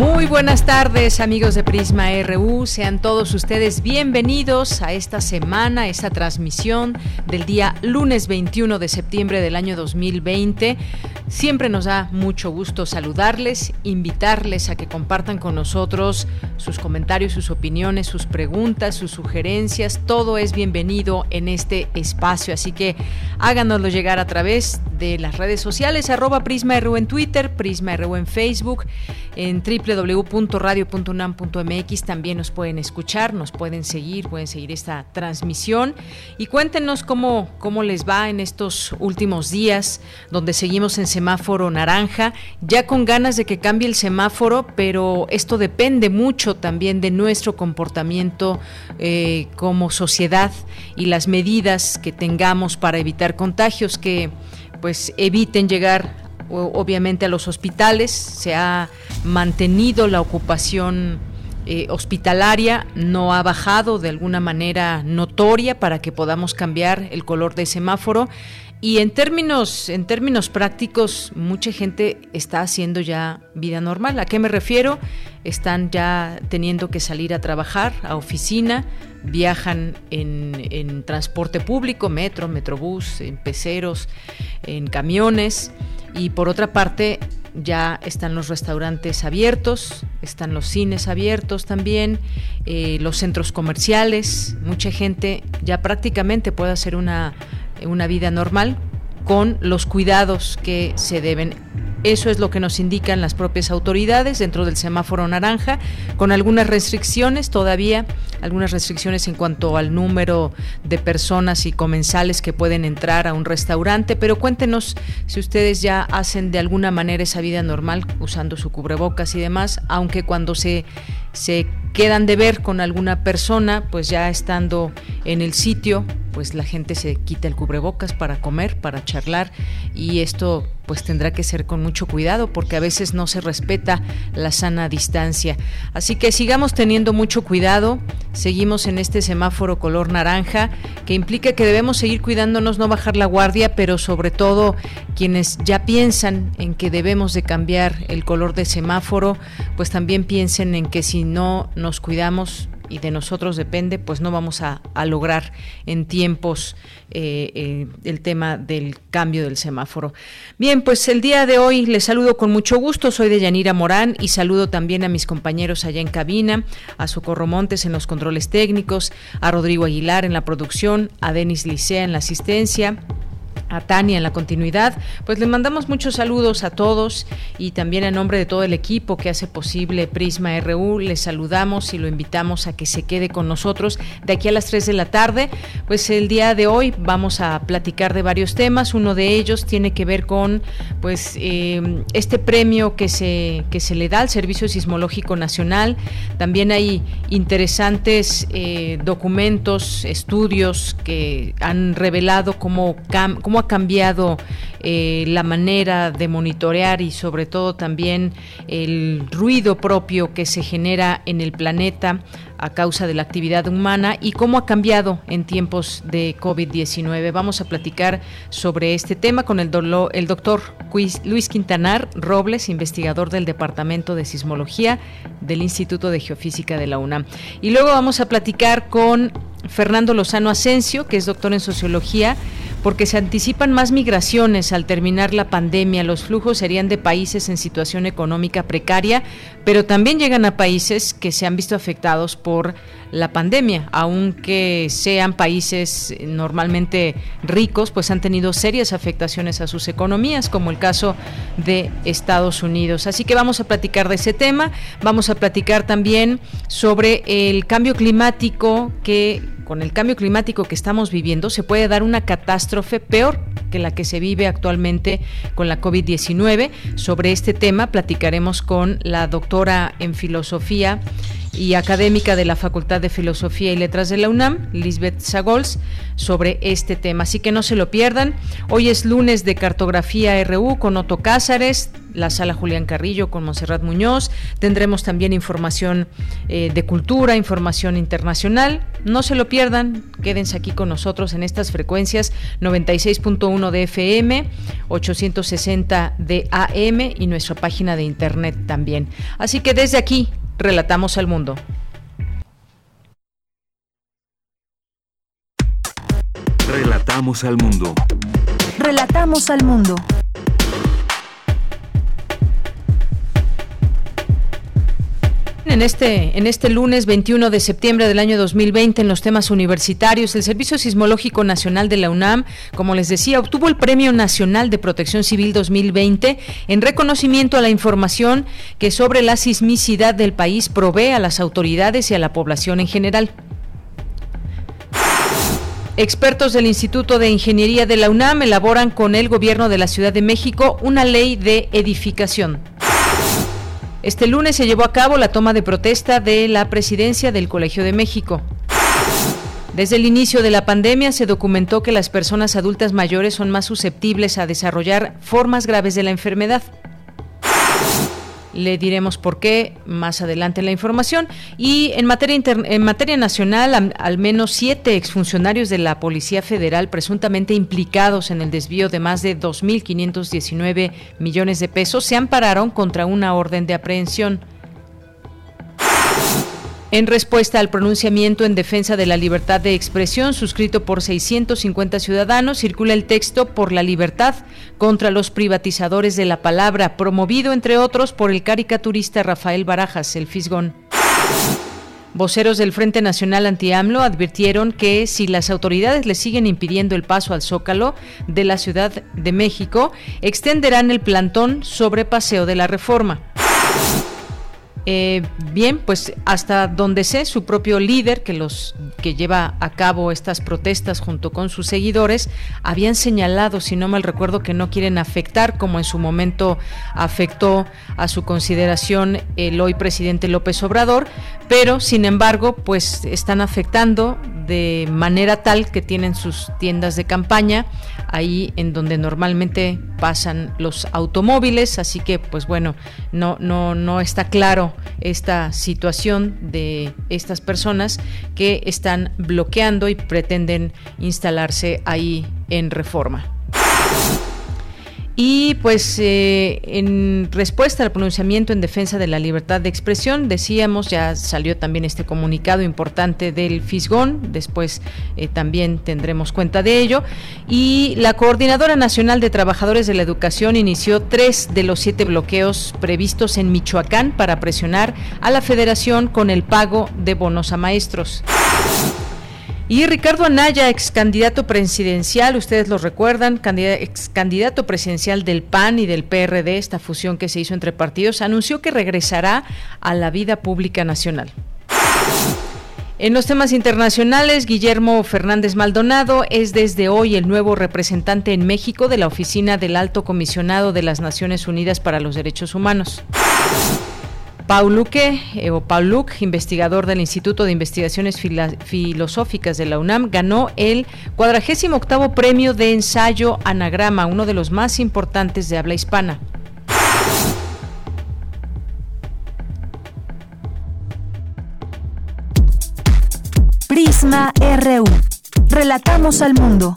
Muy buenas tardes amigos de Prisma RU, sean todos ustedes bienvenidos a esta semana, esta transmisión del día lunes 21 de septiembre del año 2020. Siempre nos da mucho gusto saludarles, invitarles a que compartan con nosotros sus comentarios, sus opiniones, sus preguntas, sus sugerencias. Todo es bienvenido en este espacio, así que háganoslo llegar a través de las redes sociales, Prisma RU en Twitter, Prisma RU en Facebook, en www.radio.unam.mx también nos pueden escuchar, nos pueden seguir, pueden seguir esta transmisión. Y cuéntenos cómo, cómo les va en estos últimos días donde seguimos en semáforo naranja, ya con ganas de que cambie el semáforo, pero esto depende mucho también de nuestro comportamiento eh, como sociedad y las medidas que tengamos para evitar contagios que pues eviten llegar obviamente a los hospitales, se ha mantenido la ocupación eh, hospitalaria, no ha bajado de alguna manera notoria para que podamos cambiar el color de semáforo. Y en términos, en términos prácticos, mucha gente está haciendo ya vida normal. ¿A qué me refiero? Están ya teniendo que salir a trabajar, a oficina, viajan en, en transporte público, metro, metrobús, en peceros, en camiones. Y por otra parte, ya están los restaurantes abiertos, están los cines abiertos también, eh, los centros comerciales, mucha gente ya prácticamente puede hacer una, una vida normal con los cuidados que se deben eso es lo que nos indican las propias autoridades dentro del semáforo naranja, con algunas restricciones todavía, algunas restricciones en cuanto al número de personas y comensales que pueden entrar a un restaurante, pero cuéntenos si ustedes ya hacen de alguna manera esa vida normal usando su cubrebocas y demás, aunque cuando se se quedan de ver con alguna persona, pues ya estando en el sitio, pues la gente se quita el cubrebocas para comer, para charlar y esto pues tendrá que ser con mucho cuidado porque a veces no se respeta la sana distancia. Así que sigamos teniendo mucho cuidado, seguimos en este semáforo color naranja que implica que debemos seguir cuidándonos, no bajar la guardia, pero sobre todo quienes ya piensan en que debemos de cambiar el color de semáforo, pues también piensen en que si no nos cuidamos y de nosotros depende, pues no vamos a, lograr en tiempos eh, eh, el tema del cambio del semáforo. Bien, pues el día de hoy les saludo con mucho gusto, soy de Yanira Morán y saludo también a mis compañeros allá en cabina, a Socorro Montes en los controles técnicos, a Rodrigo Aguilar en la producción, a Denis Licea en la asistencia a Tania en la continuidad. Pues le mandamos muchos saludos a todos y también en nombre de todo el equipo que hace posible Prisma RU, les saludamos y lo invitamos a que se quede con nosotros de aquí a las 3 de la tarde. Pues el día de hoy vamos a platicar de varios temas. Uno de ellos tiene que ver con pues eh, este premio que se, que se le da al Servicio Sismológico Nacional. También hay interesantes eh, documentos, estudios que han revelado cómo, cómo ha cambiado eh, la manera de monitorear y sobre todo también el ruido propio que se genera en el planeta a causa de la actividad humana y cómo ha cambiado en tiempos de COVID-19. Vamos a platicar sobre este tema con el, el doctor Luis Quintanar Robles, investigador del Departamento de Sismología del Instituto de Geofísica de la UNAM. Y luego vamos a platicar con Fernando Lozano Asensio, que es doctor en sociología porque se anticipan más migraciones al terminar la pandemia. Los flujos serían de países en situación económica precaria, pero también llegan a países que se han visto afectados por la pandemia, aunque sean países normalmente ricos, pues han tenido serias afectaciones a sus economías, como el caso de Estados Unidos. Así que vamos a platicar de ese tema, vamos a platicar también sobre el cambio climático que con el cambio climático que estamos viviendo se puede dar una catástrofe peor que la que se vive actualmente con la COVID-19. Sobre este tema platicaremos con la doctora en filosofía y académica de la Facultad de Filosofía y Letras de la UNAM, Lisbeth Sagols, sobre este tema. Así que no se lo pierdan. Hoy es lunes de Cartografía RU con Otto Cázares, la sala Julián Carrillo con Monserrat Muñoz. Tendremos también información eh, de cultura, información internacional. No se lo pierdan, quédense aquí con nosotros en estas frecuencias 96.1 de FM, 860 de AM y nuestra página de internet también. Así que desde aquí Relatamos al mundo. Relatamos al mundo. Relatamos al mundo. En este, en este lunes 21 de septiembre del año 2020, en los temas universitarios, el Servicio Sismológico Nacional de la UNAM, como les decía, obtuvo el Premio Nacional de Protección Civil 2020 en reconocimiento a la información que sobre la sismicidad del país provee a las autoridades y a la población en general. Expertos del Instituto de Ingeniería de la UNAM elaboran con el Gobierno de la Ciudad de México una ley de edificación. Este lunes se llevó a cabo la toma de protesta de la presidencia del Colegio de México. Desde el inicio de la pandemia se documentó que las personas adultas mayores son más susceptibles a desarrollar formas graves de la enfermedad. Le diremos por qué más adelante en la información. Y en materia, en materia nacional, al, menos siete exfuncionarios de la Policía Federal presuntamente implicados en el desvío de más de 2.519 millones de pesos se ampararon contra una orden de aprehensión. En respuesta al pronunciamiento en defensa de la libertad de expresión suscrito por 650 ciudadanos, circula el texto Por la libertad contra los privatizadores de la palabra, promovido entre otros por el caricaturista Rafael Barajas, el Fisgón. Voceros del Frente Nacional Anti-AMLO advirtieron que si las autoridades le siguen impidiendo el paso al Zócalo de la Ciudad de México, extenderán el plantón sobre Paseo de la Reforma. Eh, bien, pues hasta donde sé, su propio líder, que los que lleva a cabo estas protestas junto con sus seguidores, habían señalado, si no mal recuerdo, que no quieren afectar, como en su momento afectó a su consideración el hoy presidente López Obrador, pero sin embargo, pues están afectando de manera tal que tienen sus tiendas de campaña ahí en donde normalmente pasan los automóviles, así que pues bueno, no no no está claro esta situación de estas personas que están bloqueando y pretenden instalarse ahí en Reforma. Y pues eh, en respuesta al pronunciamiento en defensa de la libertad de expresión, decíamos, ya salió también este comunicado importante del Fisgón, después eh, también tendremos cuenta de ello, y la Coordinadora Nacional de Trabajadores de la Educación inició tres de los siete bloqueos previstos en Michoacán para presionar a la federación con el pago de bonos a maestros. Y Ricardo Anaya, ex candidato presidencial, ustedes lo recuerdan, ex candidato presidencial del PAN y del PRD, esta fusión que se hizo entre partidos, anunció que regresará a la vida pública nacional. En los temas internacionales, Guillermo Fernández Maldonado es desde hoy el nuevo representante en México de la Oficina del Alto Comisionado de las Naciones Unidas para los Derechos Humanos. Paul Luque, o Paul investigador del Instituto de Investigaciones Filosóficas de la UNAM, ganó el 48 premio de ensayo anagrama, uno de los más importantes de habla hispana. Prisma RU. Relatamos al mundo.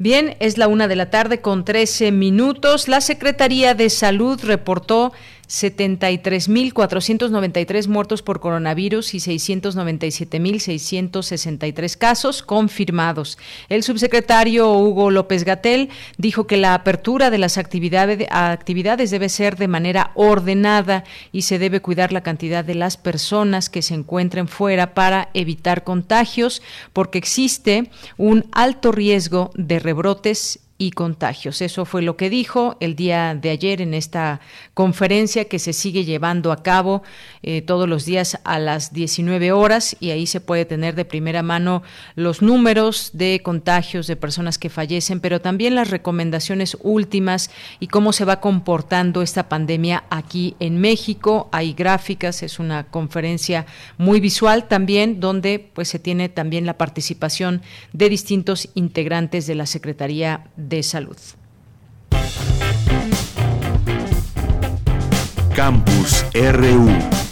Bien, es la una de la tarde con 13 minutos. La Secretaría de Salud reportó 73.493 muertos por coronavirus y 697.663 casos confirmados. El subsecretario Hugo López Gatel dijo que la apertura de las actividades, actividades debe ser de manera ordenada y se debe cuidar la cantidad de las personas que se encuentren fuera para evitar contagios, porque existe un alto riesgo de rebrotes y contagios. Eso fue lo que dijo el día de ayer en esta conferencia que se sigue llevando a cabo eh, todos los días a las 19 horas y ahí se puede tener de primera mano los números de contagios de personas que fallecen, pero también las recomendaciones últimas y cómo se va comportando esta pandemia aquí en México. Hay gráficas, es una conferencia muy visual también donde pues se tiene también la participación de distintos integrantes de la Secretaría de Salud. Campus RU.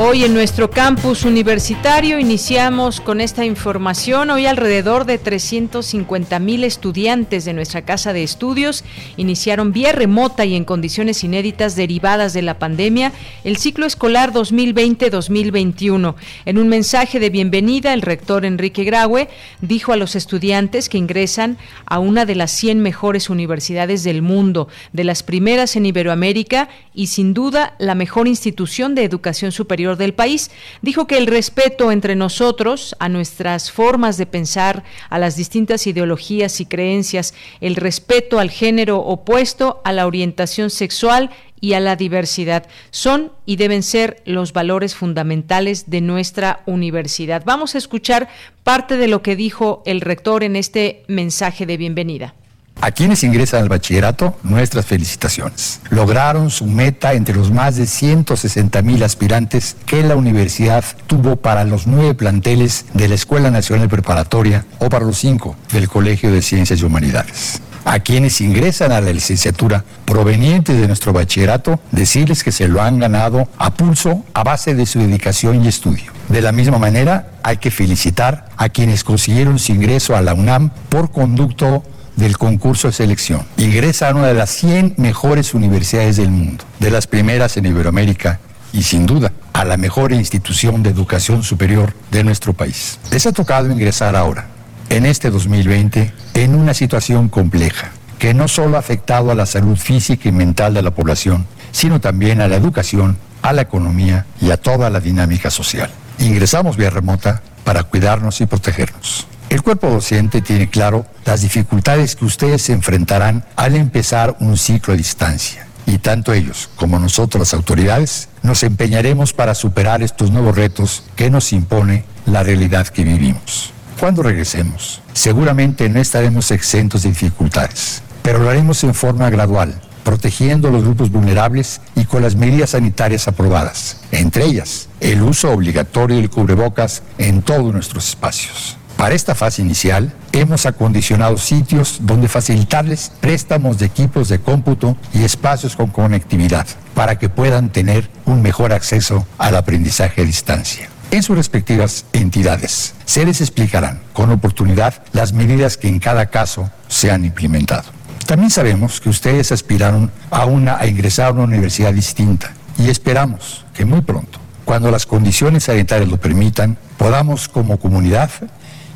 Hoy en nuestro campus universitario iniciamos con esta información. Hoy alrededor de 350 mil estudiantes de nuestra casa de estudios iniciaron vía remota y en condiciones inéditas derivadas de la pandemia el ciclo escolar 2020-2021. En un mensaje de bienvenida, el rector Enrique Graue dijo a los estudiantes que ingresan a una de las 100 mejores universidades del mundo, de las primeras en Iberoamérica y sin duda la mejor institución de educación superior del país. Dijo que el respeto entre nosotros, a nuestras formas de pensar, a las distintas ideologías y creencias, el respeto al género opuesto, a la orientación sexual y a la diversidad. Son y deben ser los valores fundamentales de nuestra universidad. Vamos a escuchar parte de lo que dijo el rector en este mensaje de bienvenida. A quienes ingresan al bachillerato, nuestras felicitaciones. Lograron su meta entre los más de 160 mil aspirantes que la universidad tuvo para los nueve planteles de la Escuela Nacional Preparatoria o para los cinco del Colegio de Ciencias y Humanidades. A quienes ingresan a la licenciatura provenientes de nuestro bachillerato, decirles que se lo han ganado a pulso a base de su dedicación y estudio. De la misma manera, hay que felicitar a quienes consiguieron su ingreso a la UNAM por conducto del concurso de selección. Ingresa a una de las 100 mejores universidades del mundo, de las primeras en Iberoamérica y sin duda a la mejor institución de educación superior de nuestro país. Les ha tocado ingresar ahora, en este 2020, en una situación compleja que no solo ha afectado a la salud física y mental de la población, sino también a la educación, a la economía y a toda la dinámica social. Ingresamos vía remota para cuidarnos y protegernos. El cuerpo docente tiene claro las dificultades que ustedes enfrentarán al empezar un ciclo a distancia. Y tanto ellos como nosotros las autoridades nos empeñaremos para superar estos nuevos retos que nos impone la realidad que vivimos. Cuando regresemos, seguramente no estaremos exentos de dificultades, pero lo haremos en forma gradual, protegiendo a los grupos vulnerables y con las medidas sanitarias aprobadas, entre ellas el uso obligatorio del cubrebocas en todos nuestros espacios. Para esta fase inicial, hemos acondicionado sitios donde facilitarles préstamos de equipos de cómputo y espacios con conectividad para que puedan tener un mejor acceso al aprendizaje a distancia. En sus respectivas entidades se les explicarán con oportunidad las medidas que en cada caso se han implementado. También sabemos que ustedes aspiraron a, a ingresar a una universidad distinta y esperamos que muy pronto, cuando las condiciones sanitarias lo permitan, podamos como comunidad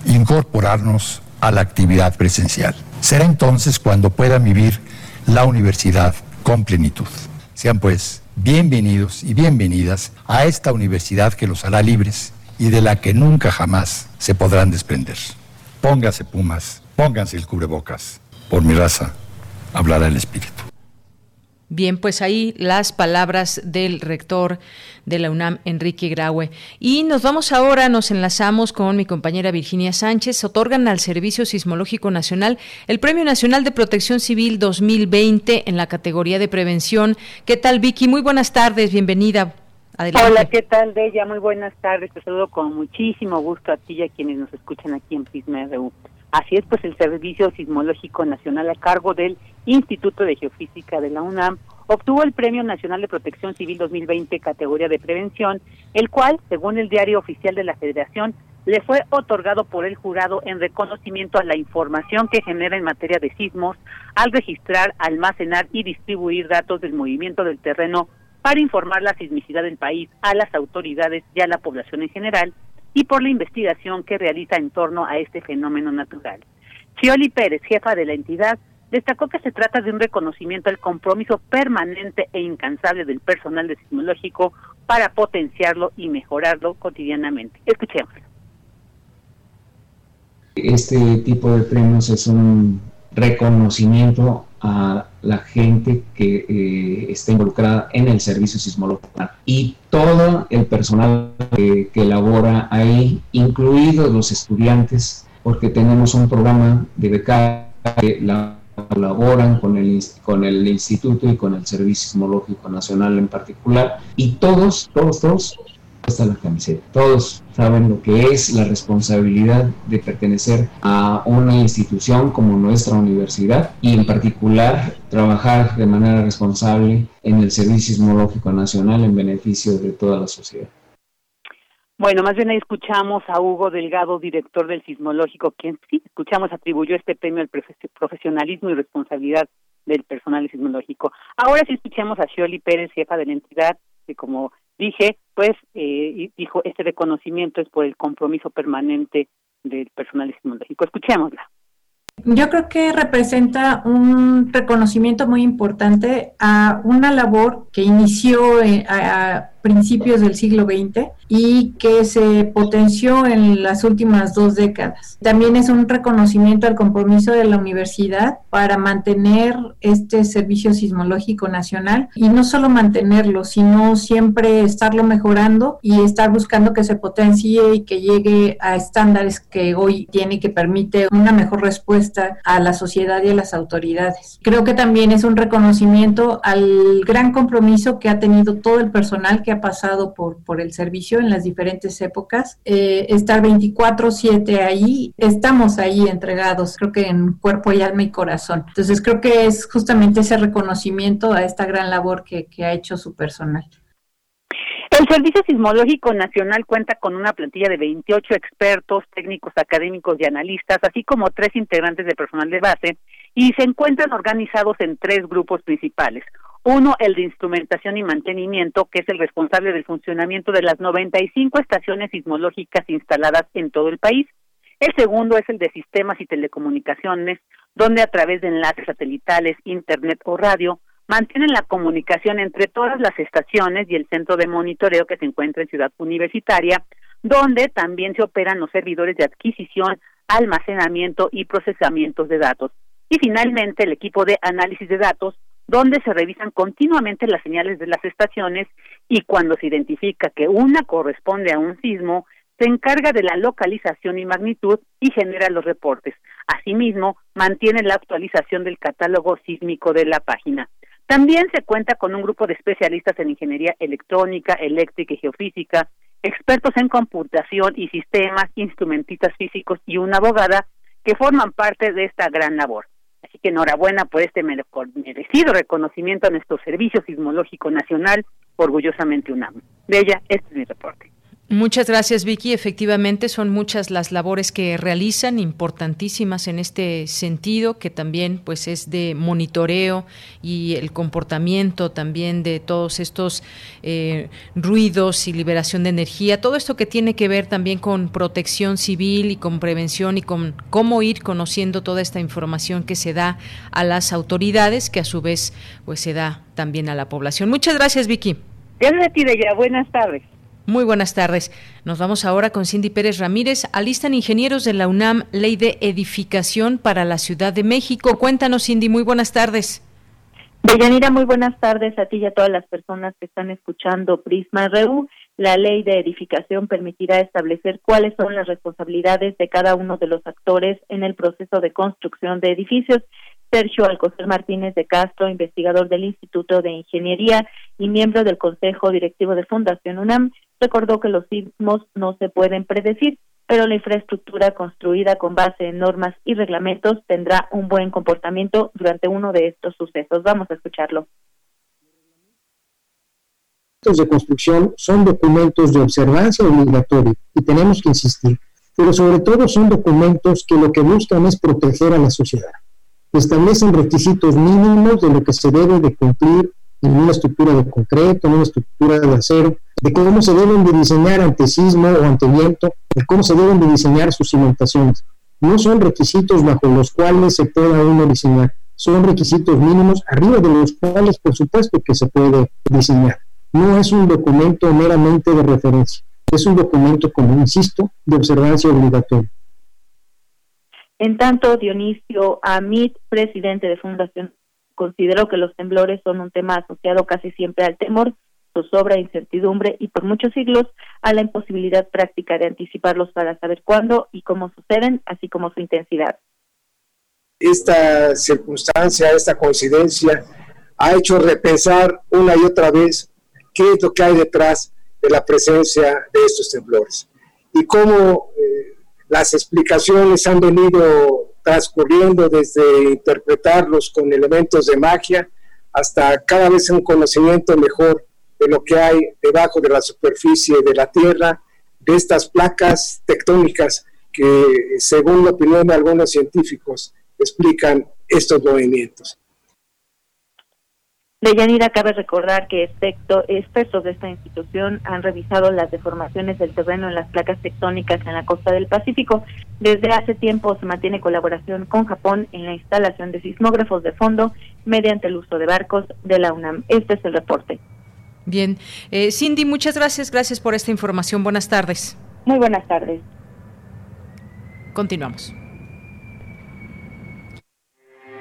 incorporarnos a la actividad presencial. Será entonces cuando puedan vivir la universidad con plenitud. Sean pues bienvenidos y bienvenidas a esta universidad que los hará libres y de la que nunca jamás se podrán desprender. Pónganse pumas, pónganse el cubrebocas. Por mi raza hablará el Espíritu. Bien, pues ahí las palabras del rector de la UNAM, Enrique Graue. Y nos vamos ahora, nos enlazamos con mi compañera Virginia Sánchez. Otorgan al Servicio Sismológico Nacional el Premio Nacional de Protección Civil 2020 en la categoría de prevención. ¿Qué tal, Vicky? Muy buenas tardes, bienvenida. Adelante. Hola, ¿qué tal, Bella? Muy buenas tardes. Te saludo con muchísimo gusto a ti y a quienes nos escuchan aquí en Prisma RU. Así es, pues el Servicio Sismológico Nacional a cargo del Instituto de Geofísica de la UNAM obtuvo el Premio Nacional de Protección Civil 2020 categoría de prevención, el cual, según el diario oficial de la Federación, le fue otorgado por el jurado en reconocimiento a la información que genera en materia de sismos al registrar, almacenar y distribuir datos del movimiento del terreno para informar la sismicidad del país a las autoridades y a la población en general y por la investigación que realiza en torno a este fenómeno natural. Chioli Pérez, jefa de la entidad, destacó que se trata de un reconocimiento al compromiso permanente e incansable del personal de sismológico para potenciarlo y mejorarlo cotidianamente. Escuchemos. Este tipo de premios es un reconocimiento a la gente que eh, está involucrada en el servicio sismológico. Y todo el personal que, que elabora ahí, incluidos los estudiantes, porque tenemos un programa de beca que la colaboran con el, con el instituto y con el Servicio Sismológico Nacional en particular, y todos, todos, todos, está la camiseta, todos saben lo que es la responsabilidad de pertenecer a una institución como nuestra universidad y en particular trabajar de manera responsable en el Servicio Sismológico Nacional en beneficio de toda la sociedad. Bueno, más bien ahí escuchamos a Hugo Delgado, director del Sismológico, quien sí, escuchamos, atribuyó este premio al profesionalismo y responsabilidad del personal sismológico. Ahora sí escuchamos a Shioli Pérez, jefa de la entidad, que como dije, pues eh, dijo, este reconocimiento es por el compromiso permanente del personal sismológico. Escuchémosla. Yo creo que representa un reconocimiento muy importante a una labor que inició eh, a, principios del siglo XX y que se potenció en las últimas dos décadas. También es un reconocimiento al compromiso de la universidad para mantener este servicio sismológico nacional y no solo mantenerlo, sino siempre estarlo mejorando y estar buscando que se potencie y que llegue a estándares que hoy tiene y que permite una mejor respuesta a la sociedad y a las autoridades. Creo que también es un reconocimiento al gran compromiso que ha tenido todo el personal que ha pasado por, por el servicio en las diferentes épocas. Eh, estar 24/7 ahí, estamos ahí entregados, creo que en cuerpo y alma y corazón. Entonces creo que es justamente ese reconocimiento a esta gran labor que, que ha hecho su personal. El Servicio Sismológico Nacional cuenta con una plantilla de 28 expertos, técnicos académicos y analistas, así como tres integrantes de personal de base, y se encuentran organizados en tres grupos principales. Uno, el de instrumentación y mantenimiento, que es el responsable del funcionamiento de las 95 estaciones sismológicas instaladas en todo el país. El segundo es el de sistemas y telecomunicaciones, donde a través de enlaces satelitales, internet o radio mantienen la comunicación entre todas las estaciones y el centro de monitoreo que se encuentra en Ciudad Universitaria, donde también se operan los servidores de adquisición, almacenamiento y procesamiento de datos. Y finalmente el equipo de análisis de datos, donde se revisan continuamente las señales de las estaciones y cuando se identifica que una corresponde a un sismo, se encarga de la localización y magnitud y genera los reportes. Asimismo, mantiene la actualización del catálogo sísmico de la página. También se cuenta con un grupo de especialistas en ingeniería electrónica, eléctrica y geofísica, expertos en computación y sistemas, instrumentistas físicos y una abogada que forman parte de esta gran labor. Así que enhorabuena por este merecido reconocimiento a nuestro Servicio Sismológico Nacional, orgullosamente UNAM. De ella, este es mi reporte. Muchas gracias, Vicky. Efectivamente, son muchas las labores que realizan, importantísimas en este sentido, que también pues es de monitoreo y el comportamiento también de todos estos eh, ruidos y liberación de energía, todo esto que tiene que ver también con protección civil y con prevención y con cómo ir conociendo toda esta información que se da a las autoridades, que a su vez pues se da también a la población. Muchas gracias, Vicky. Gracias a ti, ya. Buenas tardes. Muy buenas tardes. Nos vamos ahora con Cindy Pérez Ramírez. Alistan ingenieros de la UNAM Ley de Edificación para la Ciudad de México. Cuéntanos, Cindy. Muy buenas tardes. Deyanira, muy buenas tardes a ti y a todas las personas que están escuchando Prisma RU. La ley de edificación permitirá establecer cuáles son las responsabilidades de cada uno de los actores en el proceso de construcción de edificios Sergio Alcocer Martínez de Castro, investigador del Instituto de Ingeniería y miembro del Consejo Directivo de Fundación UNAM, recordó que los sismos no se pueden predecir, pero la infraestructura construida con base en normas y reglamentos tendrá un buen comportamiento durante uno de estos sucesos. Vamos a escucharlo. Los de construcción son documentos de observancia obligatoria y tenemos que insistir pero sobre todo son documentos que lo que buscan es proteger a la sociedad. Establecen requisitos mínimos de lo que se debe de cumplir en una estructura de concreto, en una estructura de acero, de cómo se deben de diseñar ante sismo o ante viento, de cómo se deben de diseñar sus cimentaciones. No son requisitos bajo los cuales se pueda uno diseñar, son requisitos mínimos arriba de los cuales por supuesto que se puede diseñar. No es un documento meramente de referencia, es un documento, como insisto, de observancia obligatoria. En tanto, Dionisio Amit, presidente de Fundación Considero que los temblores son un tema asociado casi siempre al temor, su sobra incertidumbre y por muchos siglos a la imposibilidad práctica de anticiparlos para saber cuándo y cómo suceden, así como su intensidad. Esta circunstancia, esta coincidencia, ha hecho repensar una y otra vez qué es lo que hay detrás de la presencia de estos temblores y cómo eh, las explicaciones han venido transcurriendo desde interpretarlos con elementos de magia hasta cada vez un conocimiento mejor de lo que hay debajo de la superficie de la Tierra, de estas placas tectónicas que, según la opinión de algunos científicos, explican estos movimientos. Deyanira, cabe recordar que expertos de esta institución han revisado las deformaciones del terreno en las placas tectónicas en la costa del Pacífico. Desde hace tiempo se mantiene colaboración con Japón en la instalación de sismógrafos de fondo mediante el uso de barcos de la UNAM. Este es el reporte. Bien. Eh, Cindy, muchas gracias. Gracias por esta información. Buenas tardes. Muy buenas tardes. Continuamos.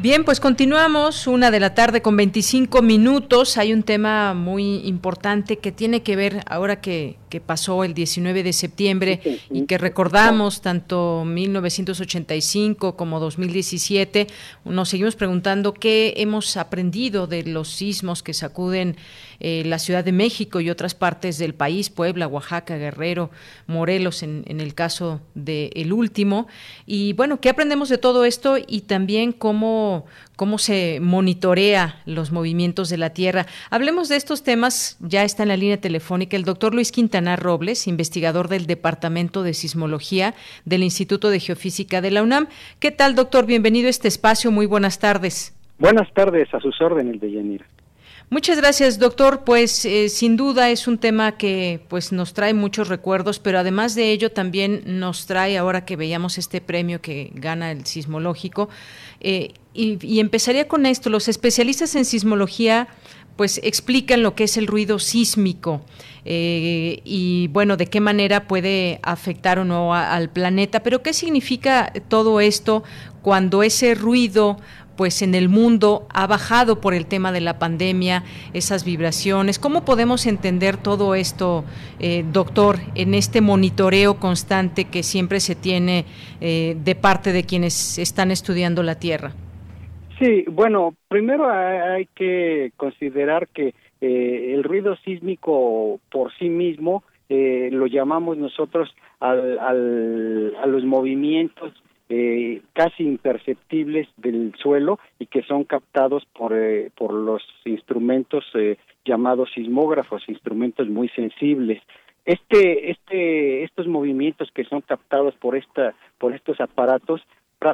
Bien, pues continuamos, una de la tarde con 25 minutos. Hay un tema muy importante que tiene que ver ahora que, que pasó el 19 de septiembre y que recordamos tanto 1985 como 2017. Nos seguimos preguntando qué hemos aprendido de los sismos que sacuden eh, la Ciudad de México y otras partes del país, Puebla, Oaxaca, Guerrero, Morelos, en, el caso del el último. Y bueno, ¿qué aprendemos de todo esto y también cómo, cómo se monitorea los movimientos de la Tierra? Hablemos de estos temas, ya está en la línea telefónica el doctor Luis Quintana Robles, investigador del Departamento de Sismología del Instituto de Geofísica de la UNAM. ¿Qué tal, doctor? Bienvenido a este espacio. Muy buenas tardes. Buenas tardes, a sus órdenes, de Yanira. Muchas gracias, doctor. Pues eh, sin duda es un tema que pues nos trae muchos recuerdos, pero además de ello también nos trae ahora que veíamos este premio que gana el sismológico. Eh, y, empezaría con esto. Los especialistas en sismología pues explican lo que es el ruido sísmico eh, y bueno, de qué manera puede afectar o no al planeta. Pero ¿qué significa todo esto cuando ese ruido pues en el mundo ha bajado por el tema de la pandemia, esas vibraciones. ¿Cómo podemos entender todo esto, eh, doctor, en este monitoreo constante que siempre se tiene eh, de parte de quienes están estudiando la Tierra? Sí, bueno, primero hay que considerar que eh, el ruido sísmico por sí mismo lo llamamos nosotros al, a los movimientos eh, casi imperceptibles del suelo y que son captados por, eh, por los instrumentos eh, llamados sismógrafos, instrumentos muy sensibles. Este, este, estos movimientos que son captados por esta, por estos aparatos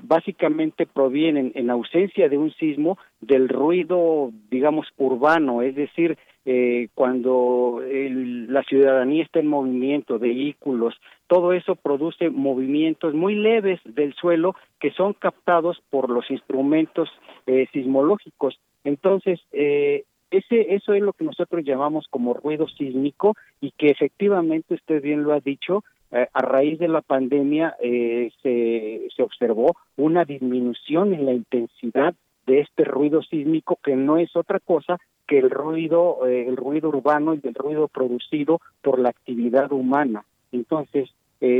básicamente provienen en ausencia de un sismo del ruido digamos urbano es decir eh, cuando la ciudadanía está en movimiento vehículos todo eso produce movimientos muy leves del suelo que son captados por los instrumentos eh, sismológicos. Entonces eh, ese, eso es lo que nosotros llamamos como ruido sísmico y que efectivamente usted bien lo ha dicho, eh, a raíz de la pandemia eh, se, se observó una disminución en la intensidad de este ruido sísmico que no es otra cosa que el ruido eh, el ruido urbano y el ruido producido por la actividad humana entonces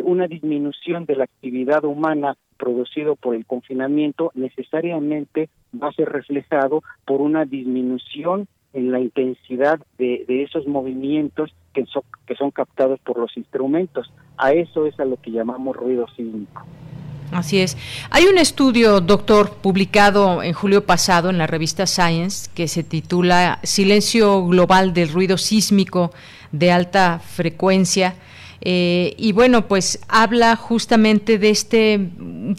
una disminución de la actividad humana producido por el confinamiento necesariamente va a ser reflejado por una disminución en la intensidad de, de esos movimientos que son, que son captados por los instrumentos. A eso es a lo que llamamos ruido sísmico. Así es. Hay un estudio, doctor, publicado en julio pasado en la revista Science que se titula Silencio Global del Ruido Sísmico de Alta Frecuencia eh, y bueno, pues habla justamente de este,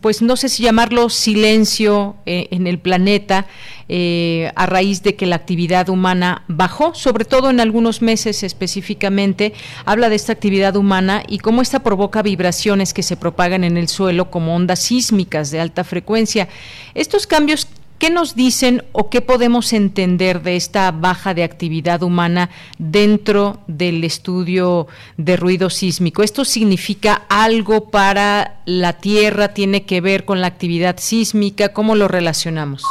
pues no sé si llamarlo silencio eh, en el planeta, eh, a raíz de que la actividad humana bajó, sobre todo en algunos meses específicamente, habla de esta actividad humana y cómo esta provoca vibraciones que se propagan en el suelo como ondas sísmicas de alta frecuencia. Estos cambios ¿Qué nos dicen o qué podemos entender de esta baja de actividad humana dentro del estudio de ruido sísmico? ¿Esto significa algo para la Tierra? ¿Tiene que ver con la actividad sísmica? ¿Cómo lo relacionamos?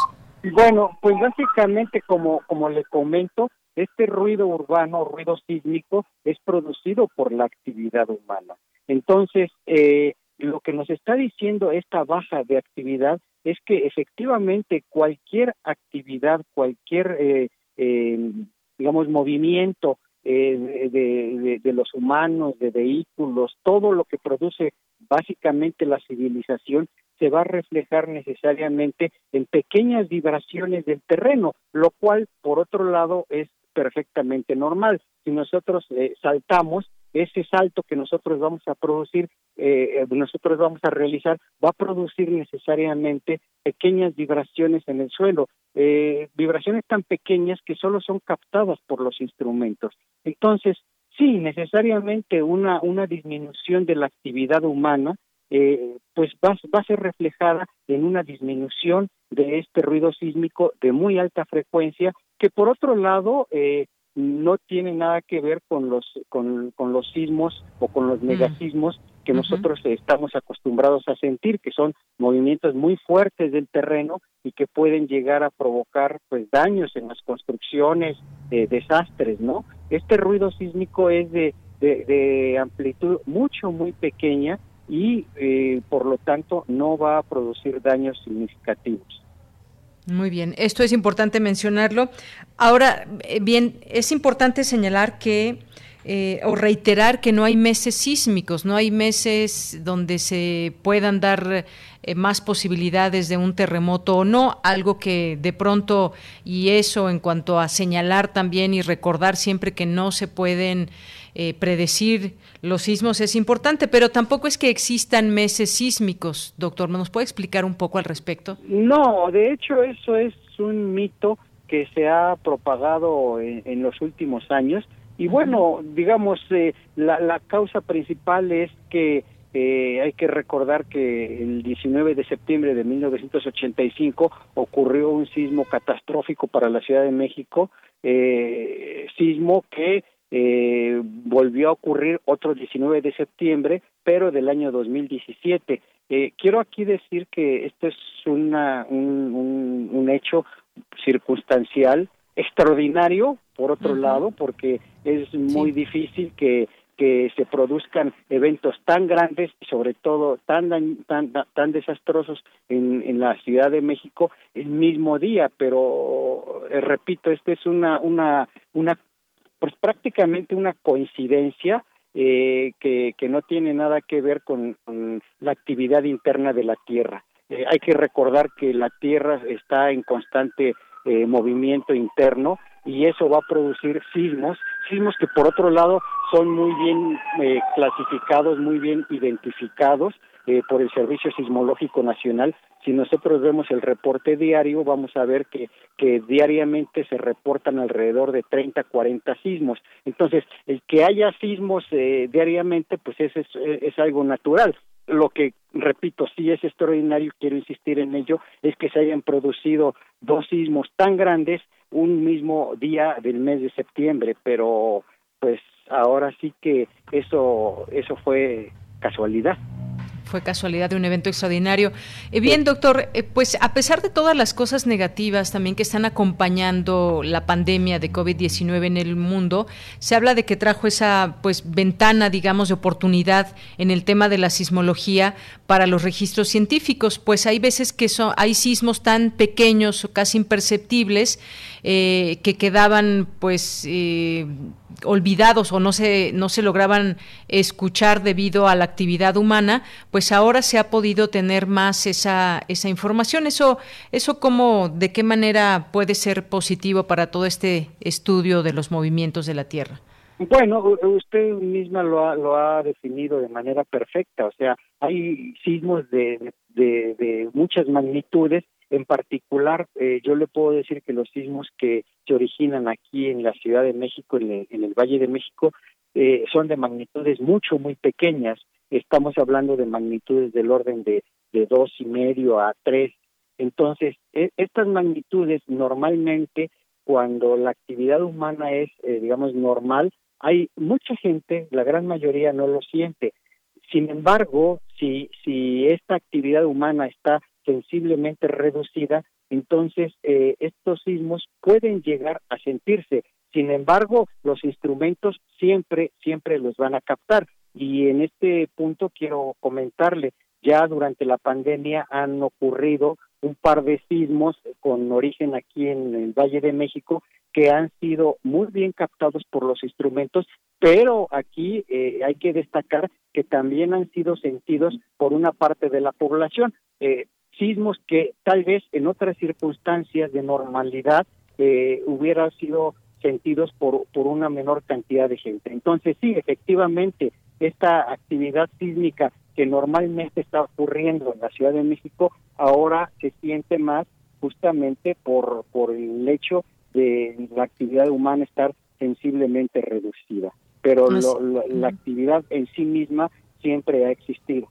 Bueno, pues básicamente como, como le comento, este ruido urbano, ruido sísmico, es producido por la actividad humana. Entonces, eh, lo que nos está diciendo esta baja de actividad es que efectivamente cualquier actividad, cualquier, eh, eh, digamos, movimiento eh, de, de, los humanos, de vehículos, todo lo que produce básicamente la civilización se va a reflejar necesariamente en pequeñas vibraciones del terreno, lo cual, por otro lado, es perfectamente normal. Si nosotros saltamos, ese salto que nosotros vamos a producir, eh, eh, nosotros vamos a realizar, va a producir necesariamente pequeñas vibraciones en el suelo, eh, vibraciones tan pequeñas que solo son captadas por los instrumentos. Entonces, sí, necesariamente una, una disminución de la actividad humana, pues va, va a ser reflejada en una disminución de este ruido sísmico de muy alta frecuencia, que por otro lado, eh, no tiene nada que ver con los con, con los sismos o con los mm. megasismos que nosotros estamos acostumbrados a sentir, que son movimientos muy fuertes del terreno y que pueden llegar a provocar pues daños en las construcciones, eh, desastres, ¿no? Este ruido sísmico es de, de, amplitud mucho, muy pequeña y eh, por lo tanto no va a producir daños significativos. Muy bien, esto es importante mencionarlo. Ahora, eh, bien, es importante señalar que eh, o reiterar que no hay meses sísmicos, no hay meses donde se puedan dar eh, más posibilidades de un terremoto o no, algo que de pronto, y eso en cuanto a señalar también y recordar siempre que no se pueden eh, predecir los sismos es importante, pero tampoco es que existan meses sísmicos, doctor. ¿Nos puede explicar un poco al respecto? No, de hecho eso es un mito que se ha propagado en, los últimos años. Y bueno, digamos, eh, la, la, causa principal es que eh, hay que recordar que el 19 de septiembre de 1985 ocurrió un sismo catastrófico para la Ciudad de México, eh, sismo que eh, volvió a ocurrir otro 19 de septiembre, pero del año 2017. Eh, quiero aquí decir que esto es una, un, un, hecho circunstancial extraordinario, por otro lado, porque es muy difícil que que se produzcan eventos tan grandes y sobre todo tan tan tan desastrosos en, en la Ciudad de México el mismo día. Pero eh, repito esta es una una una pues prácticamente una coincidencia eh, que, que no tiene nada que ver con, la actividad interna de la Tierra. Eh, hay que recordar que la Tierra está en constante eh, movimiento interno y eso va a producir sismos, sismos que por otro lado son muy bien clasificados, muy bien identificados por el Servicio Sismológico Nacional si nosotros vemos el reporte diario, vamos a ver que, diariamente se reportan alrededor de 30, 40 sismos. Entonces, el que haya sismos eh, diariamente, pues es, es, es algo natural. Lo que, repito, sí es extraordinario, quiero insistir en ello, es que se hayan producido dos sismos tan grandes un mismo día del mes de septiembre, pero pues ahora sí que eso, eso fue casualidad fue casualidad de un evento extraordinario. Eh, bien, doctor, eh, pues a pesar de todas las cosas negativas también que están acompañando la pandemia de COVID-19 en el mundo, se habla de que trajo esa pues ventana, digamos, de oportunidad en el tema de la sismología para los registros científicos, pues hay veces que son, hay sismos tan pequeños o casi imperceptibles eh, que quedaban pues olvidados o no se no se lograban escuchar debido a la actividad humana, pues pues ahora se ha podido tener más esa, esa información. Eso, eso cómo, de qué manera puede ser positivo para todo este estudio de los movimientos de la Tierra. Bueno, usted misma lo ha, lo ha definido de manera perfecta. O sea, hay sismos de, muchas magnitudes. En particular, eh, yo le puedo decir que los sismos que se originan aquí en la Ciudad de México, en el, en el Valle de México, eh, son de magnitudes mucho, muy pequeñas. Estamos hablando de magnitudes del orden de, de dos y medio a tres. Entonces, e, estas magnitudes normalmente, cuando la actividad humana es, eh, digamos, normal, hay mucha gente, la gran mayoría no lo siente. Sin embargo, si, si esta actividad humana está sensiblemente reducida, entonces eh, estos sismos pueden llegar a sentirse. Sin embargo, los instrumentos siempre, siempre los van a captar. Y en este punto quiero comentarle, ya durante la pandemia han ocurrido un par de sismos con origen aquí en el Valle de México que han sido muy bien captados por los instrumentos, pero aquí eh, hay que destacar que también han sido sentidos por una parte de la población. Eh, sismos que tal vez en otras circunstancias de normalidad eh, hubieran sido sentidos por, por una menor cantidad de gente. Entonces, sí, efectivamente, esta actividad sísmica que normalmente está ocurriendo en la Ciudad de México ahora se siente más justamente por, por el hecho de la actividad humana estar sensiblemente reducida. Pero la actividad en sí misma siempre ha existido.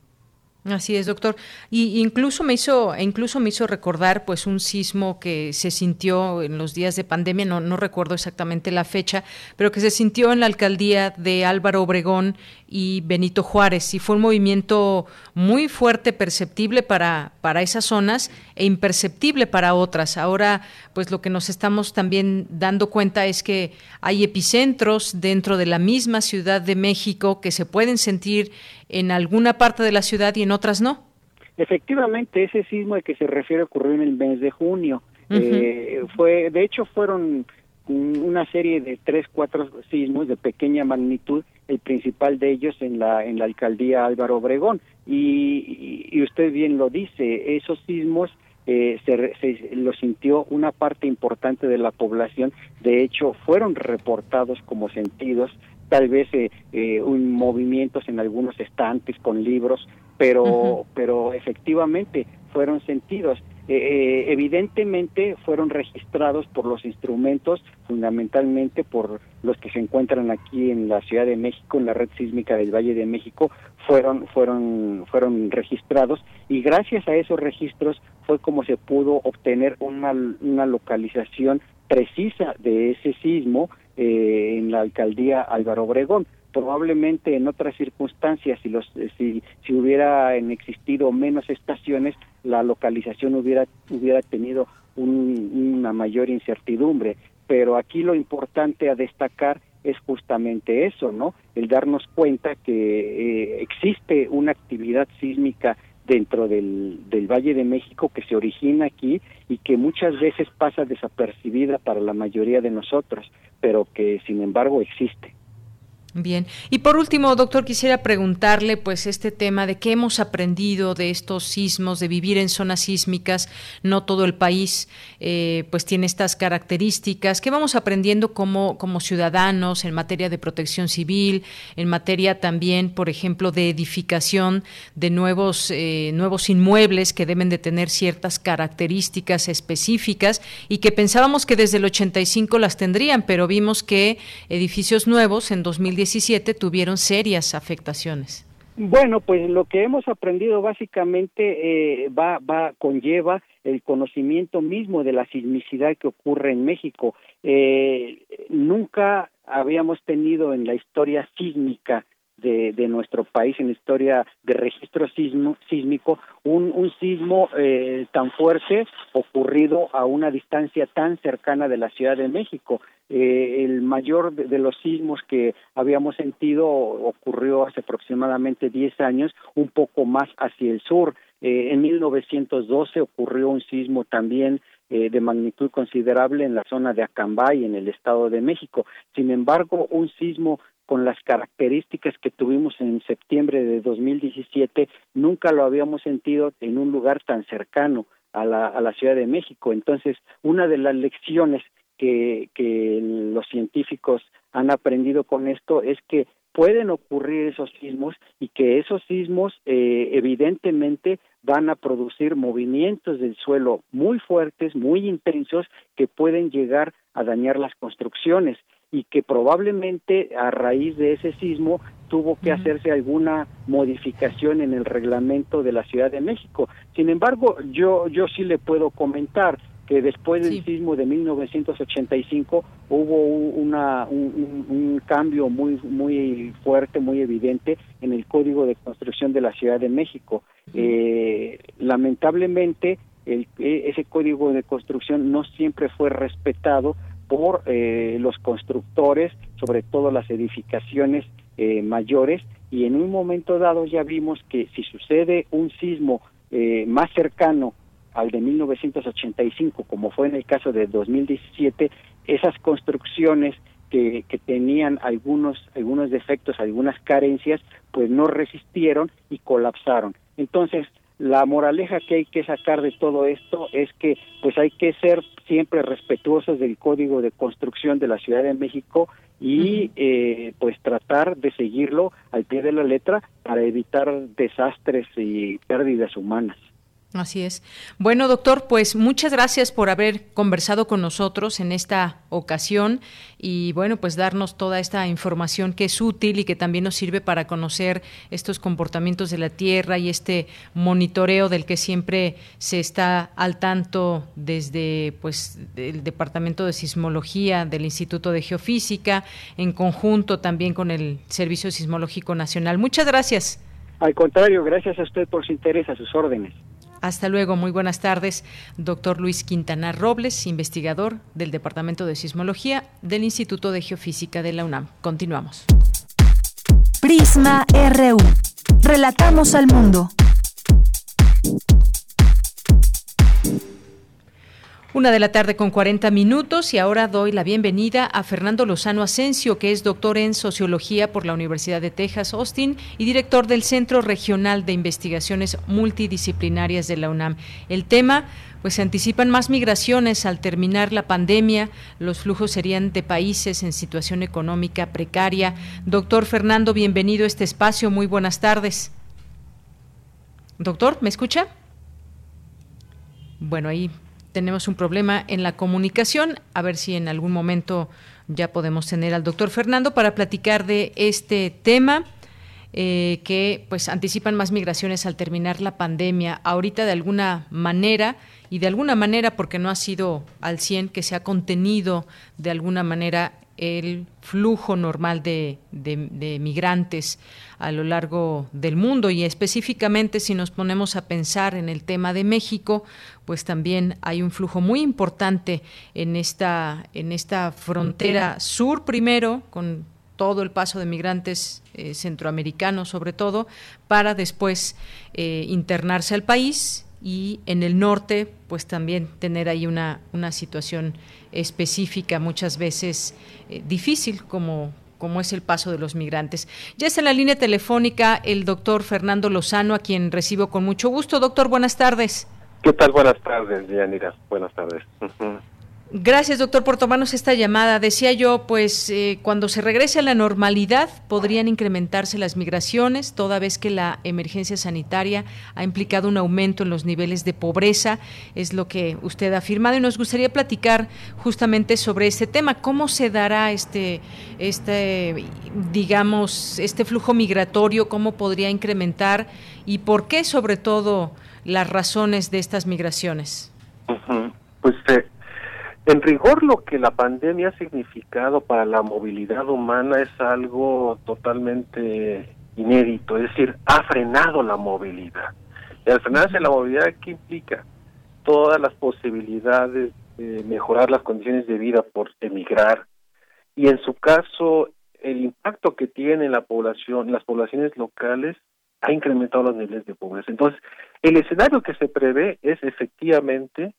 Así es, doctor. Y incluso me hizo, incluso me hizo recordar, pues, un sismo que se sintió en los días de pandemia. No, no recuerdo exactamente la fecha, pero que se sintió en la alcaldía de Álvaro Obregón y Benito Juárez. Y fue un movimiento muy fuerte, perceptible para para esas zonas e imperceptible para otras. Ahora, pues, lo que nos estamos también dando cuenta es que hay epicentros dentro de la misma Ciudad de México que se pueden sentir en alguna parte de la ciudad y en otras no. Efectivamente, ese sismo al que se refiere ocurrió en el mes de junio. eh, fue, de hecho, fueron una serie de tres, cuatro sismos de pequeña magnitud, el principal de ellos en la en la alcaldía Álvaro Obregón. Y, y usted bien lo dice, esos sismos eh, se, se, lo sintió una parte importante de la población. De hecho, fueron reportados como sentidos tal vez eh, eh, un movimientos en algunos estantes con libros, pero, pero efectivamente fueron sentidos. Eh, eh, evidentemente fueron registrados por los instrumentos, fundamentalmente por los que se encuentran aquí en la Ciudad de México, en la red sísmica del Valle de México, fueron, fueron, fueron registrados y gracias a esos registros fue como se pudo obtener una, una localización precisa de ese sismo eh, en la alcaldía Álvaro Obregón. Probablemente en otras circunstancias, si, los, si, si hubieran existido menos estaciones, la localización hubiera, hubiera tenido una mayor incertidumbre. Pero aquí lo importante a destacar es justamente eso, ¿no? El darnos cuenta que eh, existe una actividad sísmica dentro del, del Valle de México que se origina aquí y que muchas veces pasa desapercibida para la mayoría de nosotros, pero que sin embargo existe. Bien. Y por último, doctor, quisiera preguntarle, pues, este tema de qué hemos aprendido de estos sismos, de vivir en zonas sísmicas. No todo el país, eh, pues, tiene estas características. ¿Qué vamos aprendiendo como, como ciudadanos en materia de protección civil, en materia también, por ejemplo, de edificación de nuevos, eh, nuevos inmuebles que deben de tener ciertas características específicas y que pensábamos que desde el 85 las tendrían, pero vimos que edificios nuevos en 2010 tuvieron serias afectaciones. Bueno, pues lo que hemos aprendido básicamente eh, va, va, conlleva el conocimiento mismo de la sismicidad que ocurre en México. Eh, nunca habíamos tenido en la historia sísmica de, de, nuestro país en la historia de registro sismo, sísmico, un, un sismo eh, tan fuerte ocurrido a una distancia tan cercana de la Ciudad de México. Eh, el mayor de, los sismos que habíamos sentido ocurrió hace aproximadamente 10 años, un poco más hacia el sur. Eh, en 1912 ocurrió un sismo también eh, de magnitud considerable en la zona de Acambay, en el Estado de México. Sin embargo, un sismo con las características que tuvimos en septiembre de 2017, nunca lo habíamos sentido en un lugar tan cercano a la, a la Ciudad de México. Entonces, una de las lecciones que, que los científicos han aprendido con esto es que pueden ocurrir esos sismos y que esos sismos eh, evidentemente van a producir movimientos del suelo muy fuertes, muy intensos, que pueden llegar a dañar las construcciones y que probablemente a raíz de ese sismo tuvo que hacerse alguna modificación en el reglamento de la Ciudad de México. Sin embargo, yo yo sí le puedo comentar que después del sismo de 1985 hubo una, un, cambio muy muy fuerte, muy evidente en el Código de Construcción de la Ciudad de México. Eh, lamentablemente, el, e, ese Código de Construcción no siempre fue respetado por eh, los constructores, sobre todo las edificaciones eh, mayores, y en un momento dado ya vimos que si sucede un sismo más cercano al de 1985, como fue en el caso de 2017, esas construcciones que, que, tenían algunos, algunos defectos, algunas carencias, pues no resistieron y colapsaron. Entonces, la moraleja que hay que sacar de todo esto es que pues hay que ser siempre respetuosos del código de construcción de la Ciudad de México y eh, pues tratar de seguirlo al pie de la letra para evitar desastres y pérdidas humanas. Así es. Bueno, doctor, pues muchas gracias por haber conversado con nosotros en esta ocasión y bueno, pues darnos toda esta información que es útil y que también nos sirve para conocer estos comportamientos de la Tierra y este monitoreo del que siempre se está al tanto desde pues el Departamento de Sismología del Instituto de Geofísica en conjunto también con el Servicio Sismológico Nacional. Muchas gracias. Al contrario, gracias a usted por su interés, a sus órdenes. Hasta luego, muy buenas tardes. Doctor Luis Quintana Robles, investigador del Departamento de Sismología del Instituto de Geofísica de la UNAM. Continuamos. Prisma RU. Relatamos al mundo. Una de la tarde con 40 minutos y ahora doy la bienvenida a Fernando Lozano Asensio, que es doctor en Sociología por la Universidad de Texas, Austin y director del Centro Regional de Investigaciones Multidisciplinarias de la UNAM. El tema, pues se anticipan más migraciones al terminar la pandemia, los flujos serían de países en situación económica precaria. Doctor Fernando, bienvenido a este espacio, muy buenas tardes. Doctor, ¿me escucha? Bueno, ahí tenemos un problema en la comunicación. A ver si en algún momento ya podemos tener al doctor Fernando para platicar de este tema. Eh, que pues anticipan más migraciones al terminar la pandemia. Ahorita de alguna manera y de alguna manera porque no ha sido al 100 que se ha contenido de alguna manera el flujo normal de, de, migrantes a lo largo del mundo. Y específicamente si nos ponemos a pensar en el tema de México, pues también hay un flujo muy importante en esta, en esta frontera. sur primero, con todo el paso de migrantes eh, centroamericanos sobre todo, para después eh, internarse al país y en el norte pues también tener ahí una, una situación específica muchas veces eh, difícil como como es el paso de los migrantes. Ya está en la línea telefónica el doctor Fernando Lozano, a quien recibo con mucho gusto. Doctor, buenas tardes. ¿Qué tal? Buenas tardes, Yanira. Buenas tardes. Gracias, doctor, por tomarnos esta llamada. Decía yo, pues eh, cuando se regrese a la normalidad podrían incrementarse las migraciones, toda vez que la emergencia sanitaria ha implicado un aumento en los niveles de pobreza, es lo que usted ha afirmado y nos gustaría platicar justamente sobre este tema. ¿Cómo se dará este, este, digamos, este flujo migratorio? ¿Cómo podría incrementar y por qué, sobre todo, las razones de estas migraciones? Pues eh, en rigor lo que la pandemia ha significado para la movilidad humana es algo totalmente inédito, es decir, ha frenado la movilidad. Y al frenarse la movilidad, ¿qué implica? Todas las posibilidades de mejorar las condiciones de vida por emigrar y en su caso el impacto que tiene la población, las poblaciones locales ha incrementado los niveles de pobreza. Entonces, el escenario que se prevé es efectivamente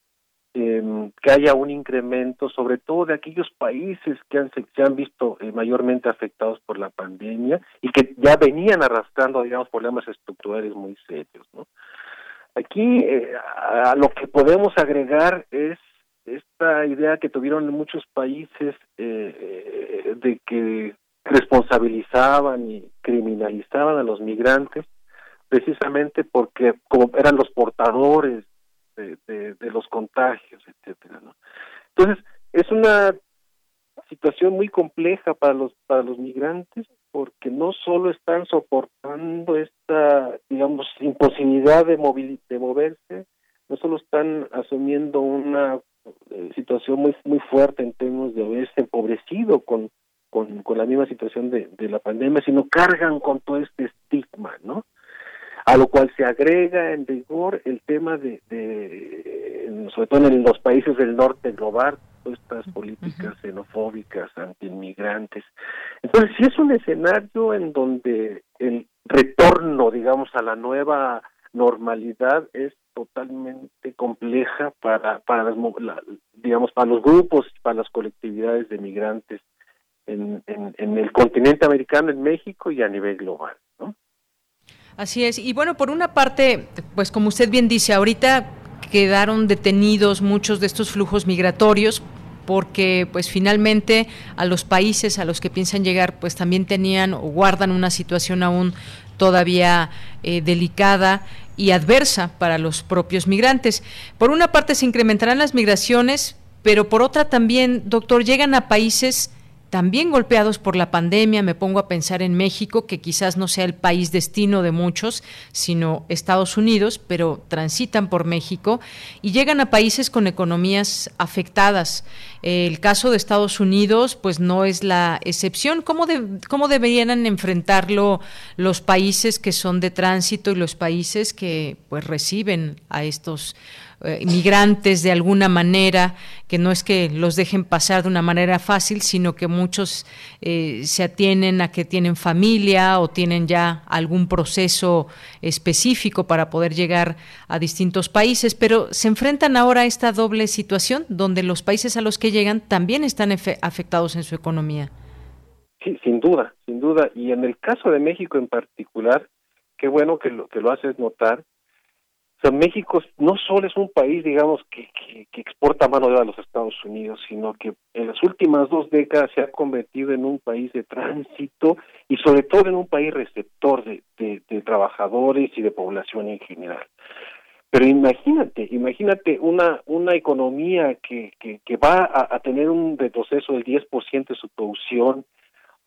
em, que haya un incremento, sobre todo de aquellos países que han, se, han visto eh, mayormente afectados por la pandemia y que ya venían arrastrando, digamos, problemas estructurales muy serios. ¿no? Aquí eh, a lo que podemos agregar es esta idea que tuvieron muchos países eh, de que responsabilizaban y criminalizaban a los migrantes precisamente porque como eran los portadores de, los contagios, etcétera, ¿no? Entonces es una situación muy compleja para los para los migrantes porque no solo están soportando esta digamos imposibilidad de de moverse, no solo están asumiendo una eh, situación muy muy fuerte en términos de haberse empobrecido con con, con la misma situación de, de la pandemia, sino cargan con todo este estigma, ¿no? A lo cual se agrega en rigor el tema de, de sobre todo en los países del norte global, todas estas políticas xenofóbicas, anti-inmigrantes. Entonces, sí es un escenario en donde el retorno, digamos, a la nueva normalidad es totalmente compleja para, para digamos, para los grupos, para las colectividades de migrantes en, en, en el continente americano, en México y a nivel global. Así es. Y bueno, por una parte, pues como usted bien dice, ahorita quedaron detenidos muchos de estos flujos migratorios porque pues finalmente a los países a los que piensan llegar pues también tenían o guardan una situación aún todavía eh, delicada y adversa para los propios migrantes. Por una parte se incrementarán las migraciones, pero por otra también, doctor, llegan a países también golpeados por la pandemia. Me pongo a pensar en México, que quizás no sea el país destino de muchos, sino Estados Unidos, pero transitan por México y llegan a países con economías afectadas. El caso de Estados Unidos, pues no es la excepción. ¿Cómo, deberían enfrentarlo los países que son de tránsito y los países que pues reciben a estos eh, migrantes de alguna manera, que no es que los dejen pasar de una manera fácil, sino que muchos eh, se atienen a que tienen familia o tienen ya algún proceso específico para poder llegar a distintos países, pero se enfrentan ahora a esta doble situación donde los países a los que llegan también están afectados en su economía. Sí, sin duda, sin duda. Y en el caso de México en particular, qué bueno que lo, que lo haces notar, México no solo es un país, digamos, que, exporta mano de obra a los Estados Unidos, sino que en las últimas dos décadas se ha convertido en un país de tránsito y sobre todo en un país receptor de, trabajadores y de población en general. Pero imagínate, imagínate una, una economía que, que, va a, a tener un retroceso del 10% de su producción,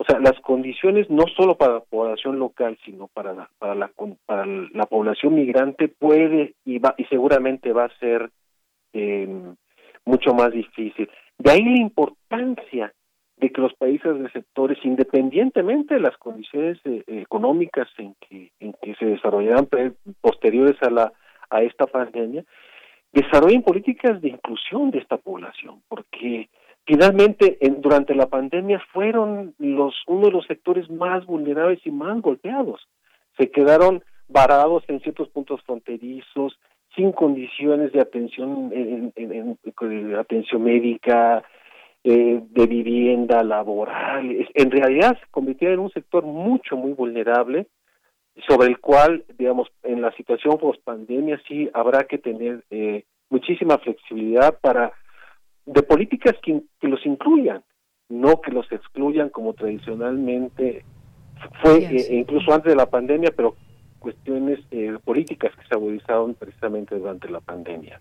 o sea, las condiciones no solo para la población local, sino para la, para la, para la población migrante puede y, va, y seguramente va a ser eh, mucho más difícil. De ahí la importancia de que los países receptores, independientemente de las condiciones eh, económicas en que, en que se desarrollarán posteriores a, la, a esta pandemia, desarrollen políticas de inclusión de esta población, porque finalmente en, durante la pandemia fueron los uno de los sectores más vulnerables y más golpeados. Se quedaron varados en ciertos puntos fronterizos sin condiciones de atención en, atención médica eh, de vivienda laboral. En realidad se convirtieron en un sector mucho muy vulnerable sobre el cual digamos en la situación post pandemia sí habrá que tener eh, muchísima flexibilidad para de políticas que, los incluyan, no que los excluyan como tradicionalmente fue eh, incluso antes de la pandemia, pero cuestiones eh, políticas que se agudizaron precisamente durante la pandemia.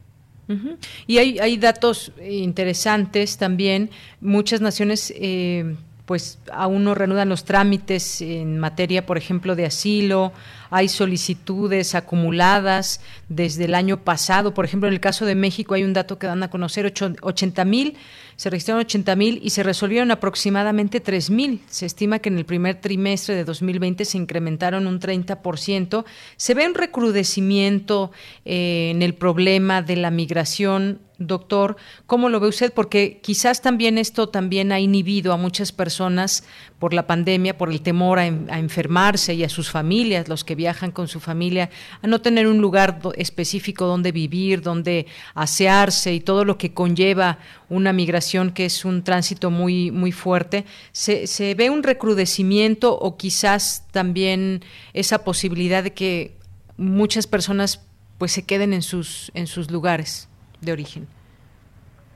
Y hay, hay datos interesantes también. Muchas naciones eh, pues aún no reanudan los trámites en materia, por ejemplo, de asilo, hay solicitudes acumuladas desde el año pasado, por ejemplo, en el caso de México hay un dato que dan a conocer, 80 mil se registraron 80 mil y se resolvieron aproximadamente 3 mil. Se estima que en el primer trimestre de 2020 se incrementaron un 30%. Se ve un recrudecimiento eh, en el problema de la migración Doctor, ¿cómo lo ve usted? Porque quizás también esto también ha inhibido a muchas personas por la pandemia, por el temor a, enfermarse y a sus familias, los que viajan con su familia, a no tener un lugar específico donde vivir, donde asearse y todo lo que conlleva una migración que es un tránsito muy, muy fuerte. ¿Se, se ve un recrudecimiento o quizás también esa posibilidad de que muchas personas pues se queden en sus, en sus lugares? de origen?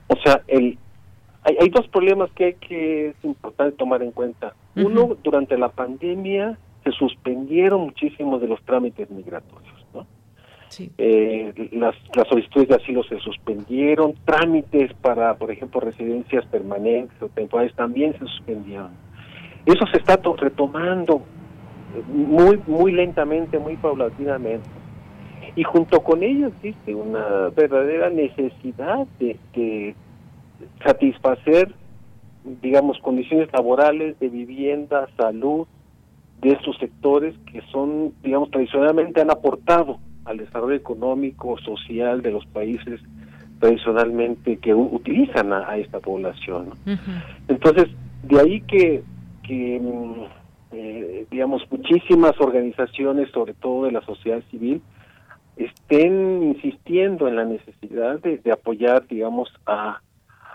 O sea, el, hay, hay dos problemas que, que es importante tomar en cuenta. Uno, durante la pandemia se suspendieron muchísimos de los trámites migratorios, ¿no? Sí. Eh, las, las solicitudes de asilo se suspendieron, trámites para, por ejemplo, residencias permanentes o temporales también se suspendieron. Eso se está retomando muy, muy lentamente, muy paulatinamente y junto con ello existe una verdadera necesidad de, satisfacer, digamos, condiciones laborales, de vivienda, salud, de estos sectores que son, digamos, tradicionalmente han aportado al desarrollo económico, social de los países tradicionalmente que utilizan a, esta población. Entonces, de ahí que, que mm, eh, digamos, muchísimas organizaciones, sobre todo de la sociedad civil, estén insistiendo en la necesidad de, apoyar, digamos, a,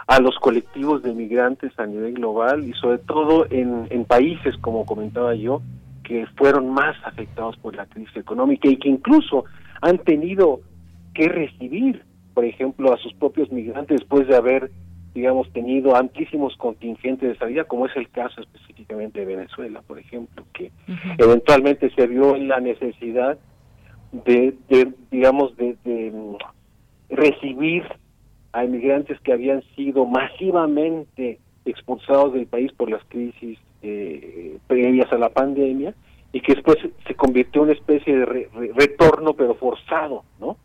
a los colectivos de migrantes a nivel global y sobre todo en, en países, como comentaba yo, que fueron más afectados por la crisis económica y que incluso han tenido que recibir, por ejemplo, a sus propios migrantes después de haber, digamos, tenido amplísimos contingentes de salida, como es el caso específicamente de Venezuela, por ejemplo, que eventualmente se vio en la necesidad de, digamos, de, mm, recibir a inmigrantes que habían sido masivamente expulsados del país por las crisis eh, previas a la pandemia y que después se convirtió en una especie de retorno pero forzado, ¿no?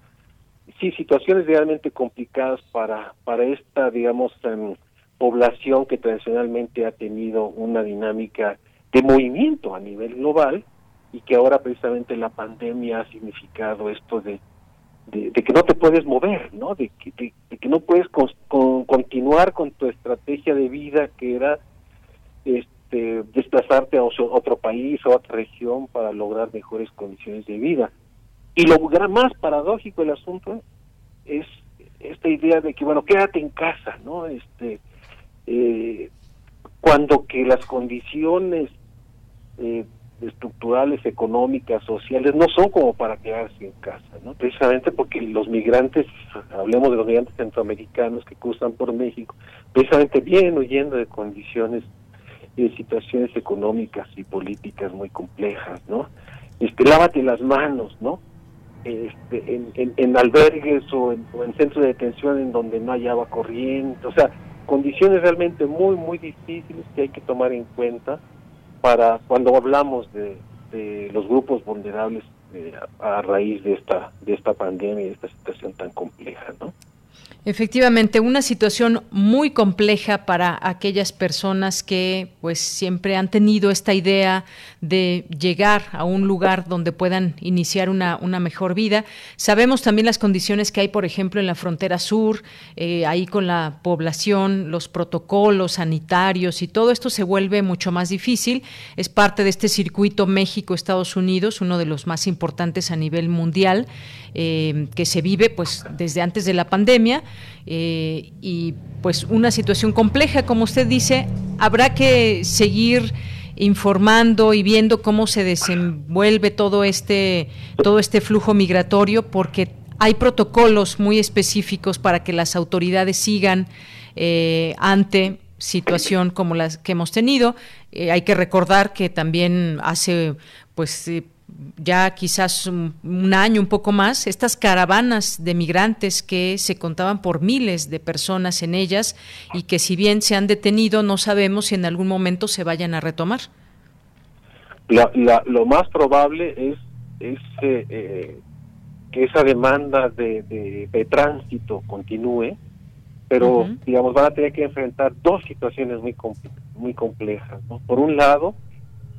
Sí, situaciones realmente complicadas para para esta, digamos, em, población que tradicionalmente ha tenido una dinámica de movimiento a nivel global y que ahora precisamente la pandemia ha significado esto de, de, que no te puedes mover, ¿no? De que, no puedes continuar con tu estrategia de vida que era este, desplazarte a otro país o a otra región para lograr mejores condiciones de vida. Y lo más paradójico del asunto es esta idea de que, bueno, quédate en casa, ¿no? Este, eh, cuando que las condiciones eh, estructurales, económicas, sociales, no son como para quedarse en casa, ¿no? Precisamente porque los migrantes, hablemos de los migrantes centroamericanos que cruzan por México, precisamente vienen huyendo de condiciones y de situaciones económicas y políticas muy complejas, ¿no? Este, lávate las manos, ¿no? Este, en, en, albergues o en, o en centros de detención en donde no hay agua corriente, o sea, condiciones realmente muy, muy difíciles que hay que tomar en cuenta para cuando hablamos de, los grupos vulnerables eh, a, a raíz de esta de esta pandemia y de esta situación tan compleja, ¿no? Efectivamente, una situación muy compleja para aquellas personas que pues siempre han tenido esta idea de llegar a un lugar donde puedan iniciar una, una mejor vida. Sabemos también las condiciones que hay, por ejemplo, en la frontera sur, eh, ahí con la población, los protocolos sanitarios y todo esto se vuelve mucho más difícil. Es parte de este circuito México-Estados Unidos, uno de los más importantes a nivel mundial, eh, que se vive pues desde antes de la pandemia eh, y pues una situación compleja, como usted dice, habrá que seguir informando y viendo cómo se desenvuelve todo este todo este flujo migratorio porque hay protocolos muy específicos para que las autoridades sigan eh, ante situación como las que hemos tenido. Hay que recordar que también hace pues ya quizás un, año, un poco más, estas caravanas de migrantes que se contaban por miles de personas en ellas y que si bien se han detenido, no sabemos si en algún momento se vayan a retomar. lo más probable es, es eh, que esa demanda de, de, tránsito continúe, pero digamos van a tener que enfrentar dos situaciones muy muy complejas. Por un lado,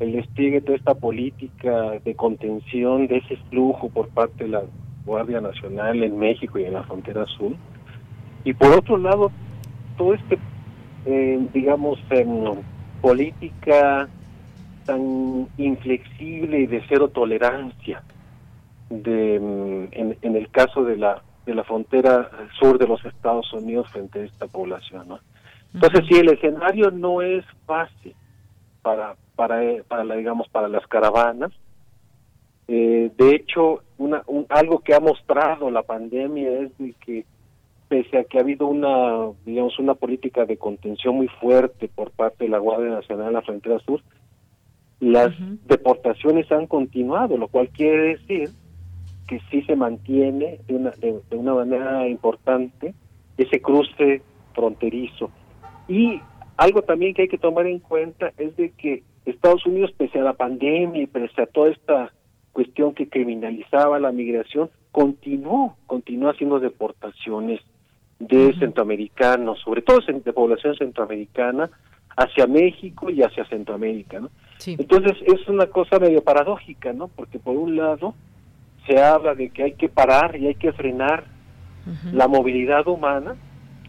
el despliegue de toda esta política de contención de ese flujo por parte de la Guardia Nacional en México y en la frontera sur, y por otro lado, todo este, eh, digamos, em, política tan inflexible y de cero tolerancia de, em, en, el caso de la de la frontera sur de los Estados Unidos frente a esta población, ¿no? Entonces, sí, el escenario no es fácil para para para la digamos para las caravanas. Eh, de hecho, una, algo que ha mostrado la pandemia es de que pese a que ha habido una, digamos, una política de contención muy fuerte por parte de la Guardia Nacional en la frontera sur, las deportaciones han continuado, lo cual quiere decir que sí se mantiene de una, de, una manera importante ese cruce fronterizo. Y algo también que hay que tomar en cuenta es de que Estados Unidos, pese a la pandemia y pese a toda esta cuestión que criminalizaba la migración, continuó, continuó haciendo deportaciones de centroamericanos, sobre todo de población centroamericana, hacia México y hacia Centroamérica, ¿no? Entonces es una cosa medio paradójica, ¿no? Porque por un lado se habla de que hay que parar y hay que frenar la movilidad humana,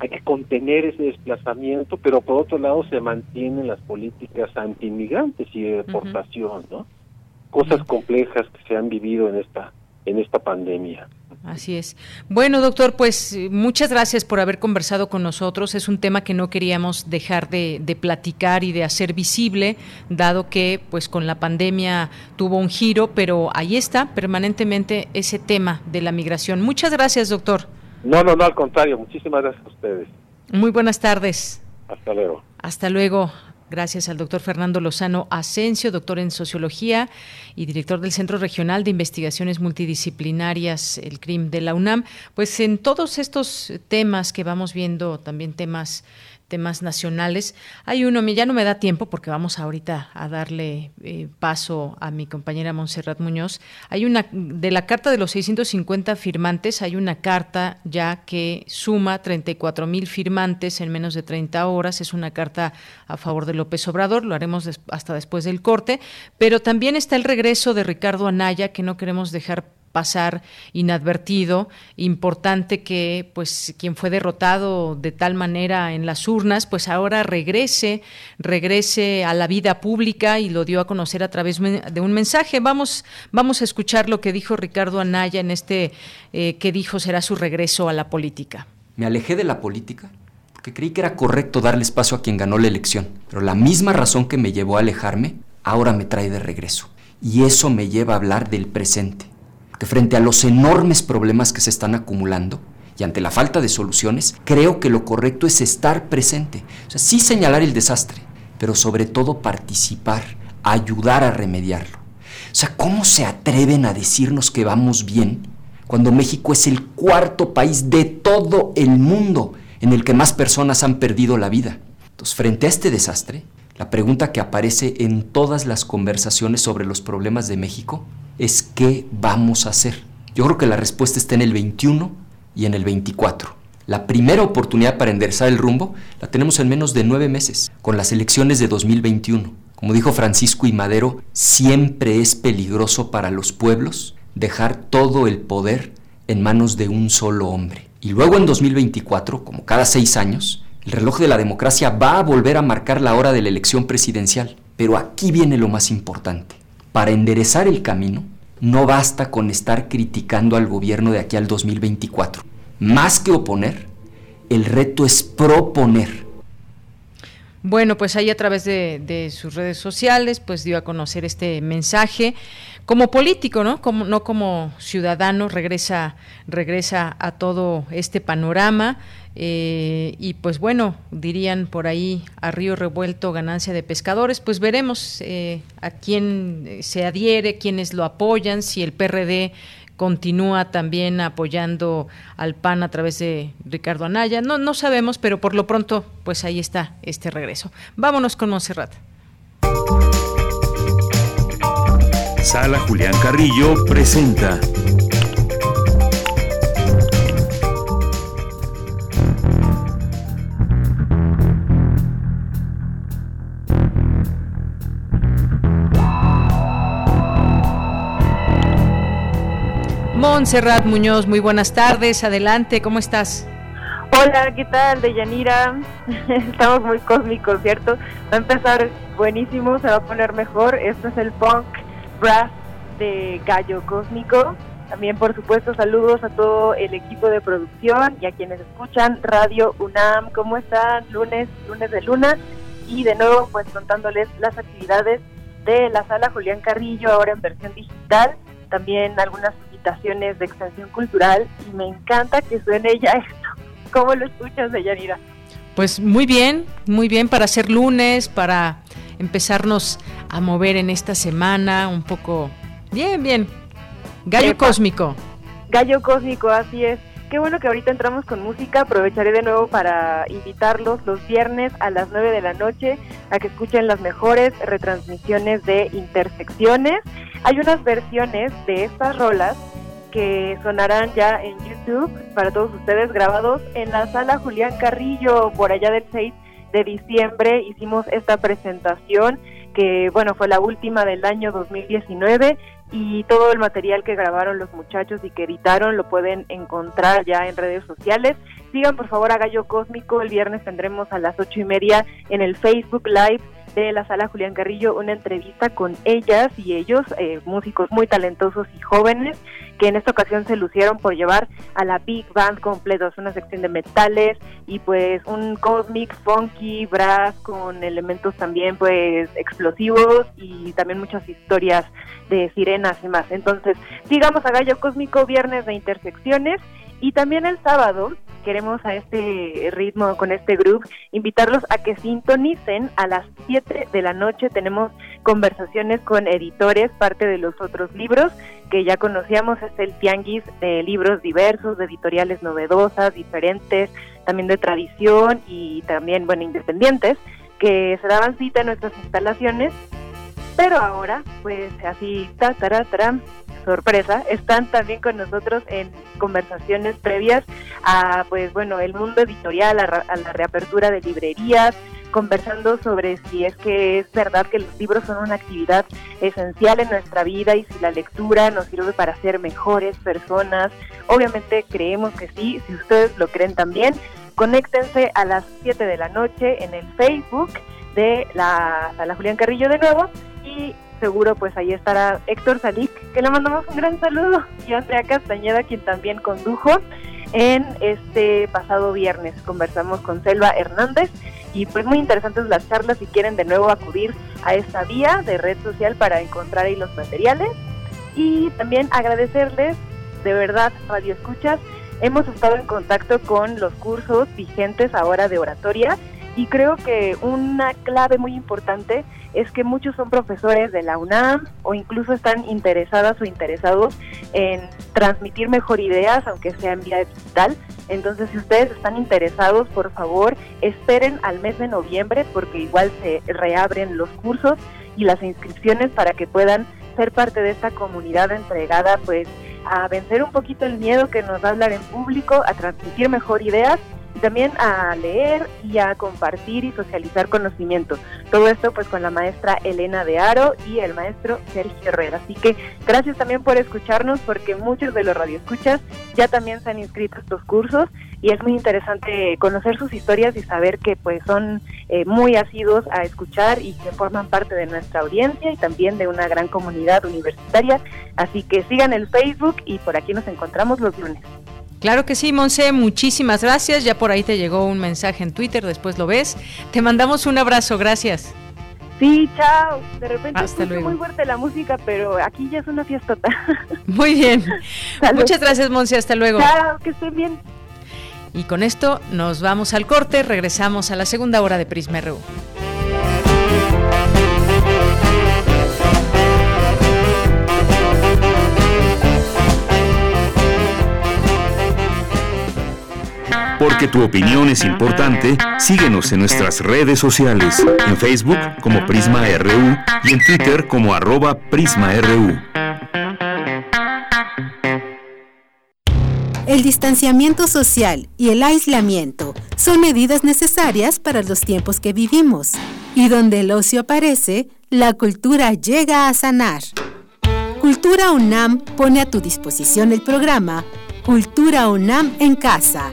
hay que contener ese desplazamiento, pero por otro lado se mantienen las políticas anti-inmigrantes y de deportación, ¿no? Cosas complejas que se han vivido en esta en esta pandemia. Así es. Bueno, doctor, pues muchas gracias por haber conversado con nosotros. Es un tema que no queríamos dejar de, platicar y de hacer visible, dado que pues con la pandemia tuvo un giro, pero ahí está permanentemente ese tema de la migración. Muchas gracias, doctor. No, no, no, al contrario. Muchísimas gracias a ustedes. Muy buenas tardes. Hasta luego. Hasta luego. Gracias al doctor Fernando Lozano Asensio, doctor en sociología y director del Centro Regional de Investigaciones Multidisciplinarias, el CRIM de la UNAM. Pues en todos estos temas que vamos viendo, también temas temas nacionales. Hay uno, ya no me da tiempo porque vamos ahorita a darle eh, paso a mi compañera Montserrat Muñoz. Hay una, de la carta de los 650 firmantes, hay una carta ya que suma 34 mil firmantes en menos de 30 horas. Es una carta a favor de López Obrador, lo haremos hasta después del corte. Pero también está el regreso de Ricardo Anaya, que no queremos dejar pasar inadvertido, importante que pues quien fue derrotado de tal manera en las urnas, pues ahora regrese, regrese a la vida pública y lo dio a conocer a través de un mensaje. Vamos, vamos a escuchar lo que dijo Ricardo Anaya en este eh, que dijo será su regreso a la política. Me alejé de la política porque creí que era correcto darle espacio a quien ganó la elección, pero la misma razón que me llevó a alejarme ahora me trae de regreso. Y eso me lleva a hablar del presente que frente a los enormes problemas que se están acumulando y ante la falta de soluciones, creo que lo correcto es estar presente. O sea, sí señalar el desastre, pero sobre todo participar, ayudar a remediarlo. O sea, ¿cómo se atreven a decirnos que vamos bien cuando México es el cuarto país de todo el mundo en el que más personas han perdido la vida? Entonces, frente a este desastre, la pregunta que aparece en todas las conversaciones sobre los problemas de México es qué vamos a hacer. Yo creo que la respuesta está en el 21 y en el 24. La primera oportunidad para enderezar el rumbo la tenemos en menos de nueve meses, con las elecciones de 2021. Como dijo Francisco y Madero, siempre es peligroso para los pueblos dejar todo el poder en manos de un solo hombre. Y luego en 2024, como cada seis años, el reloj de la democracia va a volver a marcar la hora de la elección presidencial. Pero aquí viene lo más importante. Para enderezar el camino, no basta con estar criticando al gobierno de aquí al 2024. Más que oponer, el reto es proponer. Bueno, pues ahí a través de, sus redes sociales, pues dio a conocer este mensaje como político, ¿no? Como, no como ciudadano, regresa, regresa a todo este panorama. Eh, y pues bueno, dirían por ahí a río revuelto ganancia de pescadores, pues veremos eh, a quién se adhiere, quiénes lo apoyan, si el PRD continúa también apoyando al PAN a través de Ricardo Anaya. No, no sabemos, pero por lo pronto, pues ahí está este regreso. Vámonos con Monserrat. Sala Julián Carrillo presenta Montserrat Muñoz, muy buenas tardes. Adelante, ¿cómo estás? Hola, ¿qué tal? De Yanira. Estamos muy cósmicos, ¿cierto? Va a empezar buenísimo, se va a poner mejor. Esto es el punk brass de Gallo Cósmico. También, por supuesto, saludos a todo el equipo de producción y a quienes escuchan Radio UNAM. ¿Cómo están? Lunes, lunes de luna. Y de nuevo, pues contándoles las actividades de la sala Julián Carrillo, ahora en versión digital. También algunas de extensión cultural. Y me encanta que suene ya esto. ¿Cómo lo escuchas, Deyanira? Pues muy bien, muy bien para hacer lunes, para empezarnos a mover en esta semana un poco. Bien, bien. Gallo Cósmico. Gallo Cósmico, así es. Qué bueno que ahorita entramos con música. Aprovecharé de nuevo para invitarlos los viernes a las 9 de la noche a que escuchen las mejores retransmisiones de Intersecciones. Hay unas versiones de estas rolas que sonarán ya en YouTube para todos ustedes grabados en la sala Julián Carrillo por allá del 6 de diciembre hicimos esta presentación que bueno fue la última del año 2019 y todo el material que grabaron los muchachos y que editaron lo pueden encontrar ya en redes sociales. Sigan por favor a Gallo Cósmico, el viernes tendremos a las ocho y media en el Facebook Live de la sala Julián Carrillo una entrevista con ellas y ellos, eh, músicos muy talentosos y jóvenes, que en esta ocasión se lucieron por llevar a la Big Band completo, una sección de metales y pues un cosmic funky brass con elementos también pues explosivos y también muchas historias de sirenas y más. Entonces, sigamos a Gallo Cósmico, viernes de intersecciones y también el sábado queremos a este ritmo, con este grupo, invitarlos a que sintonicen a las 7 de la noche. Tenemos conversaciones con editores, parte de los otros libros que ya conocíamos, es el Tianguis de libros diversos, de editoriales novedosas, diferentes, también de tradición y también, bueno, independientes, que se daban cita en nuestras instalaciones. Pero ahora, pues así, ta, ta, ta, sorpresa, están también con nosotros en conversaciones previas a, pues bueno, el mundo editorial, a, la reapertura de librerías, conversando sobre si es que es verdad que los libros son una actividad esencial en nuestra vida y si la lectura nos sirve para ser mejores personas. Obviamente creemos que sí, si ustedes lo creen también, conéctense a las 7 de la noche en el Facebook de la Sala Julián Carrillo de nuevo y seguro pues ahí estará Héctor Salic, que le mandamos un gran saludo, y Andrea Castañeda, quien también condujo en este pasado viernes. Conversamos con Selva Hernández y pues muy interesantes las charlas si quieren de nuevo acudir a esta vía de red social para encontrar ahí los materiales. Y también agradecerles, de verdad, Radio Escuchas, hemos estado en contacto con los cursos vigentes ahora de oratoria y creo que una clave muy importante es que muchos son profesores de la UNAM o incluso están interesadas o interesados en transmitir mejor ideas, aunque sea en vía digital. Entonces, si ustedes están interesados, por favor, esperen al mes de noviembre porque igual se reabren los cursos y las inscripciones para que puedan ser parte de esta comunidad entregada pues a vencer un poquito el miedo que nos va a hablar en público, a transmitir mejor ideas también a leer y a compartir y socializar conocimiento. Todo esto pues con la maestra Elena de Aro y el maestro Sergio Herrera. Así que gracias también por escucharnos porque muchos de los radioescuchas ya también se han inscrito a estos cursos y es muy interesante conocer sus historias y saber que pues son eh, muy asiduos a escuchar y que forman parte de nuestra audiencia y también de una gran comunidad universitaria. Así que sigan el Facebook y por aquí nos encontramos los lunes. Claro que sí, Monse, muchísimas gracias. Ya por ahí te llegó un mensaje en Twitter, después lo ves. Te mandamos un abrazo, gracias. Sí, chao. De repente Hasta muy fuerte la música, pero aquí ya es una fiestota. Muy bien. Muchas gracias, Monse. Hasta luego. Chao, que estén bien. Y con esto nos vamos al corte, regresamos a la segunda hora de Prisma RU. Porque tu opinión es importante, síguenos en nuestras redes sociales, en Facebook como Prisma RU y en Twitter como arroba PrismaRU. El distanciamiento social y el aislamiento son medidas necesarias para los tiempos que vivimos, y donde el ocio aparece, la cultura llega a sanar. Cultura UNAM pone a tu disposición el programa Cultura UNAM en Casa,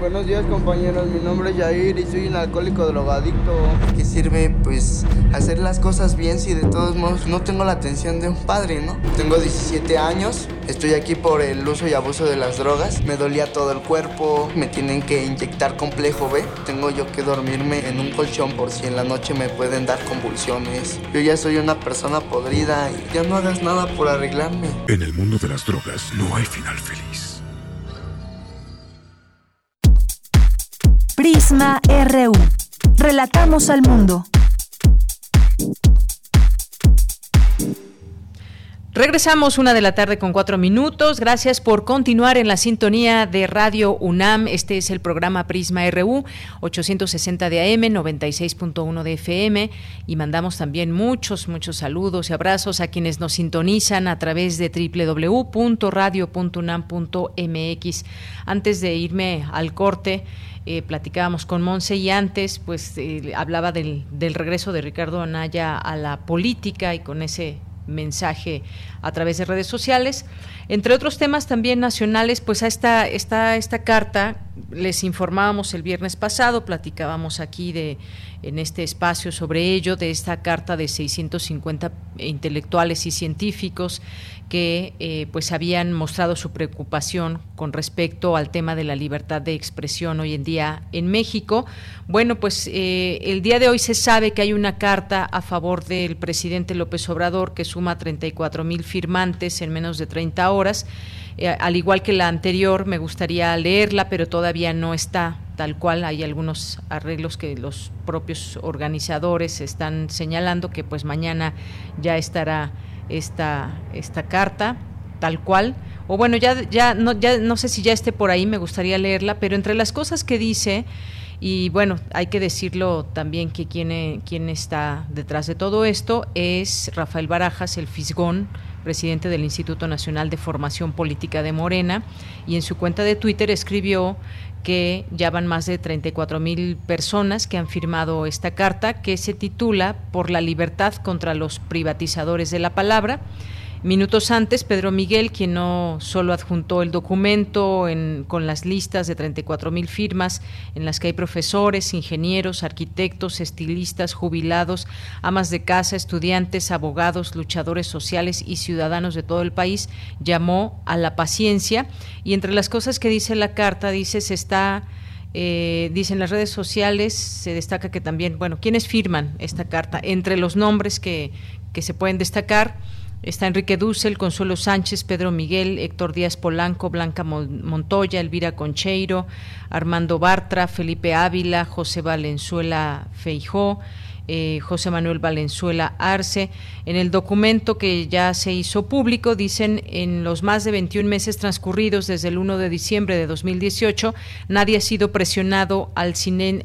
Buenos días compañeros, mi nombre es Jair y soy un alcohólico drogadicto. ¿Qué sirve pues hacer las cosas bien si de todos modos no tengo la atención de un padre, no? Tengo 17 años, estoy aquí por el uso y abuso de las drogas, me dolía todo el cuerpo, me tienen que inyectar complejo B, tengo yo que dormirme en un colchón por si en la noche me pueden dar convulsiones. Yo ya soy una persona podrida y ya no hagas nada por arreglarme. En el mundo de las drogas no hay final feliz. Prisma RU. Relatamos al mundo. Regresamos una de la tarde con cuatro minutos. Gracias por continuar en la sintonía de Radio UNAM. Este es el programa Prisma RU, 860 de AM, 96.1 de FM. Y mandamos también muchos, muchos saludos y abrazos a quienes nos sintonizan a través de www.radio.unam.mx. Antes de irme al corte, eh, platicábamos con Monse y antes pues eh, hablaba del, del regreso de Ricardo Anaya a la política y con ese mensaje a través de redes sociales. Entre otros temas también nacionales, pues a esta, esta, esta carta les informábamos el viernes pasado, platicábamos aquí de en este espacio sobre ello, de esta carta de 650 intelectuales y científicos que eh, pues habían mostrado su preocupación con respecto al tema de la libertad de expresión hoy en día en México. Bueno, pues eh, el día de hoy se sabe que hay una carta a favor del presidente López Obrador que suma 34 mil firmantes en menos de 30 horas. Eh, al igual que la anterior, me gustaría leerla, pero todavía no está tal cual. Hay algunos arreglos que los propios organizadores están señalando que pues mañana ya estará esta, esta carta tal cual. O bueno, ya, ya, no, ya no sé si ya esté por ahí, me gustaría leerla, pero entre las cosas que dice, y bueno, hay que decirlo también que quien, quien está detrás de todo esto es Rafael Barajas, el Fisgón, presidente del Instituto Nacional de Formación Política de Morena, y en su cuenta de Twitter escribió que ya van más de 34 mil personas que han firmado esta carta que se titula Por la libertad contra los privatizadores de la palabra Minutos antes, Pedro Miguel, quien no solo adjuntó el documento con las listas de 34 mil firmas en las que hay profesores, ingenieros, arquitectos, estilistas, jubilados, amas de casa, estudiantes, abogados, luchadores sociales y ciudadanos de todo el país, llamó a la paciencia y entre las cosas que dice la carta, dice, se está... Eh, dice en las redes sociales, se destaca que también, bueno, ¿quiénes firman esta carta? Entre los nombres que, que se pueden destacar, Está Enrique Dussel, Consuelo Sánchez, Pedro Miguel, Héctor Díaz Polanco, Blanca Montoya, Elvira Concheiro, Armando Bartra, Felipe Ávila, José Valenzuela Feijó, eh, José Manuel Valenzuela Arce. En el documento que ya se hizo público, dicen, en los más de 21 meses transcurridos desde el 1 de diciembre de 2018, nadie ha sido presionado al,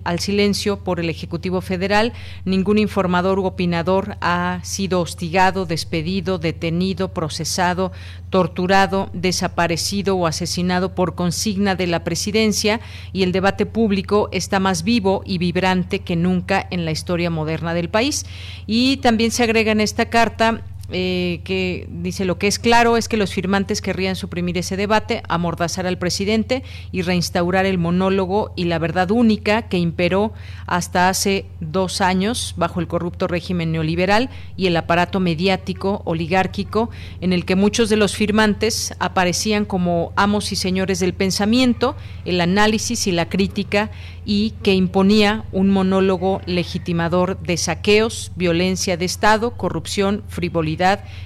al silencio por el Ejecutivo Federal, ningún informador u opinador ha sido hostigado, despedido, detenido, procesado, torturado, desaparecido o asesinado por consigna de la presidencia. Y el debate público está más vivo y vibrante que nunca en la historia moderna del país. Y también se agrega en esta carta eh, que dice lo que es claro es que los firmantes querrían suprimir ese debate, amordazar al presidente y reinstaurar el monólogo y la verdad única que imperó hasta hace dos años bajo el corrupto régimen neoliberal y el aparato mediático oligárquico en el que muchos de los firmantes aparecían como amos y señores del pensamiento, el análisis y la crítica y que imponía un monólogo legitimador de saqueos, violencia de Estado, corrupción, frivolidad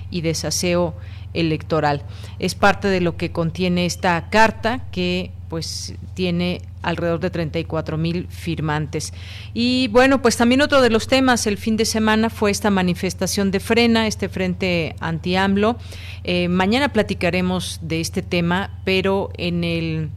y desaseo electoral. Es parte de lo que contiene esta carta que pues tiene alrededor de 34 mil firmantes. Y bueno, pues también otro de los temas el fin de semana fue esta manifestación de frena, este frente anti-AMLO. Eh, mañana platicaremos de este tema, pero en el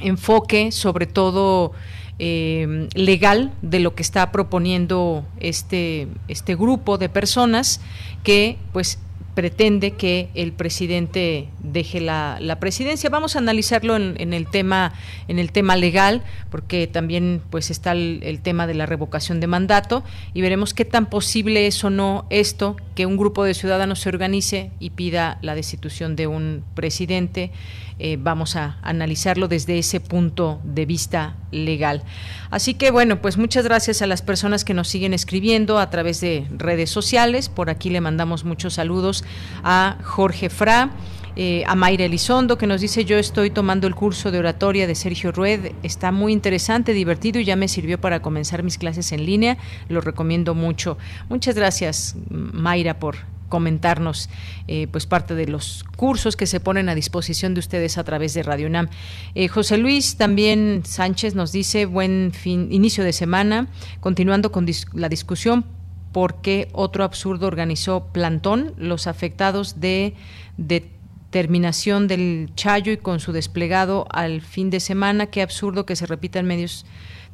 enfoque sobre todo eh, legal de lo que está proponiendo este, este grupo de personas que pues pretende que el presidente deje la, presidencia. Vamos a analizarlo en, el tema en el tema legal, porque también pues está el, el, tema de la revocación de mandato y veremos qué tan posible es o no esto que un grupo de ciudadanos se organice y pida la destitución de un presidente eh, vamos a analizarlo desde ese punto de vista legal. Así que bueno, pues muchas gracias a las personas que nos siguen escribiendo a través de redes sociales. Por aquí le mandamos muchos saludos a Jorge Fra. Eh, a Mayra Elizondo, que nos dice, yo estoy tomando el curso de oratoria de Sergio Rued, está muy interesante, divertido y ya me sirvió para comenzar mis clases en línea, lo recomiendo mucho. Muchas gracias, Mayra, por comentarnos eh, pues parte de los cursos que se ponen a disposición de ustedes a través de Radio UNAM. Eh, José Luis también Sánchez nos dice buen fin, inicio de semana, continuando con la discusión por qué otro absurdo organizó plantón, los afectados de, de terminación del Chayo y con su desplegado al fin de semana, qué absurdo que se repita en medios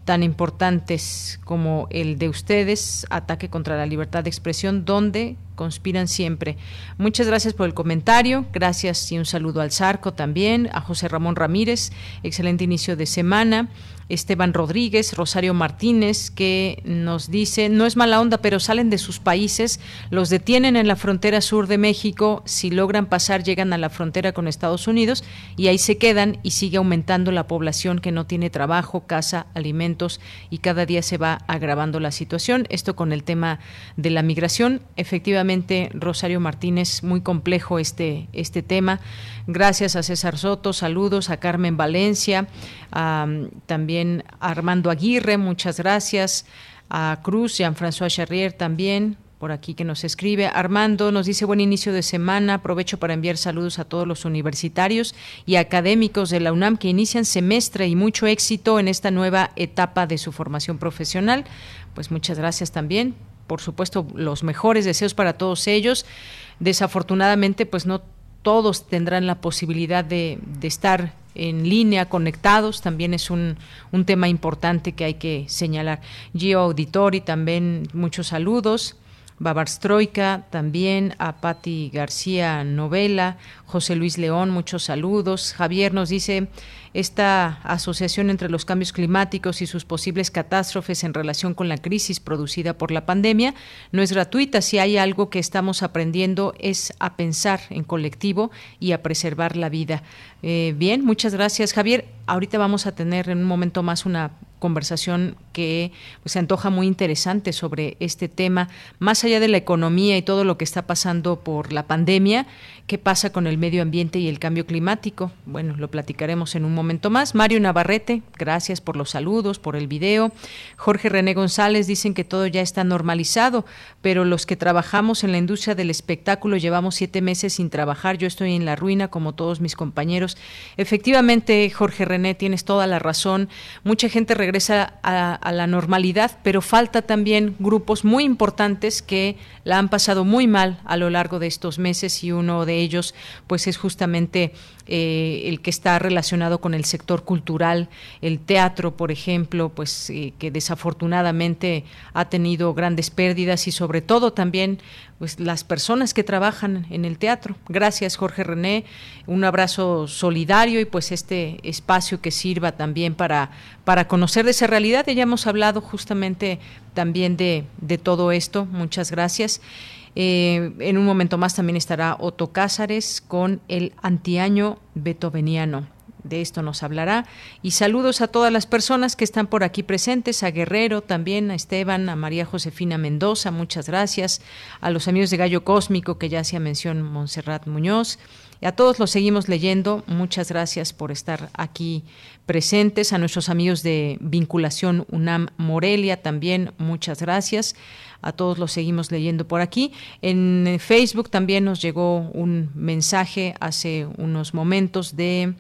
tan importantes como el de ustedes, ataque contra la libertad de expresión, donde conspiran siempre. Muchas gracias por el comentario, gracias y un saludo al Zarco también, a José Ramón Ramírez, excelente inicio de semana. Esteban Rodríguez, Rosario Martínez, que nos dice, no es mala onda, pero salen de sus países, los detienen en la frontera sur de México, si logran pasar llegan a la frontera con Estados Unidos y ahí se quedan y sigue aumentando la población que no tiene trabajo, casa, alimentos y cada día se va agravando la situación. Esto con el tema de la migración. Efectivamente, Rosario Martínez, muy complejo este, este tema. Gracias a César Soto, saludos a Carmen Valencia, también a Armando Aguirre, muchas gracias, a Cruz, Jean-François Charrier también, por aquí que nos escribe. Armando nos dice buen inicio de semana. Aprovecho para enviar saludos a todos los universitarios y académicos de la UNAM que inician semestre y mucho éxito en esta nueva etapa de su formación profesional. Pues muchas gracias también. Por supuesto, los mejores deseos para todos ellos. Desafortunadamente, pues no todos tendrán la posibilidad de, estar en línea, conectados, también es un, un, tema importante que hay que señalar. Gio Auditori, también muchos saludos. Babarstroika, también a Patti García Novela, José Luis León, muchos saludos. Javier nos dice, esta asociación entre los cambios climáticos y sus posibles catástrofes en relación con la crisis producida por la pandemia no es gratuita. Si hay algo que estamos aprendiendo es a pensar en colectivo y a preservar la vida. Eh, bien, muchas gracias, Javier. Ahorita vamos a tener en un momento más una conversación que pues, se antoja muy interesante sobre este tema, más allá de la economía y todo lo que está pasando por la pandemia, qué pasa con el medio ambiente y el cambio climático. Bueno, lo platicaremos en un momento más. Mario Navarrete, gracias por los saludos, por el video. Jorge René González dicen que todo ya está normalizado, pero los que trabajamos en la industria del espectáculo llevamos siete meses sin trabajar. Yo estoy en la ruina como todos mis compañeros. Efectivamente, Jorge René, tienes toda la razón. Mucha gente regresa regresa a, la normalidad, pero falta también grupos muy importantes que la han pasado muy mal a lo largo de estos meses y uno de ellos pues es justamente eh, el que está relacionado con el sector cultural, el teatro, por ejemplo, pues eh, que desafortunadamente ha tenido grandes pérdidas y sobre todo también pues las personas que trabajan en el teatro. Gracias Jorge René, un abrazo solidario y pues este espacio que sirva también para para conocer de esa realidad. Ya hemos hablado justamente también de, de todo esto. Muchas gracias. Eh, en un momento más también estará Otto Cázares con el antiaño beethoveniano. De esto nos hablará. Y saludos a todas las personas que están por aquí presentes, a Guerrero también, a Esteban, a María Josefina Mendoza, muchas gracias, a los amigos de Gallo Cósmico que ya hacía mención Montserrat Muñoz. Y a todos los seguimos leyendo. Muchas gracias por estar aquí presentes. A nuestros amigos de Vinculación UNAM Morelia también, muchas gracias. A todos los seguimos leyendo por aquí. En Facebook también nos llegó un mensaje hace unos momentos de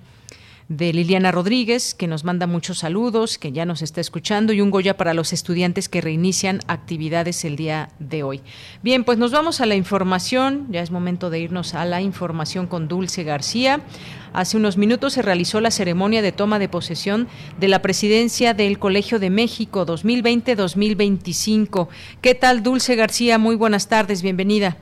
de Liliana Rodríguez, que nos manda muchos saludos, que ya nos está escuchando, y un Goya para los estudiantes que reinician actividades el día de hoy. Bien, pues nos vamos a la información, ya es momento de irnos a la información con Dulce García. Hace unos minutos se realizó la ceremonia de toma de posesión de la presidencia del Colegio de México 2020-2025. ¿Qué tal, Dulce García? Muy buenas tardes, bienvenida.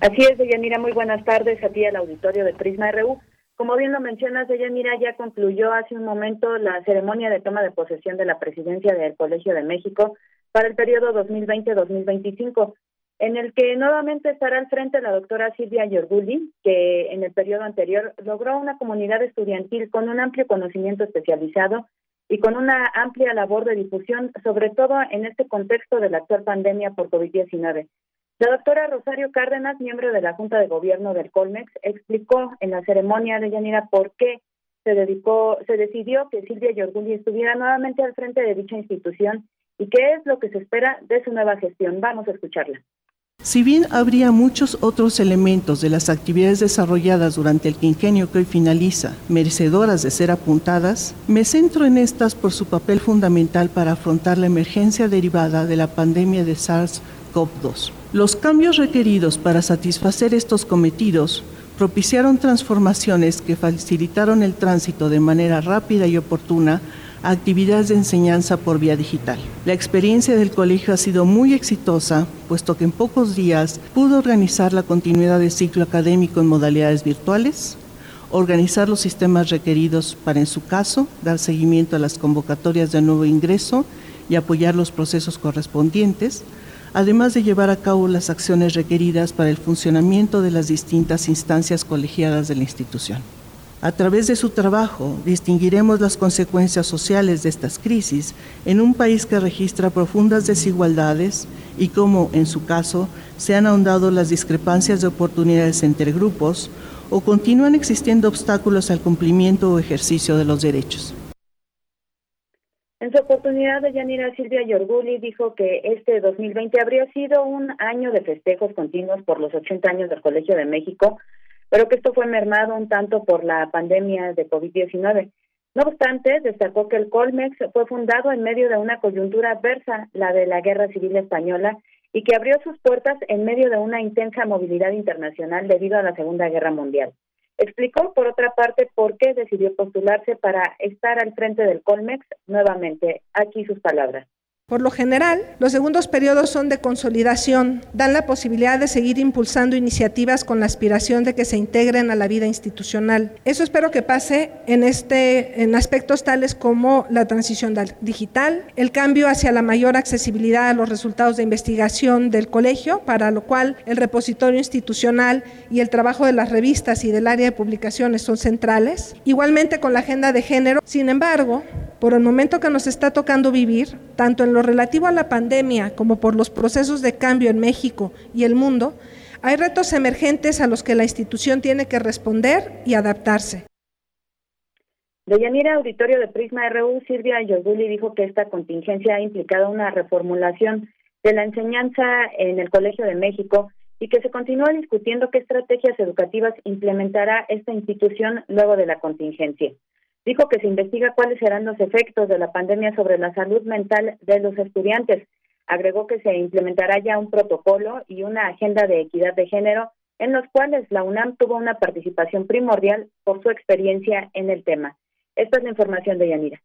Así es, Deyanira, muy buenas tardes a ti al auditorio de Prisma RU. Como bien lo mencionas, ella mira, ya concluyó hace un momento la ceremonia de toma de posesión de la presidencia del Colegio de México para el periodo 2020-2025, en el que nuevamente estará al frente la doctora Silvia Yorguli, que en el periodo anterior logró una comunidad estudiantil con un amplio conocimiento especializado y con una amplia labor de difusión, sobre todo en este contexto de la actual pandemia por COVID-19. La doctora Rosario Cárdenas, miembro de la Junta de Gobierno del Colmex, explicó en la ceremonia de Yanira por qué se dedicó, se decidió que Silvia Yorguli estuviera nuevamente al frente de dicha institución y qué es lo que se espera de su nueva gestión. Vamos a escucharla. Si bien habría muchos otros elementos de las actividades desarrolladas durante el quinquenio que hoy finaliza, merecedoras de ser apuntadas, me centro en estas por su papel fundamental para afrontar la emergencia derivada de la pandemia de SARS-CoV-2. Los cambios requeridos para satisfacer estos cometidos propiciaron transformaciones que facilitaron el tránsito de manera rápida y oportuna actividades de enseñanza por vía digital. La experiencia del colegio ha sido muy exitosa, puesto que en pocos días pudo organizar la continuidad del ciclo académico en modalidades virtuales, organizar los sistemas requeridos para, en su caso, dar seguimiento a las convocatorias de nuevo ingreso y apoyar los procesos correspondientes, además de llevar a cabo las acciones requeridas para el funcionamiento de las distintas instancias colegiadas de la institución. A través de su trabajo distinguiremos las consecuencias sociales de estas crisis en un país que registra profundas desigualdades y cómo, en su caso, se han ahondado las discrepancias de oportunidades entre grupos o continúan existiendo obstáculos al cumplimiento o ejercicio de los derechos. En su oportunidad, Yanira Silvia Yorguli dijo que este 2020 habría sido un año de festejos continuos por los 80 años del Colegio de México, pero que esto fue mermado un tanto por la pandemia de COVID-19. No obstante, destacó que el Colmex fue fundado en medio de una coyuntura adversa, la de la Guerra Civil Española, y que abrió sus puertas en medio de una intensa movilidad internacional debido a la Segunda Guerra Mundial. Explicó, por otra parte, por qué decidió postularse para estar al frente del Colmex nuevamente. Aquí sus palabras. Por lo general, los segundos periodos son de consolidación, dan la posibilidad de seguir impulsando iniciativas con la aspiración de que se integren a la vida institucional. Eso espero que pase en este en aspectos tales como la transición digital, el cambio hacia la mayor accesibilidad a los resultados de investigación del colegio, para lo cual el repositorio institucional y el trabajo de las revistas y del área de publicaciones son centrales. Igualmente con la agenda de género. Sin embargo, por el momento que nos está tocando vivir, tanto en lo relativo a la pandemia como por los procesos de cambio en México y el mundo, hay retos emergentes a los que la institución tiene que responder y adaptarse. De Yanira Auditorio de Prisma RU, Silvia Yoguli dijo que esta contingencia ha implicado una reformulación de la enseñanza en el Colegio de México y que se continúa discutiendo qué estrategias educativas implementará esta institución luego de la contingencia. Dijo que se investiga cuáles serán los efectos de la pandemia sobre la salud mental de los estudiantes. Agregó que se implementará ya un protocolo y una agenda de equidad de género en los cuales la UNAM tuvo una participación primordial por su experiencia en el tema. Esta es la información de Yanira.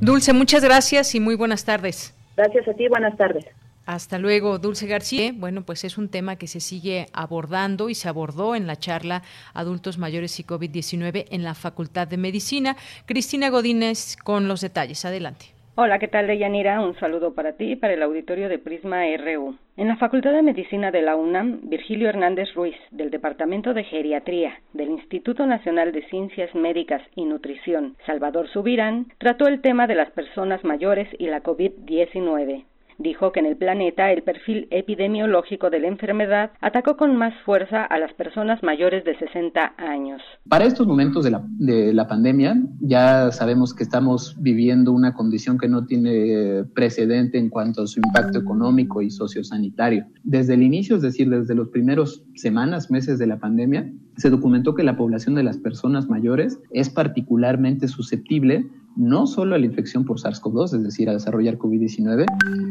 Dulce, muchas gracias y muy buenas tardes. Gracias a ti, buenas tardes. Hasta luego, Dulce García. Bueno, pues es un tema que se sigue abordando y se abordó en la charla Adultos Mayores y COVID-19 en la Facultad de Medicina. Cristina Godínez con los detalles. Adelante. Hola, ¿qué tal, Deyanira? Un saludo para ti y para el auditorio de Prisma RU. En la Facultad de Medicina de la UNAM, Virgilio Hernández Ruiz, del Departamento de Geriatría del Instituto Nacional de Ciencias Médicas y Nutrición, Salvador Subirán, trató el tema de las personas mayores y la COVID-19 dijo que en el planeta el perfil epidemiológico de la enfermedad atacó con más fuerza a las personas mayores de 60 años. Para estos momentos de la, de la pandemia, ya sabemos que estamos viviendo una condición que no tiene precedente en cuanto a su impacto económico y sociosanitario. Desde el inicio, es decir, desde los primeros semanas, meses de la pandemia, se documentó que la población de las personas mayores es particularmente susceptible no solo a la infección por SARS-CoV-2, es decir, a desarrollar COVID-19,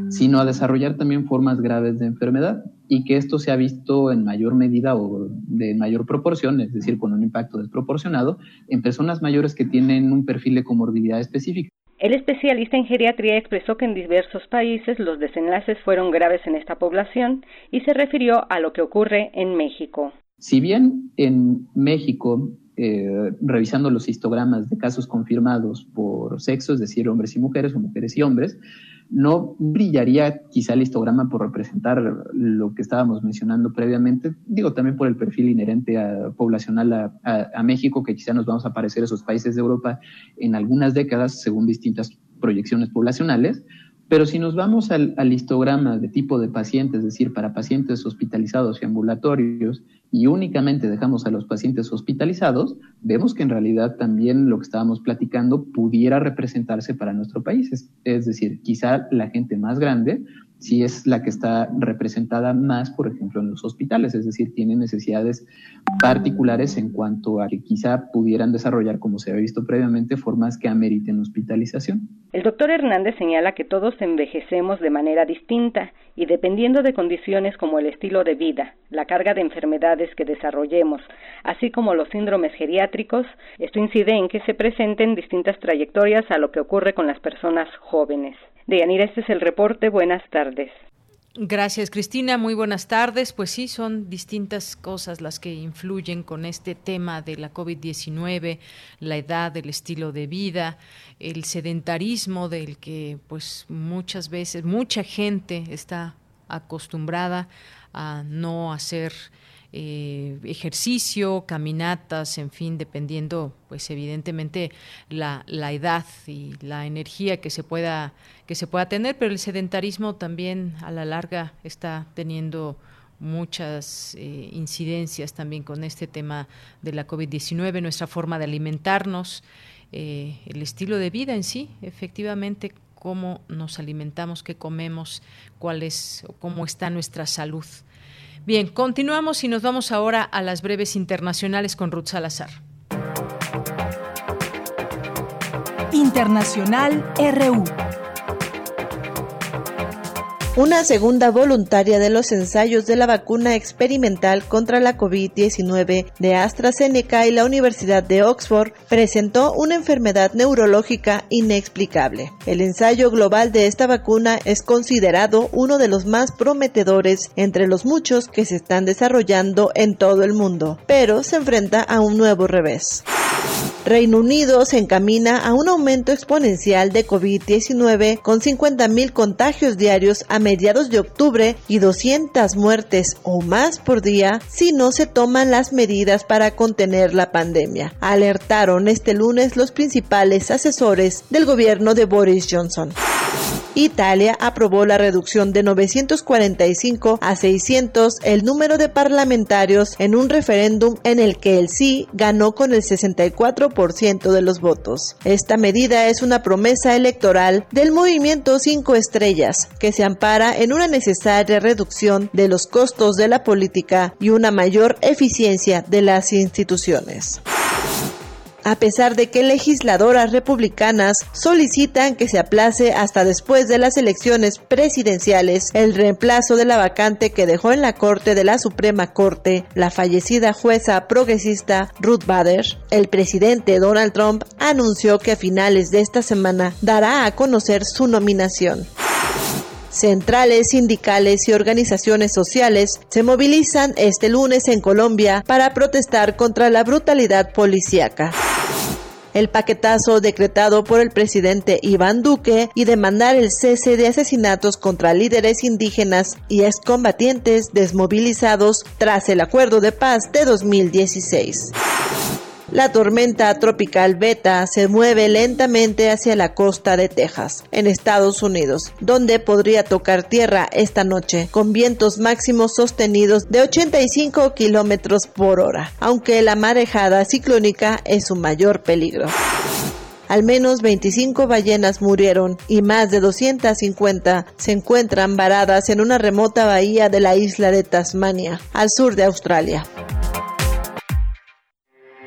sino a desarrollar también formas graves de enfermedad y que esto se ha visto en mayor medida o de mayor proporción, es decir, con un impacto desproporcionado, en personas mayores que tienen un perfil de comorbilidad específico. El especialista en geriatría expresó que en diversos países los desenlaces fueron graves en esta población y se refirió a lo que ocurre en México. Si bien en México eh, revisando los histogramas de casos confirmados por sexo, es decir, hombres y mujeres o mujeres y hombres, no brillaría quizá el histograma por representar lo que estábamos mencionando previamente, digo también por el perfil inherente a, poblacional a, México, que quizá nos vamos a parecer a esos países de Europa en algunas décadas según distintas proyecciones poblacionales, pero si nos vamos al, al, histograma de tipo de pacientes, es decir, para pacientes hospitalizados y ambulatorios, y únicamente dejamos a los pacientes hospitalizados, vemos que en realidad también lo que estábamos platicando pudiera representarse para nuestro país. Es, es decir, quizá la gente más grande sí es la que está representada más, por ejemplo, en los hospitales, es decir, tiene necesidades particulares en cuanto a que quizá pudieran desarrollar, como se había visto previamente, formas que ameriten hospitalización. El doctor Hernández señala que todos envejecemos de manera distinta y dependiendo de condiciones como el estilo de vida, la carga de enfermedades que desarrollemos, así como los síndromes geriátricos, esto incide en que se presenten distintas trayectorias a lo que ocurre con las personas jóvenes. Deyanira, este es el reporte. Buenas tardes. Gracias, Cristina. Muy buenas tardes. Pues sí, son distintas cosas las que influyen con este tema de la COVID-19, la edad, el estilo de vida, el sedentarismo del que pues muchas veces mucha gente está acostumbrada a no hacer eh, ejercicio, caminatas, en fin, dependiendo, pues evidentemente la, la, edad y la energía que se pueda que se pueda tener, pero el sedentarismo también a la larga está teniendo muchas eh, incidencias también con este tema de la COVID-19, nuestra forma de alimentarnos, eh, el estilo de vida en sí, efectivamente cómo nos alimentamos, qué comemos, cuál cómo está nuestra salud. Bien, continuamos y nos vamos ahora a las breves internacionales con Ruth Salazar. Internacional RU. Una segunda voluntaria de los ensayos de la vacuna experimental contra la COVID-19 de AstraZeneca y la Universidad de Oxford presentó una enfermedad neurológica inexplicable. El ensayo global de esta vacuna es considerado uno de los más prometedores entre los muchos que se están desarrollando en todo el mundo, pero se enfrenta a un nuevo revés. Reino Unido se encamina a un aumento exponencial de COVID-19 con 50.000 contagios diarios a mediados de octubre y 200 muertes o más por día si no se toman las medidas para contener la pandemia, alertaron este lunes los principales asesores del gobierno de Boris Johnson. Italia aprobó la reducción de 945 a 600 el número de parlamentarios en un referéndum en el que el sí ganó con el 64% de los votos. Esta medida es una promesa electoral del movimiento 5 estrellas que se ampara en una necesaria reducción de los costos de la política y una mayor eficiencia de las instituciones a pesar de que legisladoras republicanas solicitan que se aplace hasta después de las elecciones presidenciales el reemplazo de la vacante que dejó en la Corte de la Suprema Corte la fallecida jueza progresista Ruth Bader, el presidente Donald Trump anunció que a finales de esta semana dará a conocer su nominación. Centrales sindicales y organizaciones sociales se movilizan este lunes en Colombia para protestar contra la brutalidad policíaca. el paquetazo decretado por el presidente Iván Duque y demandar el cese de asesinatos contra líderes indígenas y excombatientes desmovilizados tras el acuerdo de paz de 2016. La tormenta tropical Beta se mueve lentamente hacia la costa de Texas, en Estados Unidos, donde podría tocar tierra esta noche, con vientos máximos sostenidos de 85 kilómetros por hora, aunque la marejada ciclónica es su mayor peligro. Al menos 25 ballenas murieron y más de 250 se encuentran varadas en una remota bahía de la isla de Tasmania, al sur de Australia.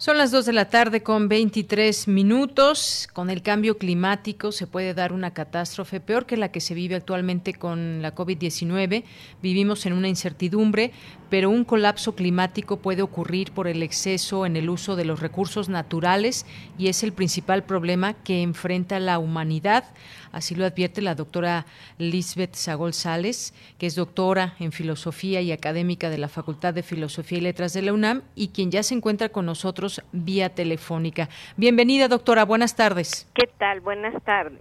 Son las 2 de la tarde con 23 minutos. Con el cambio climático se puede dar una catástrofe peor que la que se vive actualmente con la COVID-19. Vivimos en una incertidumbre, pero un colapso climático puede ocurrir por el exceso en el uso de los recursos naturales y es el principal problema que enfrenta la humanidad. Así lo advierte la doctora Lisbeth Sagol Sales, que es doctora en filosofía y académica de la Facultad de Filosofía y Letras de la UNAM y quien ya se encuentra con nosotros vía telefónica. Bienvenida, doctora. Buenas tardes. ¿Qué tal? Buenas tardes.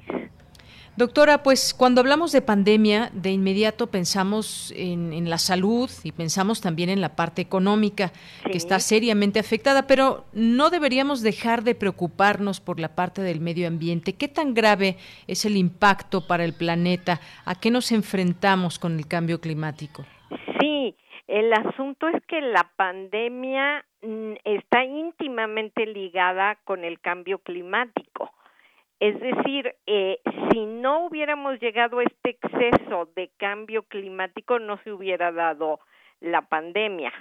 Doctora, pues cuando hablamos de pandemia, de inmediato pensamos en, la salud y pensamos también en la parte económica, que está seriamente afectada, pero no deberíamos dejar de preocuparnos por la parte del medio ambiente. ¿Qué tan grave es el impacto para el planeta? ¿A qué nos enfrentamos con el cambio climático? Sí, el asunto es que la pandemia mm, está íntimamente ligada con el cambio climático es decir, eh, si no hubiéramos llegado a este exceso de cambio climático, no se hubiera dado la pandemia.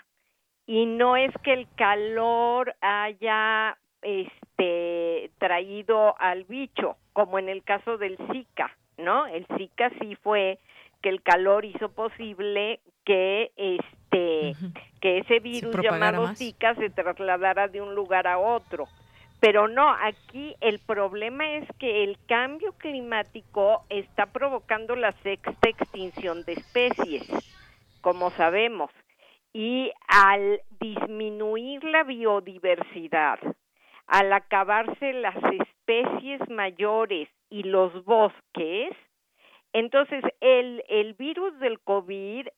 Y no es que el calor haya este traído al bicho, como en el caso del Zika, ¿no? El Zika sí fue que el calor hizo posible que este que ese virus llamado Zika se trasladara de un lugar a otro pero no, aquí el problema es que el cambio climático está provocando la sexta extinción de especies, como sabemos, y al disminuir la biodiversidad, al acabarse las especies mayores y los bosques, entonces el, el virus del COVID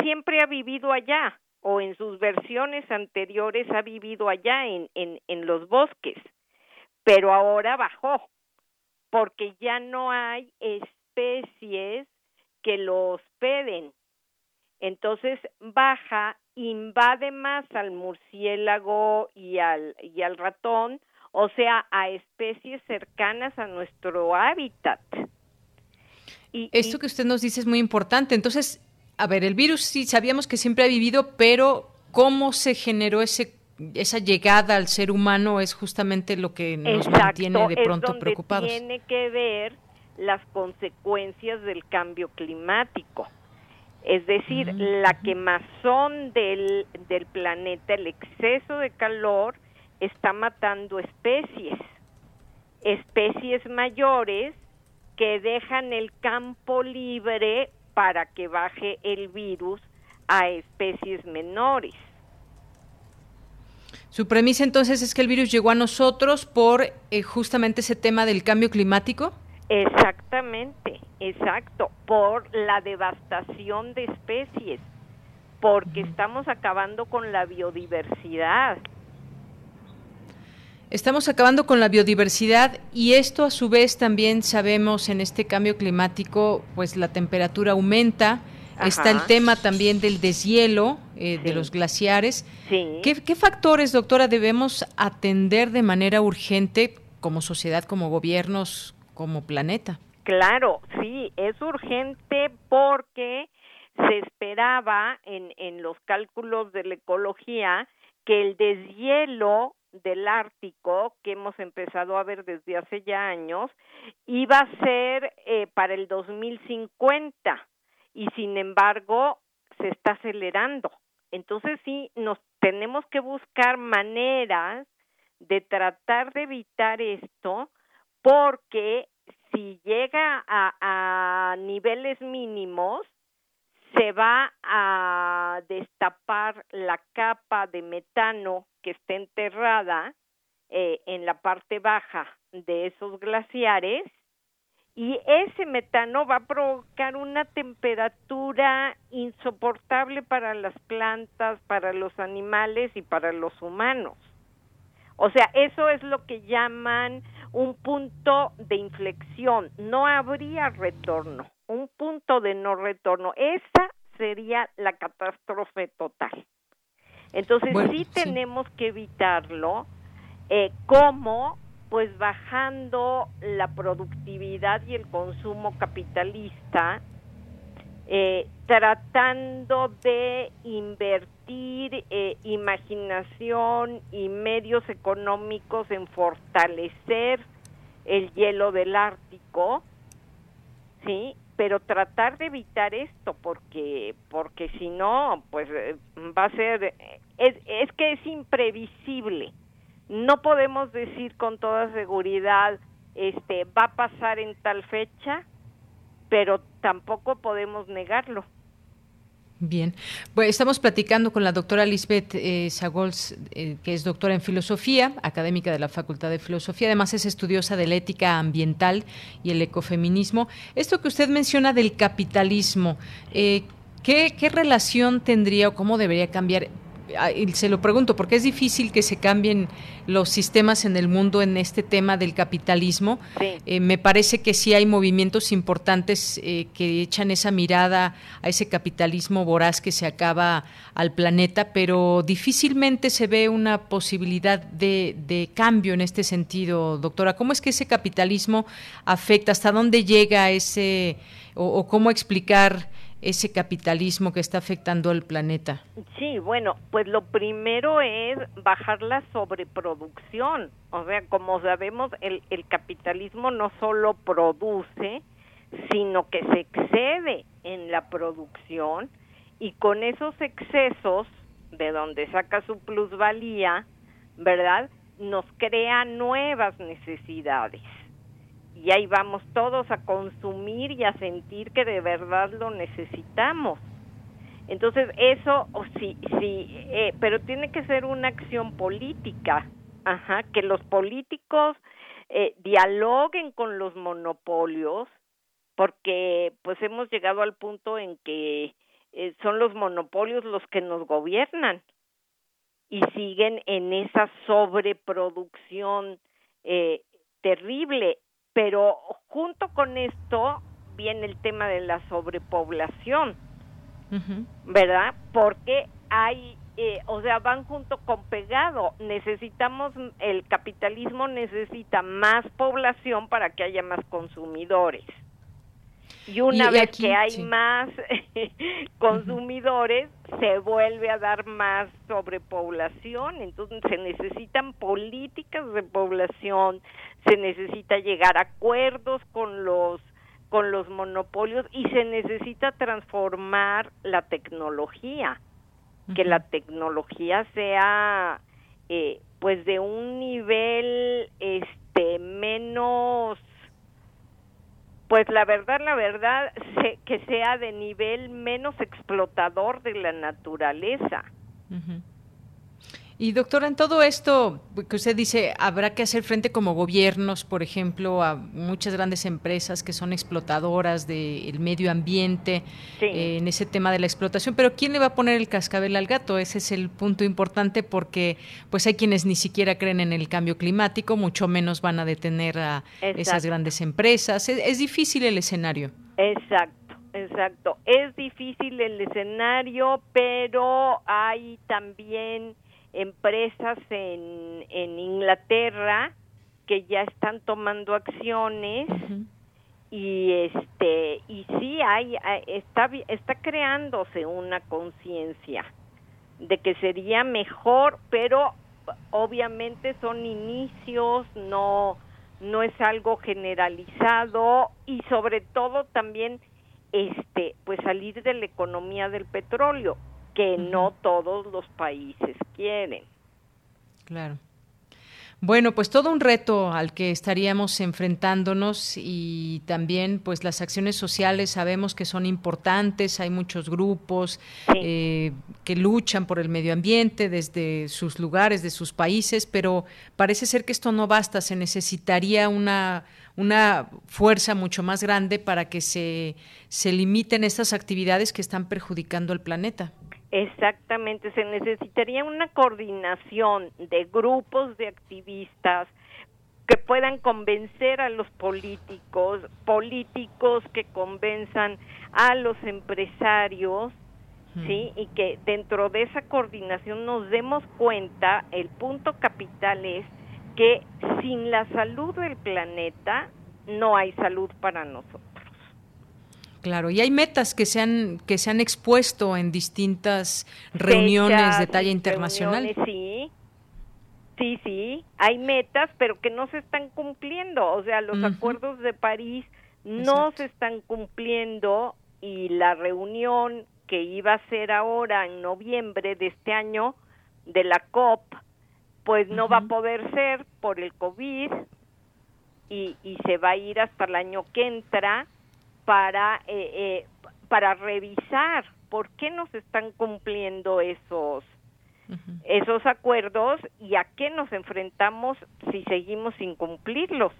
siempre ha vivido allá, o en sus versiones anteriores ha vivido allá en, en, los bosques, pero ahora bajó, porque ya no hay especies que lo hospeden. Entonces baja, invade más al murciélago y al, y al ratón, o sea, a especies cercanas a nuestro hábitat. Y, Esto que usted nos dice es muy importante. Entonces, a ver, el virus sí sabíamos que siempre ha vivido, pero cómo se generó ese esa llegada al ser humano es justamente lo que nos mantiene de pronto es preocupados. Tiene que ver las consecuencias del cambio climático. Es decir, mm. la quemazón del, del planeta, el exceso de calor, está matando especies. Especies mayores que dejan el campo libre para que baje el virus a especies menores. Su premisa entonces es que el virus llegó a nosotros por eh, justamente ese tema del cambio climático. Exactamente, exacto, por la devastación de especies, porque estamos acabando con la biodiversidad. Estamos acabando con la biodiversidad y esto a su vez también sabemos en este cambio climático, pues la temperatura aumenta, está el tema también del deshielo eh, de los glaciares. ¿Qué, ¿Qué factores, doctora, debemos atender de manera urgente como sociedad, como gobiernos, como planeta? Claro, sí, es urgente porque se esperaba en, en los cálculos de la ecología que el deshielo del Ártico que hemos empezado a ver desde hace ya años iba a ser eh, para el 2050 y sin embargo se está acelerando. Entonces sí, nos tenemos que buscar maneras de tratar de evitar esto porque si llega a, a niveles mínimos, se va a destapar la capa de metano que está enterrada eh, en la parte baja de esos glaciares y ese metano va a provocar una temperatura insoportable para las plantas, para los animales y para los humanos. O sea, eso es lo que llaman un punto de inflexión. No habría retorno, un punto de no retorno. Esa sería la catástrofe total. Entonces sí tenemos que evitarlo. Eh, ¿Cómo? pues bajando la productividad y el consumo capitalista, eh, tratando de invertir eh, imaginación y medios económicos en fortalecer el hielo del Ártico, sí, pero tratar de evitar esto porque porque si no, pues eh, va a ser es, es que es imprevisible no podemos decir con toda seguridad, este, va a pasar en tal fecha, pero tampoco podemos negarlo. Bien, pues estamos platicando con la doctora Lisbeth eh, Sagols, eh, que es doctora en filosofía, académica de la Facultad de Filosofía, además es estudiosa de la ética ambiental y el ecofeminismo. Esto que usted menciona del capitalismo, eh, ¿qué, ¿qué relación tendría o cómo debería cambiar? Se lo pregunto porque es difícil que se cambien los sistemas en el mundo en este tema del capitalismo. Eh, me parece que sí hay movimientos importantes eh, que echan esa mirada a ese capitalismo voraz que se acaba al planeta, pero difícilmente se ve una posibilidad de, cambio en este sentido, doctora. ¿Cómo es que ese capitalismo afecta? ¿Hasta dónde llega ese o cómo explicar? Ese capitalismo que está afectando al planeta? Sí, bueno, pues lo primero es bajar la sobreproducción. O sea, como sabemos, el, el capitalismo no solo produce, sino que se excede en la producción y con esos excesos de donde saca su plusvalía, ¿verdad? Nos crea nuevas necesidades y ahí vamos todos a consumir y a sentir que de verdad lo necesitamos. Entonces eso, sí, sí, eh, pero tiene que ser una acción política, ajá, que los políticos eh, dialoguen con los monopolios, porque pues hemos llegado al punto en que eh, son los monopolios los que nos gobiernan y siguen en esa sobreproducción eh, terrible pero junto con esto viene el tema de la sobrepoblación, ¿verdad? Porque hay, eh, o sea, van junto con pegado. Necesitamos, el capitalismo necesita más población para que haya más consumidores. Y una vez que hay más consumidores, se vuelve a dar más sobrepoblación. Entonces se necesitan políticas de población, se necesita llegar a acuerdos con los con los monopolios y se necesita transformar la tecnología, que la tecnología sea eh, pues de un nivel este menos pues la verdad, la verdad, que sea de nivel menos explotador de la naturaleza. Y doctora, en todo esto que usted dice, habrá que hacer frente como gobiernos, por ejemplo, a muchas grandes empresas que son explotadoras del medio ambiente, eh, en ese tema de la explotación, pero ¿quién le va a poner el cascabel al gato? Ese es el punto importante porque pues hay quienes ni siquiera creen en el cambio climático, mucho menos van a detener a esas grandes empresas. es difícil el escenario. Exacto. Exacto, es difícil el escenario, pero hay también empresas en, en Inglaterra que ya están tomando acciones y este y sí hay está está creándose una conciencia de que sería mejor pero obviamente son inicios no no es algo generalizado y sobre todo también este pues salir de la economía del petróleo que no todos los países quieren. Claro. Bueno, pues todo un reto al que estaríamos enfrentándonos y también pues las acciones sociales sabemos que son importantes, hay muchos grupos eh, que luchan por el medio ambiente desde sus lugares, de sus países, pero parece ser que esto no basta, se necesitaría una, una fuerza mucho más grande para que se, se limiten estas actividades que están perjudicando al planeta. Exactamente, se necesitaría una coordinación de grupos de activistas que puedan convencer a los políticos, políticos que convenzan a los empresarios, ¿sí? Y que dentro de esa coordinación nos demos cuenta, el punto capital es que sin la salud del planeta no hay salud para nosotros. Claro, y hay metas que se han que se han expuesto en distintas reuniones de talla internacional. sí, sí, sí, hay metas, pero que no se están cumpliendo. O sea, los acuerdos de París no se están cumpliendo y la reunión que iba a ser ahora en noviembre de este año de la COP, pues no va a poder ser por el COVID y, y se va a ir hasta el año que entra para, eh, eh, para revisar por qué nos están cumpliendo esos, esos acuerdos y a qué nos enfrentamos si seguimos sin cumplirlos.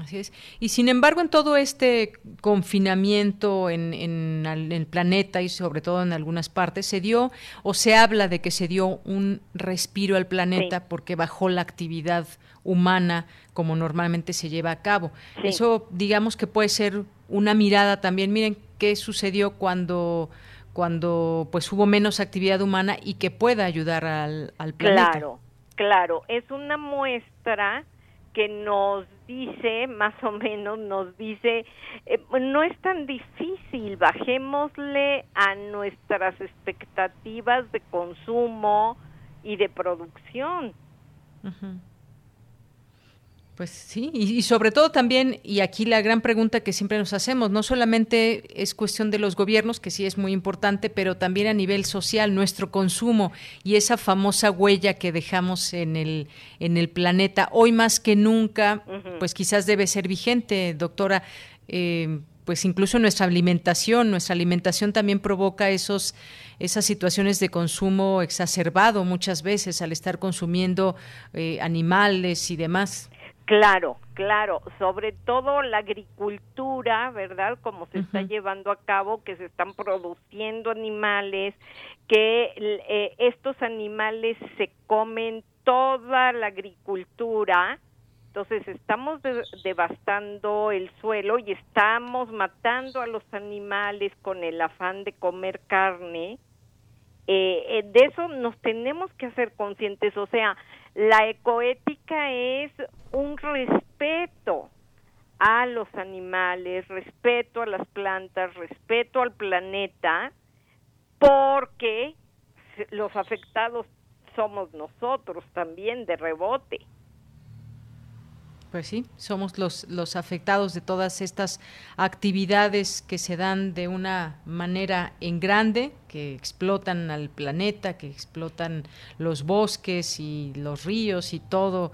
Así es. Y sin embargo, en todo este confinamiento en, en, el planeta y sobre todo en algunas partes, se dio o se habla de que se dio un respiro al planeta porque bajó la actividad humana como normalmente se lleva a cabo. Eso, digamos que puede ser una mirada también. Miren qué sucedió cuando cuando pues hubo menos actividad humana y que pueda ayudar al, al planeta. Claro, claro. Es una muestra que nos dice, más o menos nos dice, eh, no es tan difícil, bajémosle a nuestras expectativas de consumo y de producción. Pues sí, y, sobre todo también, y aquí la gran pregunta que siempre nos hacemos, no solamente es cuestión de los gobiernos, que sí es muy importante, pero también a nivel social, nuestro consumo y esa famosa huella que dejamos en el, en el planeta, hoy más que nunca, pues quizás debe ser vigente, doctora. Eh, pues incluso nuestra alimentación, nuestra alimentación también provoca esos esas situaciones de consumo exacerbado muchas veces al estar consumiendo eh, animales y demás. Claro, claro, sobre todo la agricultura, ¿verdad? Como se está llevando a cabo, que se están produciendo animales, que eh, estos animales se comen toda la agricultura, entonces estamos devastando el suelo y estamos matando a los animales con el afán de comer carne. Eh, eh, de eso nos tenemos que hacer conscientes, o sea, la ecoética es un respeto a los animales, respeto a las plantas, respeto al planeta, porque los afectados somos nosotros también de rebote. Pues sí, somos los, los afectados de todas estas actividades que se dan de una manera en grande, que explotan al planeta, que explotan los bosques y los ríos y todo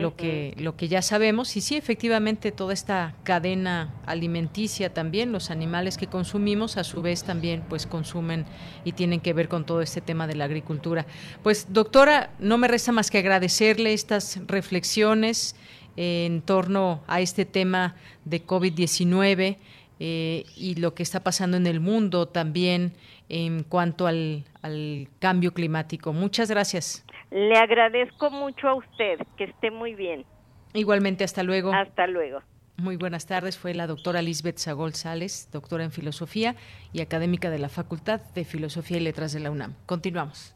lo que lo que ya sabemos. Y sí efectivamente toda esta cadena alimenticia también los animales que consumimos a su vez también pues consumen y tienen que ver con todo este tema de la agricultura. Pues doctora no me resta más que agradecerle estas reflexiones en torno a este tema de COVID-19 eh, y lo que está pasando en el mundo también en cuanto al, al cambio climático. Muchas gracias. Le agradezco mucho a usted, que esté muy bien. Igualmente, hasta luego. Hasta luego. Muy buenas tardes. Fue la doctora Lisbeth Sagol Sales, doctora en filosofía y académica de la Facultad de Filosofía y Letras de la UNAM. Continuamos.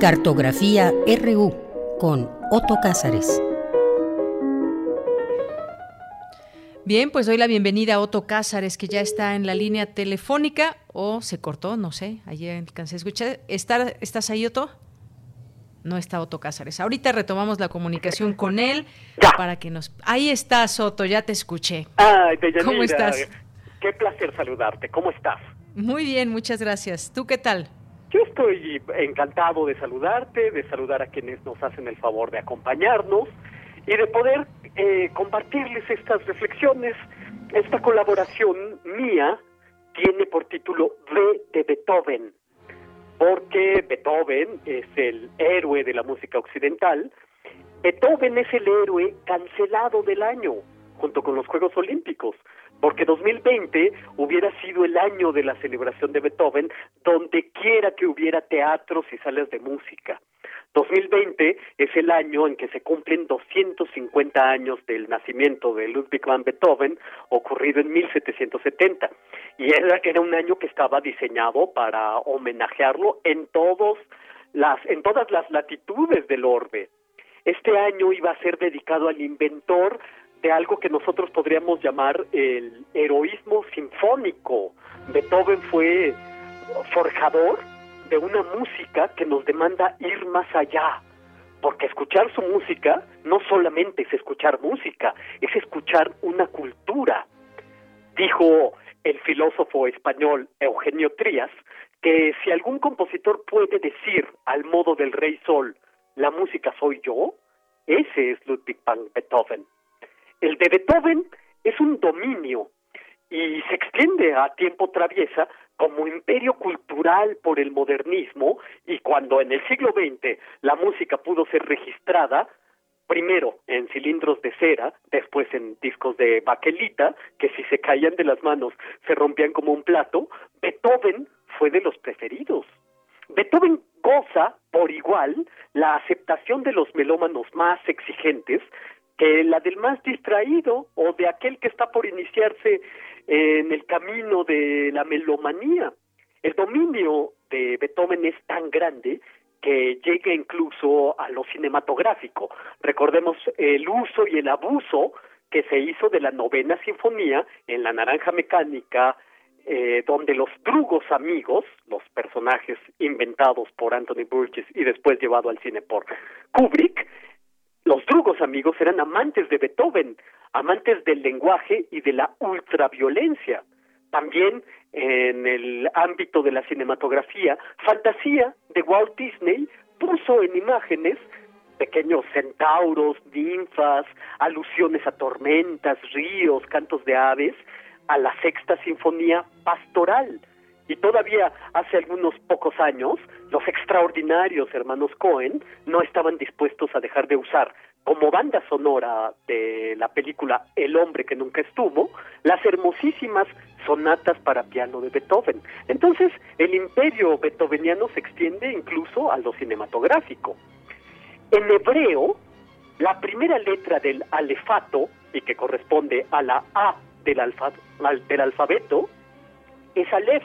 Cartografía RU con Otto Cázares. Bien, pues doy la bienvenida a Otto Cázares, que ya está en la línea telefónica, o se cortó, no sé, ayer alcancé a escuchar. ¿Estás ahí, Otto? No está Otto Cázares. Ahorita retomamos la comunicación con él para que nos... Ahí estás, Otto, ya te escuché. Ay, ¿Cómo estás? Qué placer saludarte. ¿Cómo estás? Muy bien, muchas gracias. ¿Tú qué tal? Yo estoy encantado de saludarte, de saludar a quienes nos hacen el favor de acompañarnos y de poder eh, compartirles estas reflexiones. Esta colaboración mía tiene por título V de Beethoven, porque Beethoven es el héroe de la música occidental. Beethoven es el héroe cancelado del año, junto con los Juegos Olímpicos, porque 2020 hubiera sido el año de la celebración de Beethoven, donde quiera que hubiera teatros y salas de música. 2020 es el año en que se cumplen 250 años del nacimiento de Ludwig van Beethoven, ocurrido en 1770. Y era, era un año que estaba diseñado para homenajearlo en, todos las, en todas las latitudes del orbe. Este año iba a ser dedicado al inventor de algo que nosotros podríamos llamar el heroísmo sinfónico. Beethoven fue forjador de una música que nos demanda ir más allá, porque escuchar su música no solamente es escuchar música, es escuchar una cultura. Dijo el filósofo español Eugenio Trías que si algún compositor puede decir al modo del rey sol, la música soy yo, ese es Ludwig van Beethoven. El de Beethoven es un dominio y se extiende a tiempo traviesa como imperio cultural por el modernismo y cuando en el siglo XX la música pudo ser registrada, primero en cilindros de cera, después en discos de baquelita, que si se caían de las manos se rompían como un plato, Beethoven fue de los preferidos. Beethoven goza por igual la aceptación de los melómanos más exigentes que la del más distraído o de aquel que está por iniciarse en el camino de la melomanía. El dominio de Beethoven es tan grande que llega incluso a lo cinematográfico. Recordemos el uso y el abuso que se hizo de la novena sinfonía en La Naranja Mecánica, eh, donde los drugos amigos, los personajes inventados por Anthony Burgess y después llevado al cine por Kubrick, los drugos amigos eran amantes de Beethoven, amantes del lenguaje y de la ultraviolencia. También en el ámbito de la cinematografía, Fantasía de Walt Disney puso en imágenes pequeños centauros, ninfas, alusiones a tormentas, ríos, cantos de aves, a la sexta sinfonía pastoral. Y todavía hace algunos pocos años, los extraordinarios hermanos Cohen no estaban dispuestos a dejar de usar como banda sonora de la película El hombre que nunca estuvo, las hermosísimas sonatas para piano de Beethoven. Entonces, el imperio beethoveniano se extiende incluso a lo cinematográfico. En hebreo, la primera letra del alefato, y que corresponde a la A del, del alfabeto, es Aleph.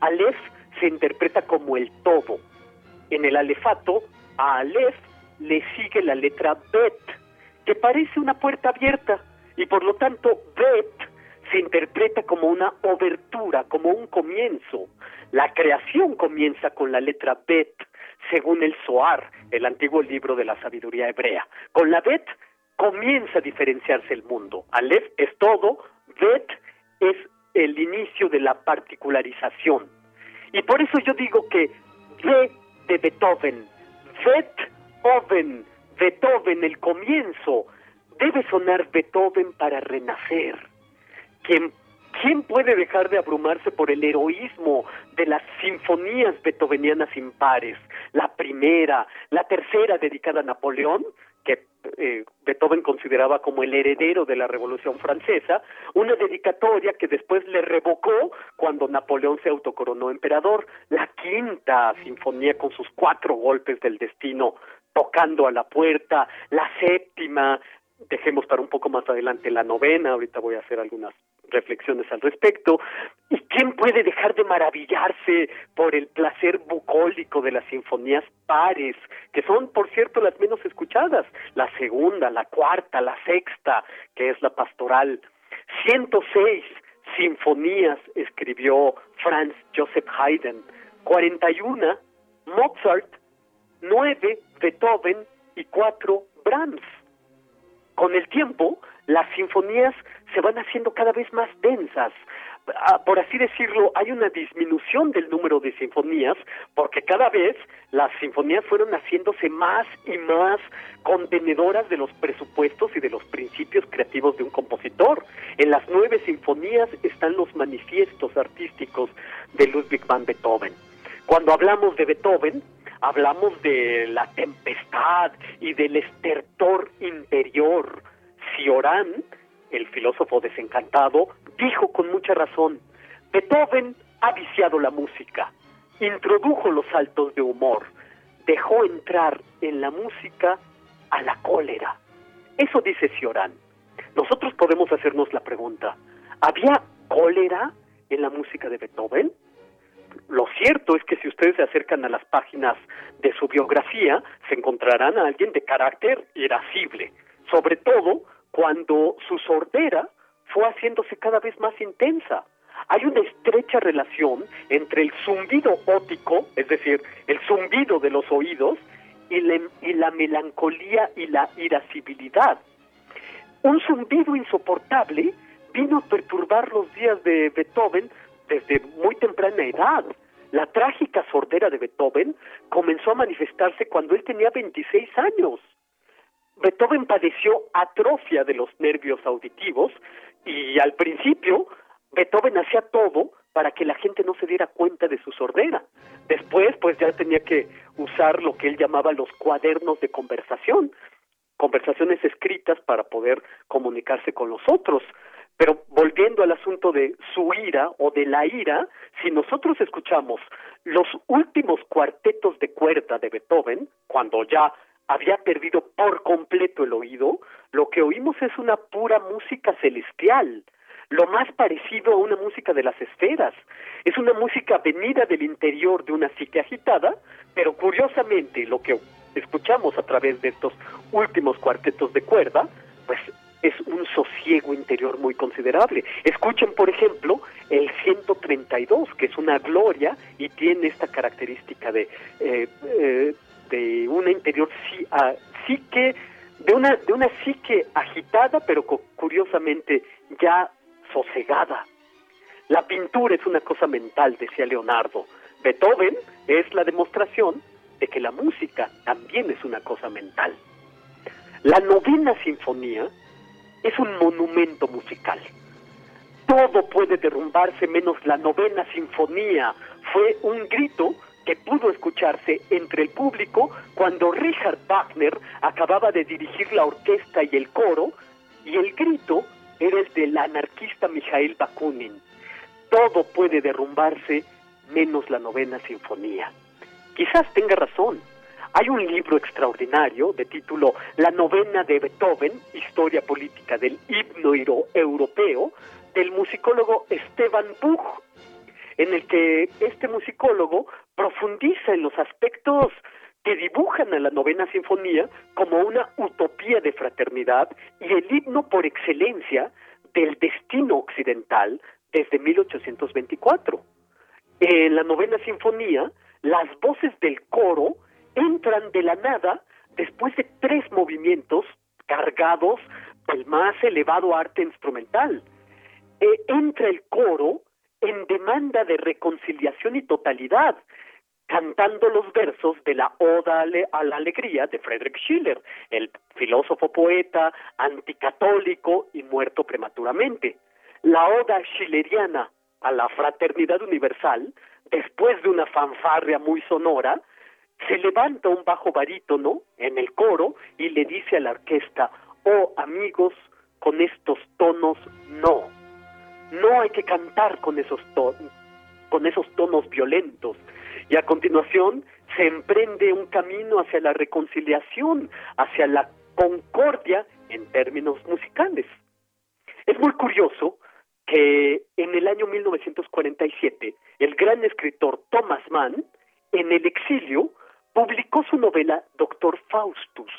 Aleph se interpreta como el todo. En el alefato, a Aleph le sigue la letra Bet, que parece una puerta abierta, y por lo tanto Bet se interpreta como una obertura, como un comienzo. La creación comienza con la letra Bet, según el Zohar, el antiguo libro de la sabiduría hebrea. Con la Bet comienza a diferenciarse el mundo. Aleph es todo, Bet es el inicio de la particularización. Y por eso yo digo que B de Beethoven, Beethoven, Beethoven, el comienzo. Debe sonar Beethoven para renacer. ¿Quién, ¿Quién puede dejar de abrumarse por el heroísmo de las sinfonías beethovenianas impares? La primera, la tercera dedicada a Napoleón, eh, Beethoven consideraba como el heredero de la Revolución Francesa, una dedicatoria que después le revocó cuando Napoleón se autocoronó emperador, la quinta sinfonía con sus cuatro golpes del destino tocando a la puerta, la séptima, dejemos para un poco más adelante la novena, ahorita voy a hacer algunas reflexiones al respecto. ¿Y quién puede dejar de maravillarse por el placer bucólico de las sinfonías pares, que son, por cierto, las menos escuchadas? La segunda, la cuarta, la sexta, que es la pastoral. 106 sinfonías escribió Franz Joseph Haydn, 41 Mozart, 9 Beethoven y 4 Brahms. Con el tiempo, las sinfonías se van haciendo cada vez más densas. Ah, por así decirlo, hay una disminución del número de sinfonías porque cada vez las sinfonías fueron haciéndose más y más contenedoras de los presupuestos y de los principios creativos de un compositor. En las nueve sinfonías están los manifiestos artísticos de Ludwig van Beethoven. Cuando hablamos de Beethoven, hablamos de la tempestad y del estertor interior. Cioran, el filósofo desencantado, dijo con mucha razón, Beethoven ha viciado la música, introdujo los saltos de humor, dejó entrar en la música a la cólera. Eso dice Cioran. Nosotros podemos hacernos la pregunta, ¿había cólera en la música de Beethoven? Lo cierto es que si ustedes se acercan a las páginas de su biografía, se encontrarán a alguien de carácter irascible, sobre todo cuando su sordera fue haciéndose cada vez más intensa. Hay una estrecha relación entre el zumbido ótico, es decir, el zumbido de los oídos, y la, y la melancolía y la irascibilidad. Un zumbido insoportable vino a perturbar los días de Beethoven desde muy temprana edad. La trágica sordera de Beethoven comenzó a manifestarse cuando él tenía 26 años. Beethoven padeció atrofia de los nervios auditivos y al principio Beethoven hacía todo para que la gente no se diera cuenta de su sordera. Después, pues ya tenía que usar lo que él llamaba los cuadernos de conversación, conversaciones escritas para poder comunicarse con los otros. Pero volviendo al asunto de su ira o de la ira, si nosotros escuchamos los últimos cuartetos de cuerda de Beethoven, cuando ya había perdido por completo el oído, lo que oímos es una pura música celestial, lo más parecido a una música de las esferas. Es una música venida del interior de una psique agitada, pero curiosamente lo que escuchamos a través de estos últimos cuartetos de cuerda, pues es un sosiego interior muy considerable. Escuchen, por ejemplo, el 132, que es una gloria y tiene esta característica de, eh, eh, de una interior psique, de una, de una psique agitada, pero curiosamente ya sosegada. La pintura es una cosa mental, decía Leonardo. Beethoven es la demostración de que la música también es una cosa mental. La novena sinfonía es un monumento musical. Todo puede derrumbarse menos la novena sinfonía. Fue un grito pudo escucharse entre el público cuando Richard Wagner acababa de dirigir la orquesta y el coro, y el grito era el del anarquista Mikhail Bakunin. Todo puede derrumbarse menos la novena sinfonía. Quizás tenga razón. Hay un libro extraordinario de título La novena de Beethoven, Historia política del himno europeo, del musicólogo Esteban Buch, en el que este musicólogo profundiza en los aspectos que dibujan a la novena sinfonía como una utopía de fraternidad y el himno por excelencia del destino occidental desde 1824. En la novena sinfonía, las voces del coro entran de la nada después de tres movimientos cargados del más elevado arte instrumental. E entra el coro en demanda de reconciliación y totalidad, cantando los versos de la Oda a la Alegría de Friedrich Schiller, el filósofo poeta anticatólico y muerto prematuramente. La Oda schilleriana a la fraternidad universal, después de una fanfarria muy sonora, se levanta un bajo barítono en el coro y le dice a la orquesta, oh amigos, con estos tonos no. No hay que cantar con esos con esos tonos violentos. Y a continuación se emprende un camino hacia la reconciliación, hacia la concordia en términos musicales. Es muy curioso que en el año 1947 el gran escritor Thomas Mann, en el exilio, publicó su novela Doctor Faustus.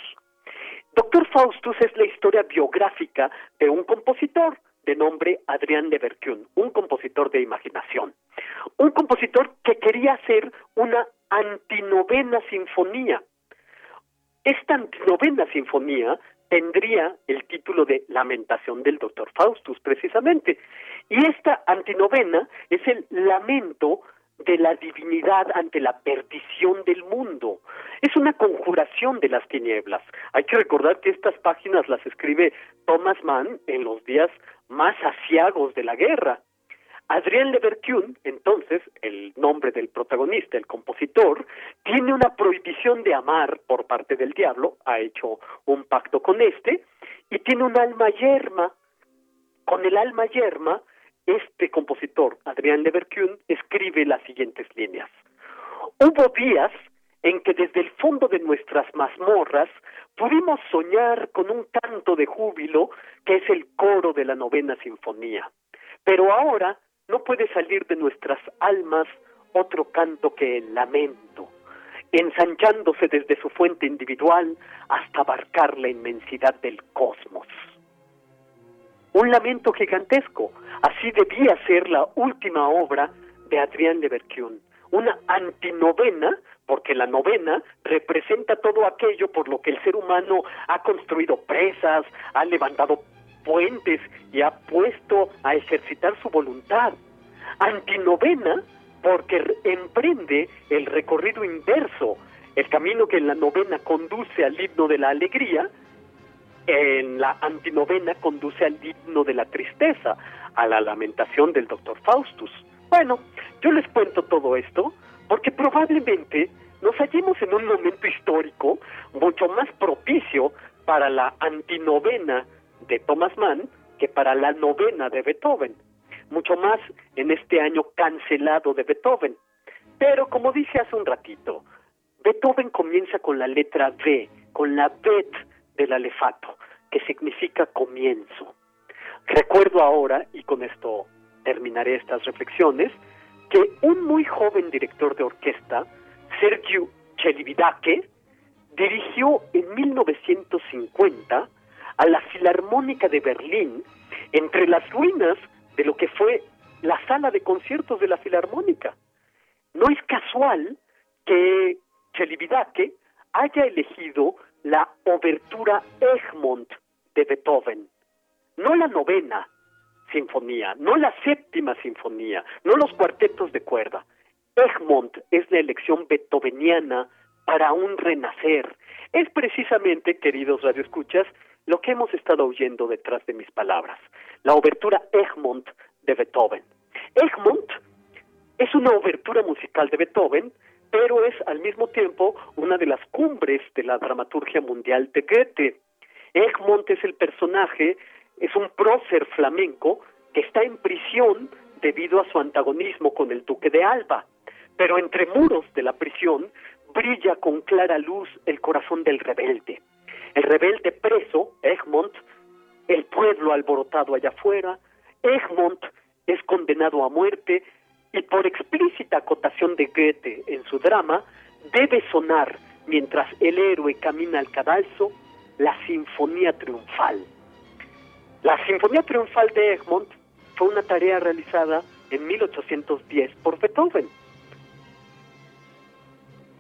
Doctor Faustus es la historia biográfica de un compositor de nombre Adrián de Berkun, un compositor de imaginación. Un compositor que quería hacer una antinovena sinfonía. Esta antinovena sinfonía tendría el título de Lamentación del Doctor Faustus, precisamente. Y esta antinovena es el lamento de la divinidad ante la perdición del mundo. Es una conjuración de las tinieblas. Hay que recordar que estas páginas las escribe Thomas Mann en los días más asiagos de la guerra. Adrien Leverkun, entonces, el nombre del protagonista, el compositor, tiene una prohibición de amar por parte del diablo, ha hecho un pacto con este, y tiene un alma yerma. Con el alma yerma, este compositor, Adrián Leverkun, escribe las siguientes líneas. Hubo días en que desde el fondo de nuestras mazmorras pudimos soñar con un canto de júbilo que es el coro de la novena sinfonía. Pero ahora no puede salir de nuestras almas otro canto que el lamento, ensanchándose desde su fuente individual hasta abarcar la inmensidad del cosmos. Un lamento gigantesco, así debía ser la última obra de Adrián Berkion, una antinovena, porque la novena representa todo aquello por lo que el ser humano ha construido presas, ha levantado puentes y ha puesto a ejercitar su voluntad. Antinovena porque emprende el recorrido inverso, el camino que en la novena conduce al himno de la alegría, en la antinovena conduce al himno de la tristeza, a la lamentación del doctor Faustus. Bueno, yo les cuento todo esto porque probablemente nos hallemos en un momento histórico mucho más propicio para la antinovena de Thomas Mann que para la novena de Beethoven, mucho más en este año cancelado de Beethoven. Pero como dije hace un ratito, Beethoven comienza con la letra B, con la bet del alefato, que significa comienzo. Recuerdo ahora, y con esto terminaré estas reflexiones, que un muy joven director de orquesta, Sergio Celibidache, dirigió en 1950 a la Filarmónica de Berlín entre las ruinas de lo que fue la sala de conciertos de la Filarmónica. No es casual que Celibidache haya elegido la obertura Egmont de Beethoven, no la novena sinfonía, no la séptima sinfonía, no los cuartetos de cuerda. Egmont es la elección beethoveniana para un renacer. Es precisamente, queridos radioescuchas, lo que hemos estado oyendo detrás de mis palabras, la obertura Egmont de Beethoven. Egmont es una obertura musical de Beethoven, pero es al mismo tiempo una de las cumbres de la dramaturgia mundial de Goethe. Egmont es el personaje, es un prócer flamenco que está en prisión debido a su antagonismo con el duque de Alba. Pero entre muros de la prisión brilla con clara luz el corazón del rebelde. El rebelde preso, Egmont, el pueblo alborotado allá afuera, Egmont es condenado a muerte y por explícita acotación de Goethe en su drama, debe sonar, mientras el héroe camina al cadalso, la Sinfonía Triunfal. La Sinfonía Triunfal de Egmont fue una tarea realizada en 1810 por Beethoven.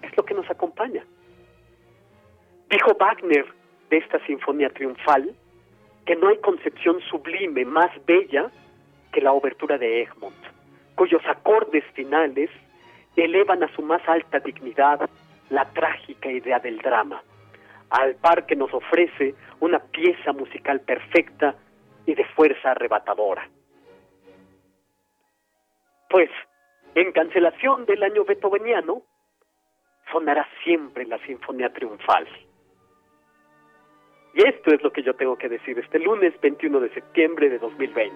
Es lo que nos acompaña. Dijo Wagner de esta Sinfonía Triunfal que no hay concepción sublime más bella que la obertura de Egmont, cuyos acordes finales elevan a su más alta dignidad la trágica idea del drama, al par que nos ofrece una pieza musical perfecta y de fuerza arrebatadora. Pues, en cancelación del año beethoveniano, sonará siempre la Sinfonía Triunfal. Y esto es lo que yo tengo que decir este lunes 21 de septiembre de 2020.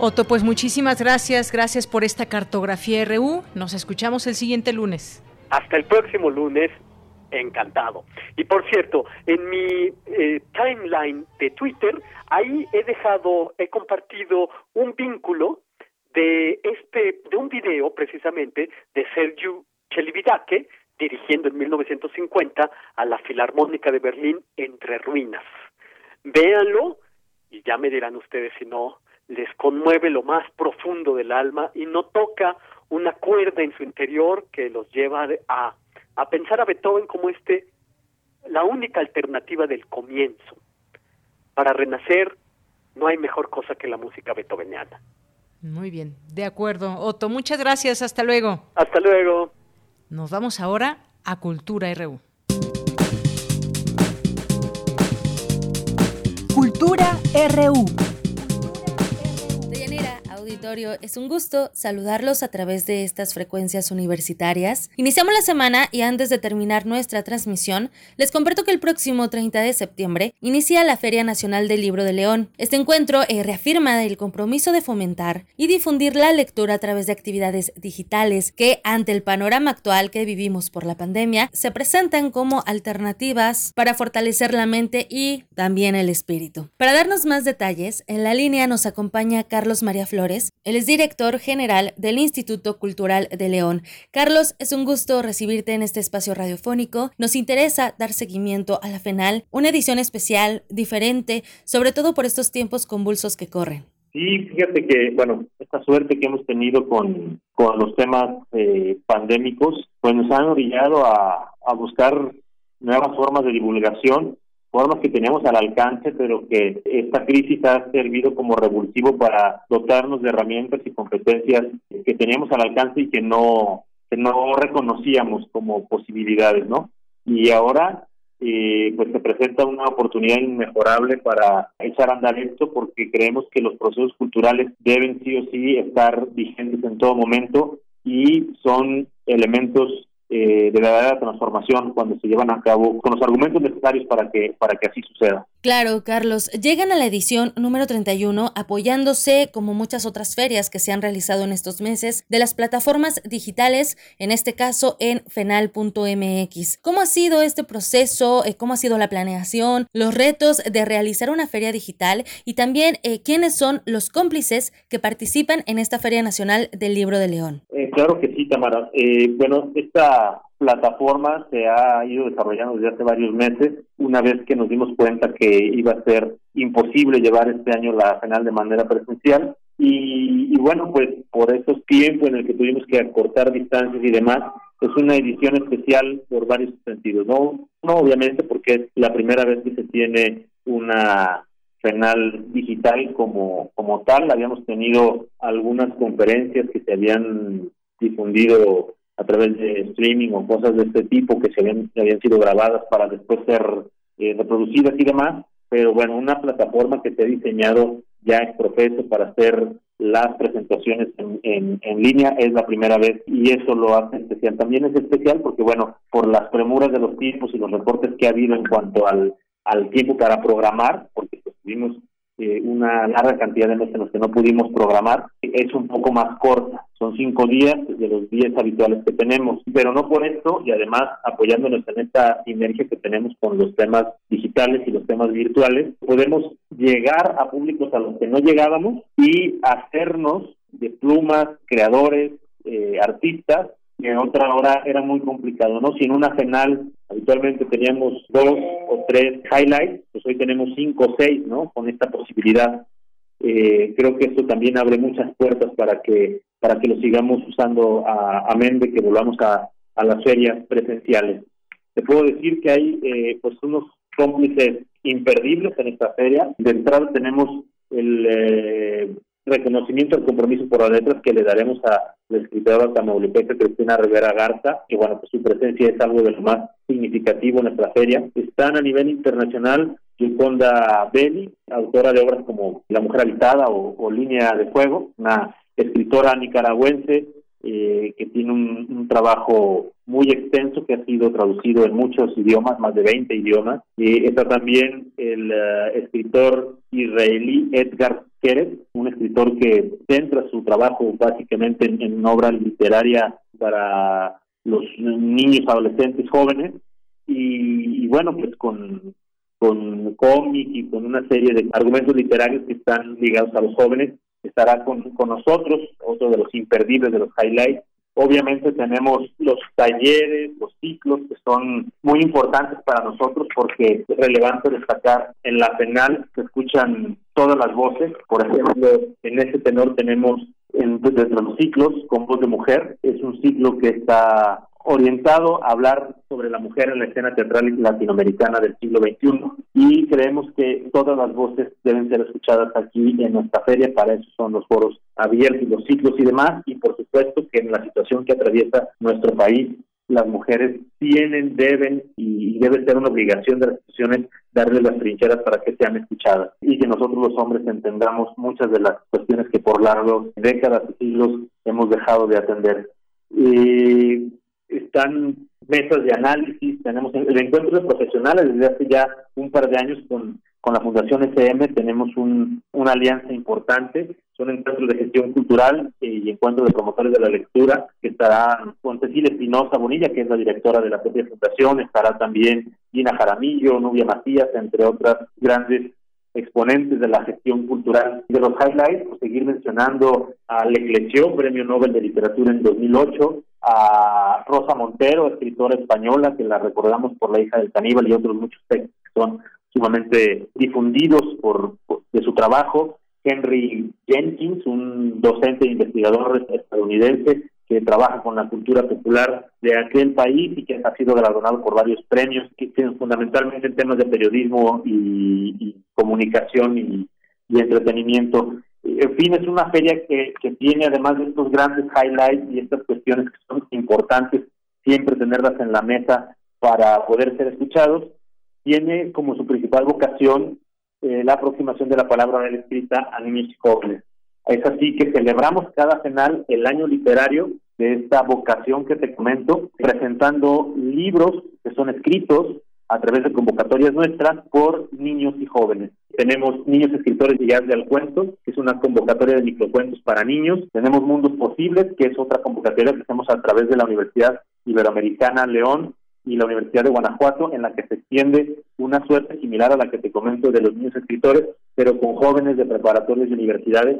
Otto, pues muchísimas gracias, gracias por esta cartografía RU. Nos escuchamos el siguiente lunes. Hasta el próximo lunes Encantado. Y por cierto, en mi eh, timeline de Twitter, ahí he dejado, he compartido un vínculo de este, de un video precisamente de Sergio Chelividake, dirigiendo en 1950 a la Filarmónica de Berlín entre ruinas. Véanlo y ya me dirán ustedes si no les conmueve lo más profundo del alma y no toca una cuerda en su interior que los lleva a, a pensar a Beethoven como este la única alternativa del comienzo. Para renacer no hay mejor cosa que la música beethoveniana. Muy bien, de acuerdo. Otto, muchas gracias. Hasta luego. Hasta luego. Nos vamos ahora a Cultura RU. Cultura RU. Es un gusto saludarlos a través de estas frecuencias universitarias. Iniciamos la semana y antes de terminar nuestra transmisión, les comparto que el próximo 30 de septiembre inicia la Feria Nacional del Libro de León. Este encuentro eh, reafirma el compromiso de fomentar y difundir la lectura a través de actividades digitales que, ante el panorama actual que vivimos por la pandemia, se presentan como alternativas para fortalecer la mente y también el espíritu. Para darnos más detalles, en la línea nos acompaña Carlos María Flores, él es director general del Instituto Cultural de León. Carlos, es un gusto recibirte en este espacio radiofónico. Nos interesa dar seguimiento a la FENAL, una edición especial, diferente, sobre todo por estos tiempos convulsos que corren. Sí, fíjate que, bueno, esta suerte que hemos tenido con, con los temas eh, pandémicos, pues nos han orillado a, a buscar nuevas formas de divulgación formas que teníamos al alcance, pero que esta crisis ha servido como revulsivo para dotarnos de herramientas y competencias que teníamos al alcance y que no que no reconocíamos como posibilidades, ¿no? Y ahora eh, pues se presenta una oportunidad inmejorable para echar a andar esto porque creemos que los procesos culturales deben sí o sí estar vigentes en todo momento y son elementos eh, de verdadera transformación cuando se llevan a cabo con los argumentos necesarios para que para que así suceda. Claro, Carlos, llegan a la edición número 31 apoyándose, como muchas otras ferias que se han realizado en estos meses, de las plataformas digitales, en este caso en fenal.mx. ¿Cómo ha sido este proceso? Eh, ¿Cómo ha sido la planeación? Los retos de realizar una feria digital y también eh, quiénes son los cómplices que participan en esta Feria Nacional del Libro de León. Eh, claro que sí, Tamara. bueno, esta plataforma se ha ido desarrollando desde hace varios meses, una vez que nos dimos cuenta que iba a ser imposible llevar este año la final de manera presencial. Y, bueno, pues por esos tiempos en el que tuvimos que acortar distancias y demás, es una edición especial por varios sentidos. No, no obviamente porque es la primera vez que se tiene una final digital como, como tal. Habíamos tenido algunas conferencias que se habían difundido a través de streaming o cosas de este tipo que se habían, sido grabadas para después ser eh, reproducidas y demás, pero bueno, una plataforma que se ha diseñado ya es profeso para hacer las presentaciones en, línea es la primera vez y eso lo hace especial. También es especial porque, bueno, por las premuras de los tiempos y los reportes que ha habido en cuanto al, al tiempo para programar, porque pues, tuvimos eh, una larga cantidad de meses en los que no pudimos programar, es un poco más corta. Son cinco días de los días habituales que tenemos, pero no por esto y además apoyándonos en esta sinergia que tenemos con los temas digitales y los temas virtuales, podemos llegar a públicos a los que no llegábamos y hacernos de plumas, creadores, eh, artistas en otra hora era muy complicado, ¿no? Si en una final habitualmente teníamos dos o tres highlights, pues hoy tenemos cinco o seis, ¿no? Con esta posibilidad. Eh, creo que esto también abre muchas puertas para que para que lo sigamos usando a, a de que volvamos a, a las ferias presenciales. Te puedo decir que hay eh, pues unos cómplices imperdibles en esta feria. De entrada tenemos el eh, reconocimiento al compromiso por las letras que le daremos a la escritora tamaulipeca Cristina Rivera Garza, que bueno, pues su presencia es algo de lo más significativo en nuestra feria. Están a nivel internacional Yuconda Belli, autora de obras como La Mujer Habitada o, Línea de Fuego, una escritora nicaragüense eh, que tiene un, trabajo muy extenso que ha sido traducido en muchos idiomas, más de 20 idiomas. Y está también el eh, escritor israelí Edgar Keret, un escritor que centra su trabajo básicamente en, en obra literaria para los niños, adolescentes, jóvenes. y, bueno, pues con, con cómic y con una serie de argumentos literarios que están ligados a los jóvenes, estará con, con nosotros, otro de los imperdibles de los highlights. Obviamente tenemos los talleres, los ciclos que son muy importantes para nosotros porque es relevante destacar en la penal se escuchan todas las voces. Por ejemplo, en ese tenor tenemos en, desde los ciclos con voz de mujer. Es un ciclo que está orientado a hablar sobre la mujer en la escena teatral latinoamericana del siglo XXI y creemos que todas las voces deben ser escuchadas aquí en nuestra feria, para eso son los foros abiertos, los ciclos y demás, y por supuesto que en la situación que atraviesa nuestro país, las mujeres tienen, deben y debe ser una obligación de las instituciones darles las trincheras para que sean escuchadas y que nosotros los hombres entendamos muchas de las cuestiones que por largos décadas y siglos hemos dejado de atender. Y están mesas de análisis, tenemos el encuentro de profesionales desde hace ya un par de años con, con la Fundación SM, tenemos un, una alianza importante, son encuentros de gestión cultural y encuentros de promotores de la lectura, que estará con Cecilia Espinosa Bonilla, que es la directora de la propia fundación, estará también Gina Jaramillo, Nubia Macías, entre otras grandes exponentes de la gestión cultural. De los highlights, pues seguir mencionando a Lecleció, Premio Nobel de Literatura en 2008, a Rosa Montero, escritora española, que la recordamos por La hija del caníbal y otros muchos textos que son sumamente difundidos por, de su trabajo. Henry Jenkins, un docente e investigador estadounidense que trabaja con la cultura popular de aquel país y que ha sido galardonado por varios premios, que tienen fundamentalmente en temas de periodismo y, comunicación y entretenimiento. En fin, es una feria que, que tiene además de estos grandes highlights y estas cuestiones que son importantes, siempre tenerlas en la mesa para poder ser escuchados, tiene como su principal vocación eh, la aproximación de la palabra oral escrita a niños y jóvenes. Es así que celebramos cada final el año literario de esta vocación que te comento, presentando libros que son escritos a través de convocatorias nuestras por niños y jóvenes. Tenemos Niños Escritores de al Cuento, que es una convocatoria de microcuentos para niños. Tenemos Mundos Posibles, que es otra convocatoria que hacemos a través de la Universidad Iberoamericana León y la Universidad de Guanajuato, en la que se extiende una suerte similar a la que te comento de los niños escritores, pero con jóvenes de preparatorios y universidades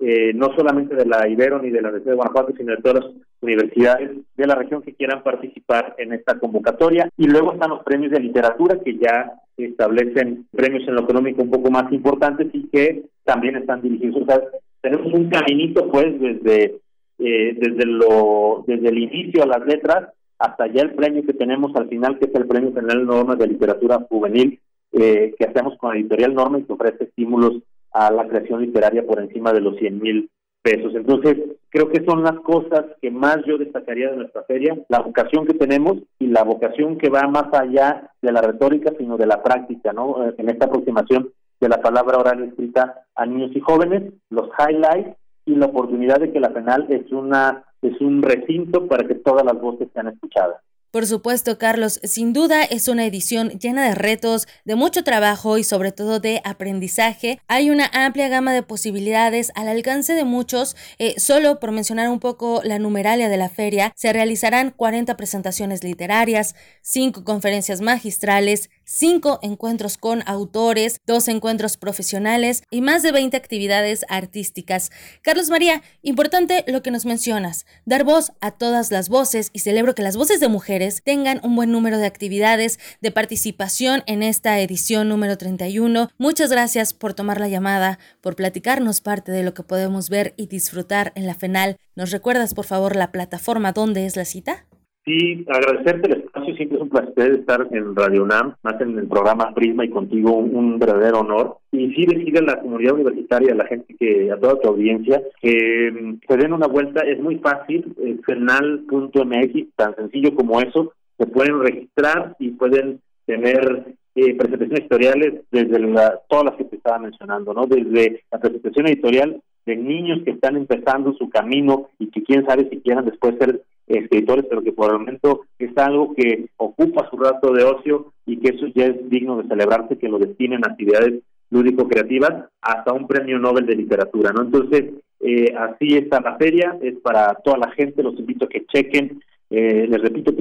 eh, no solamente de la Ibero ni de la Universidad de Guanajuato, sino de todas las universidades de la región que quieran participar en esta convocatoria. Y luego están los premios de literatura que ya establecen premios en lo económico un poco más importantes y que también están dirigidos. O sea, tenemos un caminito pues desde eh, desde lo desde el inicio a las letras hasta ya el premio que tenemos al final que es el premio general Normas de literatura juvenil eh, que hacemos con la editorial Norma y que ofrece estímulos a la creación literaria por encima de los 100 mil pesos. Entonces, creo que son las cosas que más yo destacaría de nuestra feria, la vocación que tenemos y la vocación que va más allá de la retórica, sino de la práctica, ¿no? Eh, en esta aproximación de la palabra oral escrita a niños y jóvenes, los highlights y la oportunidad de que la penal es una es un recinto para que todas las voces sean escuchadas. Por supuesto, Carlos, sin duda es una edición llena de retos, de mucho trabajo y sobre todo de aprendizaje. Hay una amplia gama de posibilidades al alcance de muchos. Eh, solo por mencionar un poco la numeralia de la feria, se realizarán 40 presentaciones literarias, 5 conferencias magistrales, cinco encuentros con autores, dos encuentros profesionales y más de 20 actividades artísticas. Carlos María, importante lo que nos mencionas, dar voz a todas las voces y celebro que las voces de mujeres tengan un buen número de actividades de participación en esta edición número 31. Muchas gracias por tomar la llamada, por platicarnos parte de lo que podemos ver y disfrutar en la FENAL. ¿Nos recuerdas por favor la plataforma donde es la cita? Sí, agradecerte el espacio, siempre es un placer estar en Radio UNAM, más en el programa Prisma y contigo un, verdadero honor. Y sí decir a la comunidad universitaria, a la gente que, a toda tu audiencia, que mm, se den una vuelta, es muy fácil, fernal.mx, tan sencillo como eso, se pueden registrar y pueden tener eh, presentaciones editoriales desde la, todas las que te estaba mencionando, ¿no? Desde la presentación editorial de niños que están empezando su camino y que quién sabe si quieran después ser escritores, pero que por el momento es algo que ocupa su rato de ocio y que eso ya es digno de celebrarse, que lo destinen a actividades lúdico-creativas hasta un premio Nobel de literatura, ¿no? Entonces, eh, así está la feria, es para toda la gente, los invito a que chequen, eh, les repito,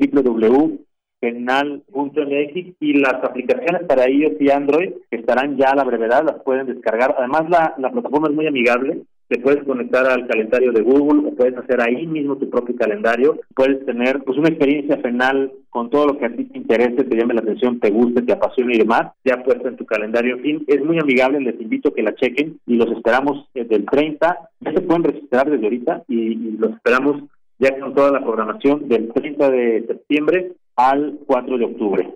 penal.mx y las aplicaciones para iOS y Android estarán ya a la brevedad las pueden descargar. Además la, la plataforma es muy amigable, te puedes conectar al calendario de Google o puedes hacer ahí mismo tu propio calendario, puedes tener pues una experiencia penal con todo lo que a ti te interese, te llame la atención, te guste, te apasione y demás, ya puesto en tu calendario. En fin, es muy amigable, les invito a que la chequen y los esperamos desde el 30, ya se pueden registrar desde ahorita y, y los esperamos ya con toda la programación del 30 de septiembre al 4 de octubre.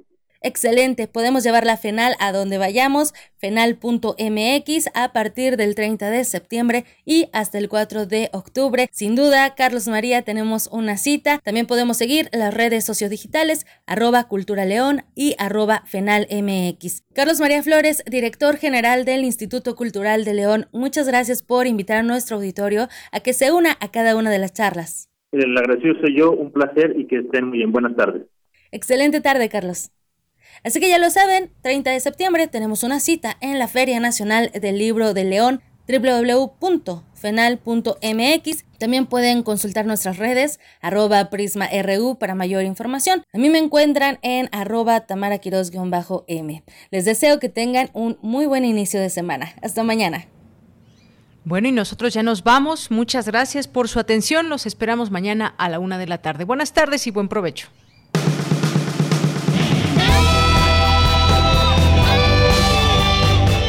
Excelente, podemos llevar la FENAL a donde vayamos, fenal.mx a partir del 30 de septiembre y hasta el 4 de octubre. Sin duda, Carlos María, tenemos una cita. También podemos seguir las redes sociodigitales, arroba Cultura León y arroba FenalMX. Carlos María Flores, director general del Instituto Cultural de León, muchas gracias por invitar a nuestro auditorio a que se una a cada una de las charlas. El agradecido soy yo, un placer y que estén muy bien. Buenas tardes. Excelente tarde, Carlos. Así que ya lo saben, 30 de septiembre tenemos una cita en la Feria Nacional del Libro de León www.fenal.mx. También pueden consultar nuestras redes, arroba prisma.ru para mayor información. A mí me encuentran en arroba tamaraquiros-m. Les deseo que tengan un muy buen inicio de semana. Hasta mañana. Bueno, y nosotros ya nos vamos. Muchas gracias por su atención. Los esperamos mañana a la una de la tarde. Buenas tardes y buen provecho.